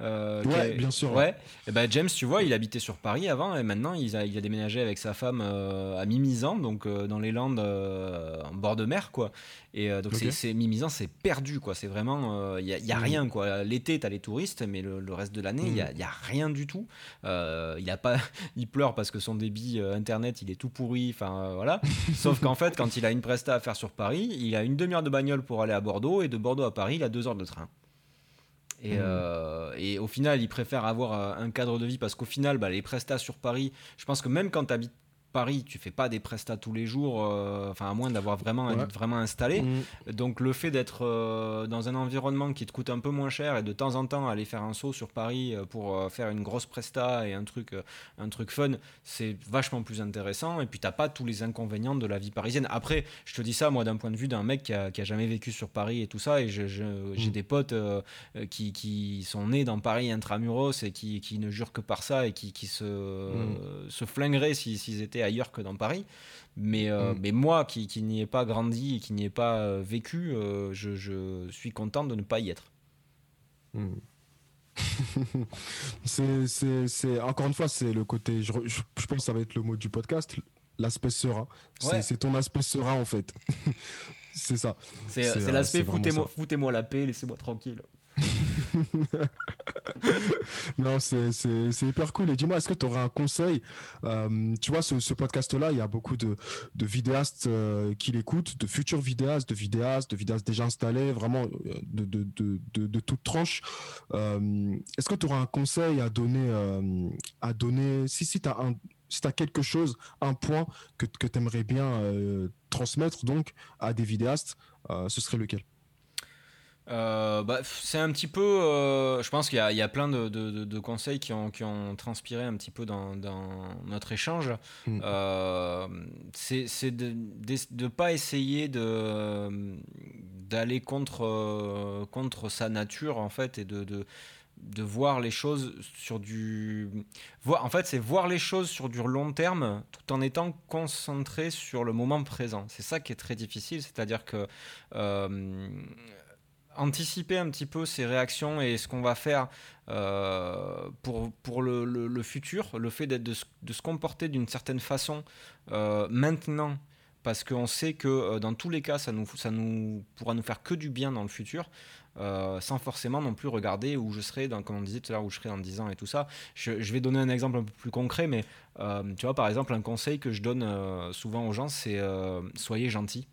Euh, ouais, bien sûr. Ouais. Et ben James, tu vois, il habitait sur Paris avant et maintenant il a, il a déménagé avec sa femme euh, à Mimizan, donc euh, dans les Landes en bord de mer, quoi. Et donc c'est Mimizan, c'est perdu, quoi. C'est vraiment, il y a, y a, rien, quoi. L'été, t'as les touristes, mais le, reste de l'année, il y, a, mmh. y, a, rien du tout. il a pas, il pleure parce que son débit internet, il est tout pourri. Enfin voilà. Sauf qu'en fait, quand il a une presta à faire sur Paris, il a une demi-heure de bagnole pour aller à Bordeaux et de Bordeaux à Paris, il a deux heures de train. Et, mmh. euh, et, au final, il préfère avoir euh, un cadre de vie parce qu'au final, bah, les prestats sur Paris, je pense que même quand tu habites Paris, tu fais pas des prestats tous les jours, euh, enfin à moins d'avoir vraiment vraiment installé. Mm. Donc le fait d'être euh, dans un environnement qui te coûte un peu moins cher et de temps en temps aller faire un saut sur Paris euh, pour faire une grosse presta et un truc un truc fun, c'est vachement plus intéressant. Et puis t'as pas tous les inconvénients de la vie parisienne. Après, je te dis ça moi d'un point de vue d'un mec qui a, qui a, jamais vécu sur Paris et tout ça, et j'ai mm. des potes qui, qui, sont nés dans Paris intramuros et qui, qui, ne jurent que par ça et qui, qui se, mm. se flingueraient s'ils étaient ailleurs que dans Paris. Mais, euh, mm. mais moi, qui, qui n'y ai pas grandi et qui n'y ai pas euh, vécu, euh, je, je, suis content de ne pas y être. Mm. c'est encore une fois, c'est le côté, je, je, pense que ça va être le mot du podcast, l'aspect serein. C'est ton aspect serein en fait. c'est ça. C'est l'aspect foutez-moi foutez la paix, laissez-moi tranquille. non, c'est hyper cool. Et dis-moi, est-ce que tu aurais un conseil euh, Tu vois, ce, podcast-là, il y a beaucoup de, vidéastes euh, qui l'écoutent, de futurs vidéastes, de vidéastes, de vidéastes déjà installés, vraiment euh, de, de, de, de toute tranche. est-ce que tu aurais un conseil à donner, à donner si, si tu as un si tu quelque chose, un point que, que tu aimerais bien transmettre donc à des vidéastes, ce serait lequel? Euh, bah, c'est un petit peu. Euh, je pense qu'il y, y, a plein de, de, de, conseils qui ont, qui ont, transpiré un petit peu dans, dans notre échange. Mm. Euh, c'est de ne pas essayer d'aller contre, contre sa nature, en fait, et de, de, de voir les choses sur du. Voir, en fait, c'est voir les choses sur du long terme tout en étant concentré sur le moment présent. C'est ça qui est très difficile, c'est-à-dire que anticiper un petit peu ses réactions et ce qu'on va faire euh, pour, pour le, le, futur, le fait d'être de, de, se comporter d'une certaine façon euh, maintenant, parce qu'on sait que euh, dans tous les cas, ça nous, ça nous pourra nous faire que du bien dans le futur. sans forcément non plus regarder où je serai, dans, comme on disait tout à l'heure, où je serai dans 10 ans et tout ça. Je, je, vais donner un exemple un peu plus concret, mais tu vois, par exemple, un conseil que je donne souvent aux gens, c'est soyez gentils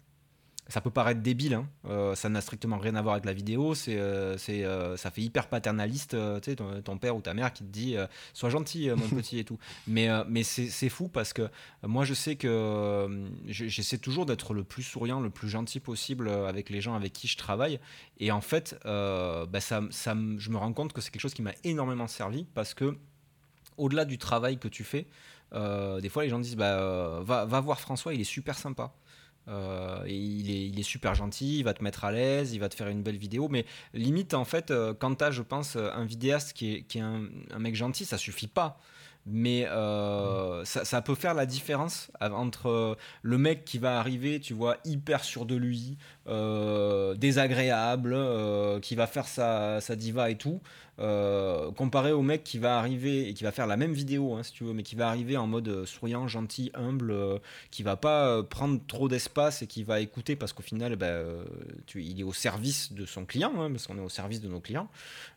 ça peut paraître débile, hein. euh, ça n'a strictement rien à voir avec la vidéo, c'est, euh, c'est, euh, ça fait hyper paternaliste, tu sais, ton, père ou ta mère qui te dit sois gentil mon petit et tout. Mais, mais c'est, c'est fou parce que moi je sais que j'essaie toujours d'être le plus souriant, le plus gentil possible avec les gens avec qui je travaille. Et en fait, bah, ça, ça, je me rends compte que c'est quelque chose qui m'a énormément servi parce que au-delà du travail que tu fais, des fois les gens disent bah, va, va voir François, il est super sympa. Euh, il, est, il, est, super gentil, il va te mettre à l'aise, il va te faire une belle vidéo. Mais limite, en fait, euh, quand tu as, je pense, un vidéaste qui est, qui est un, mec gentil, ça suffit pas. Mais euh, ça, ça, peut faire la différence entre le mec qui va arriver, tu vois, hyper sûr de lui, désagréable, qui va faire sa, sa, diva et tout, comparé au mec qui va arriver et qui va faire la même vidéo, hein, si tu veux, mais qui va arriver en mode souriant, gentil, humble, qui va pas prendre trop d'espace et qui va écouter parce qu'au final, ben, il est au service de son client, hein, parce qu'on est au service de nos clients.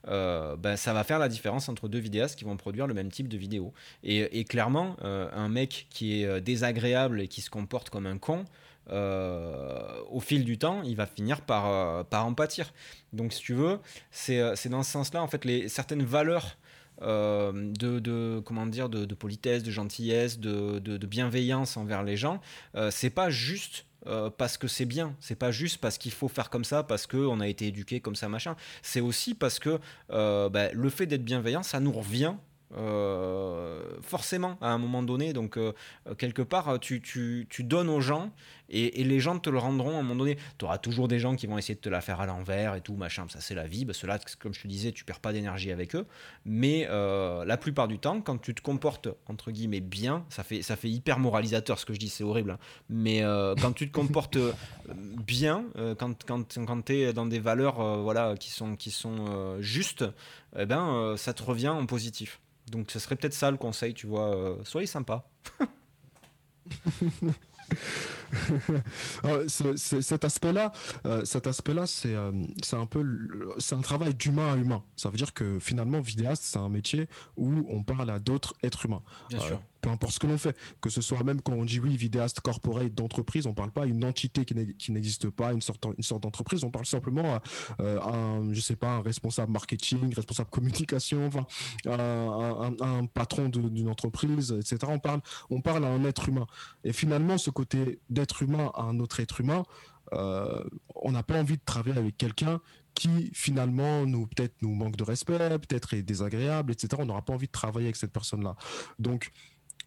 Ben, ça va faire la différence entre deux vidéastes qui vont produire le même type de vidéo. Et clairement, un mec qui est désagréable et qui se comporte comme un con, euh, au fil du temps, il va finir par, euh, par en pâtir. Donc, si tu veux, c'est euh, dans ce sens-là, en fait, les, certaines valeurs de, de, comment dire, de, politesse, de gentillesse, de, de, bienveillance envers les gens, c'est pas juste parce que c'est bien, c'est pas juste parce qu'il faut faire comme ça, parce qu'on a été éduqué comme ça, machin. C'est aussi parce que bah, le fait d'être bienveillant, ça nous revient forcément à un moment donné. Donc, quelque part, tu, tu, tu, donnes aux gens et, les gens te le rendront à un moment donné. Tu auras toujours des gens qui vont essayer de te la faire à l'envers et tout, machin. Ça, c'est la vie. Bah, Cela, comme je te disais, tu perds pas d'énergie avec eux. Mais euh, la plupart du temps, quand tu te comportes, entre guillemets, bien, ça fait, ça fait hyper moralisateur ce que je dis, c'est horrible. Hein. Mais quand tu te comportes bien, quand, quand, quand tu es dans des valeurs voilà, qui sont, qui sont justes, eh ben, ça te revient en positif. Donc ce serait peut-être ça le conseil, tu vois. Euh, soyez sympa. cet aspect-là, euh, cet aspect-là, c'est euh, c'est un peu, c'est un travail d'humain à humain. Ça veut dire que finalement, vidéaste, c'est un métier où on parle à d'autres êtres humains. Bien sûr peu importe ce que l'on fait, que ce soit même quand on dit oui, vidéaste corporate d'entreprise, on parle pas une entité qui n'existe pas, une sorte, une sorte d'entreprise, on parle simplement à, euh, un, je sais pas, un responsable marketing, responsable communication, enfin, un, patron d'une entreprise, etc. On parle, on parle à un être humain. Et finalement, ce côté d'être humain à un autre être humain, euh, on n'a pas envie de travailler avec quelqu'un qui finalement nous peut-être nous manque de respect, peut-être est désagréable, etc. On n'aura pas envie de travailler avec cette personne-là. Donc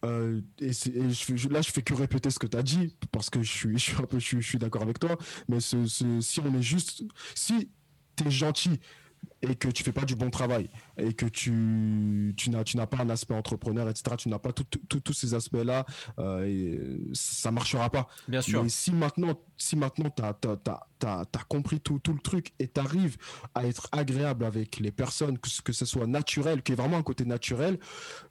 euh, et, je, là, je fais que répéter ce que tu as dit parce que je suis, un peu, je, suis d'accord avec toi. Mais si on est juste, si tu es gentil et que tu fais pas du bon travail et que tu, tu n'as, tu n'as pas un aspect entrepreneur, etc., tu n'as pas tous ces aspects-là, euh, et ça marchera pas. Bien sûr. Mais si maintenant, si maintenant tu as, compris tout, tout le truc et tu arrives à être agréable avec les personnes, que, que ce soit naturel, qu'il y ait vraiment un côté naturel,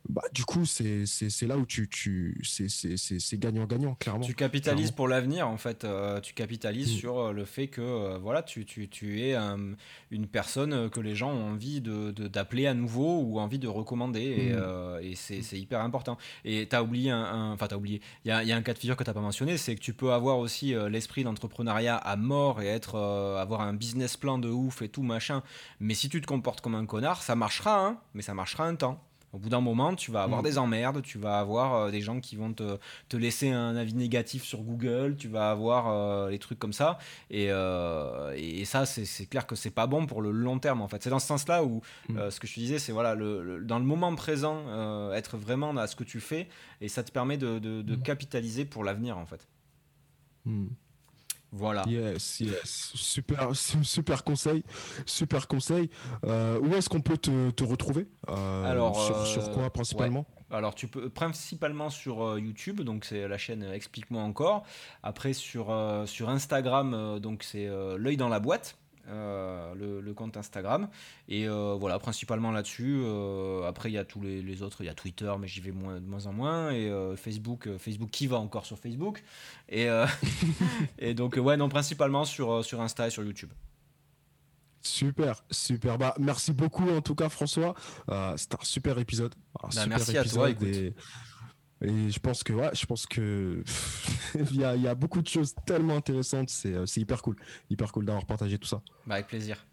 bah, du coup, c'est, là où tu, tu c'est, gagnant-gagnant, clairement. Tu capitalises pour l'avenir, en fait. Euh, tu capitalises mm. sur euh, le fait que voilà, tu, tu, tu es une personne que les gens ont envie de, d'appeler à nouveau ou envie de recommander. Et, mm. euh, c'est, hyper important. Et tu as oublié un. Enfin, tu as oublié. Il y a, y a, un cas de figure que tu n'as pas mentionné c'est que tu peux avoir aussi euh, l'esprit d'entrepreneuriat à mort et être, euh, avoir un business plan de ouf et tout, machin. Mais si tu te comportes comme un connard, ça marchera, hein, mais ça marchera un temps. Au bout d'un moment, tu vas avoir mm. des emmerdes, tu vas avoir euh, des gens qui vont te, te, laisser un avis négatif sur Google, tu vas avoir euh, les trucs comme ça. Et, euh, et ça, c'est clair que c'est pas bon pour le long terme en fait. C'est dans ce sens-là où mm. ce que je te disais, c'est voilà, le, dans le moment présent, être vraiment à ce que tu fais et ça te permet de, de, mm. capitaliser pour l'avenir en fait. Voilà. Yes, yes. Super, super conseil. Super conseil. Euh, où est-ce qu'on peut te, te retrouver euh, Alors, sur, sur, quoi euh, principalement? Alors, tu peux principalement sur YouTube, donc c'est la chaîne Explique-moi encore. Après, sur, sur Instagram, donc c'est l'œil dans la boîte. Euh, le, compte Instagram. Et euh, voilà, principalement là-dessus. Euh, après, il y a tous les, autres. Il y a Twitter, mais j'y vais moins, de moins en moins. Et Facebook, Facebook qui va encore sur Facebook. Et, et donc, ouais, non, principalement sur, sur Insta et sur YouTube. Super, super. Bah, merci beaucoup en tout cas, François. C'était un super épisode. Bah, merci à toi. Et je pense que ouais, je pense que il, y a, beaucoup de choses tellement intéressantes. C'est hyper cool, hyper cool d'avoir partagé tout ça. Bah avec plaisir.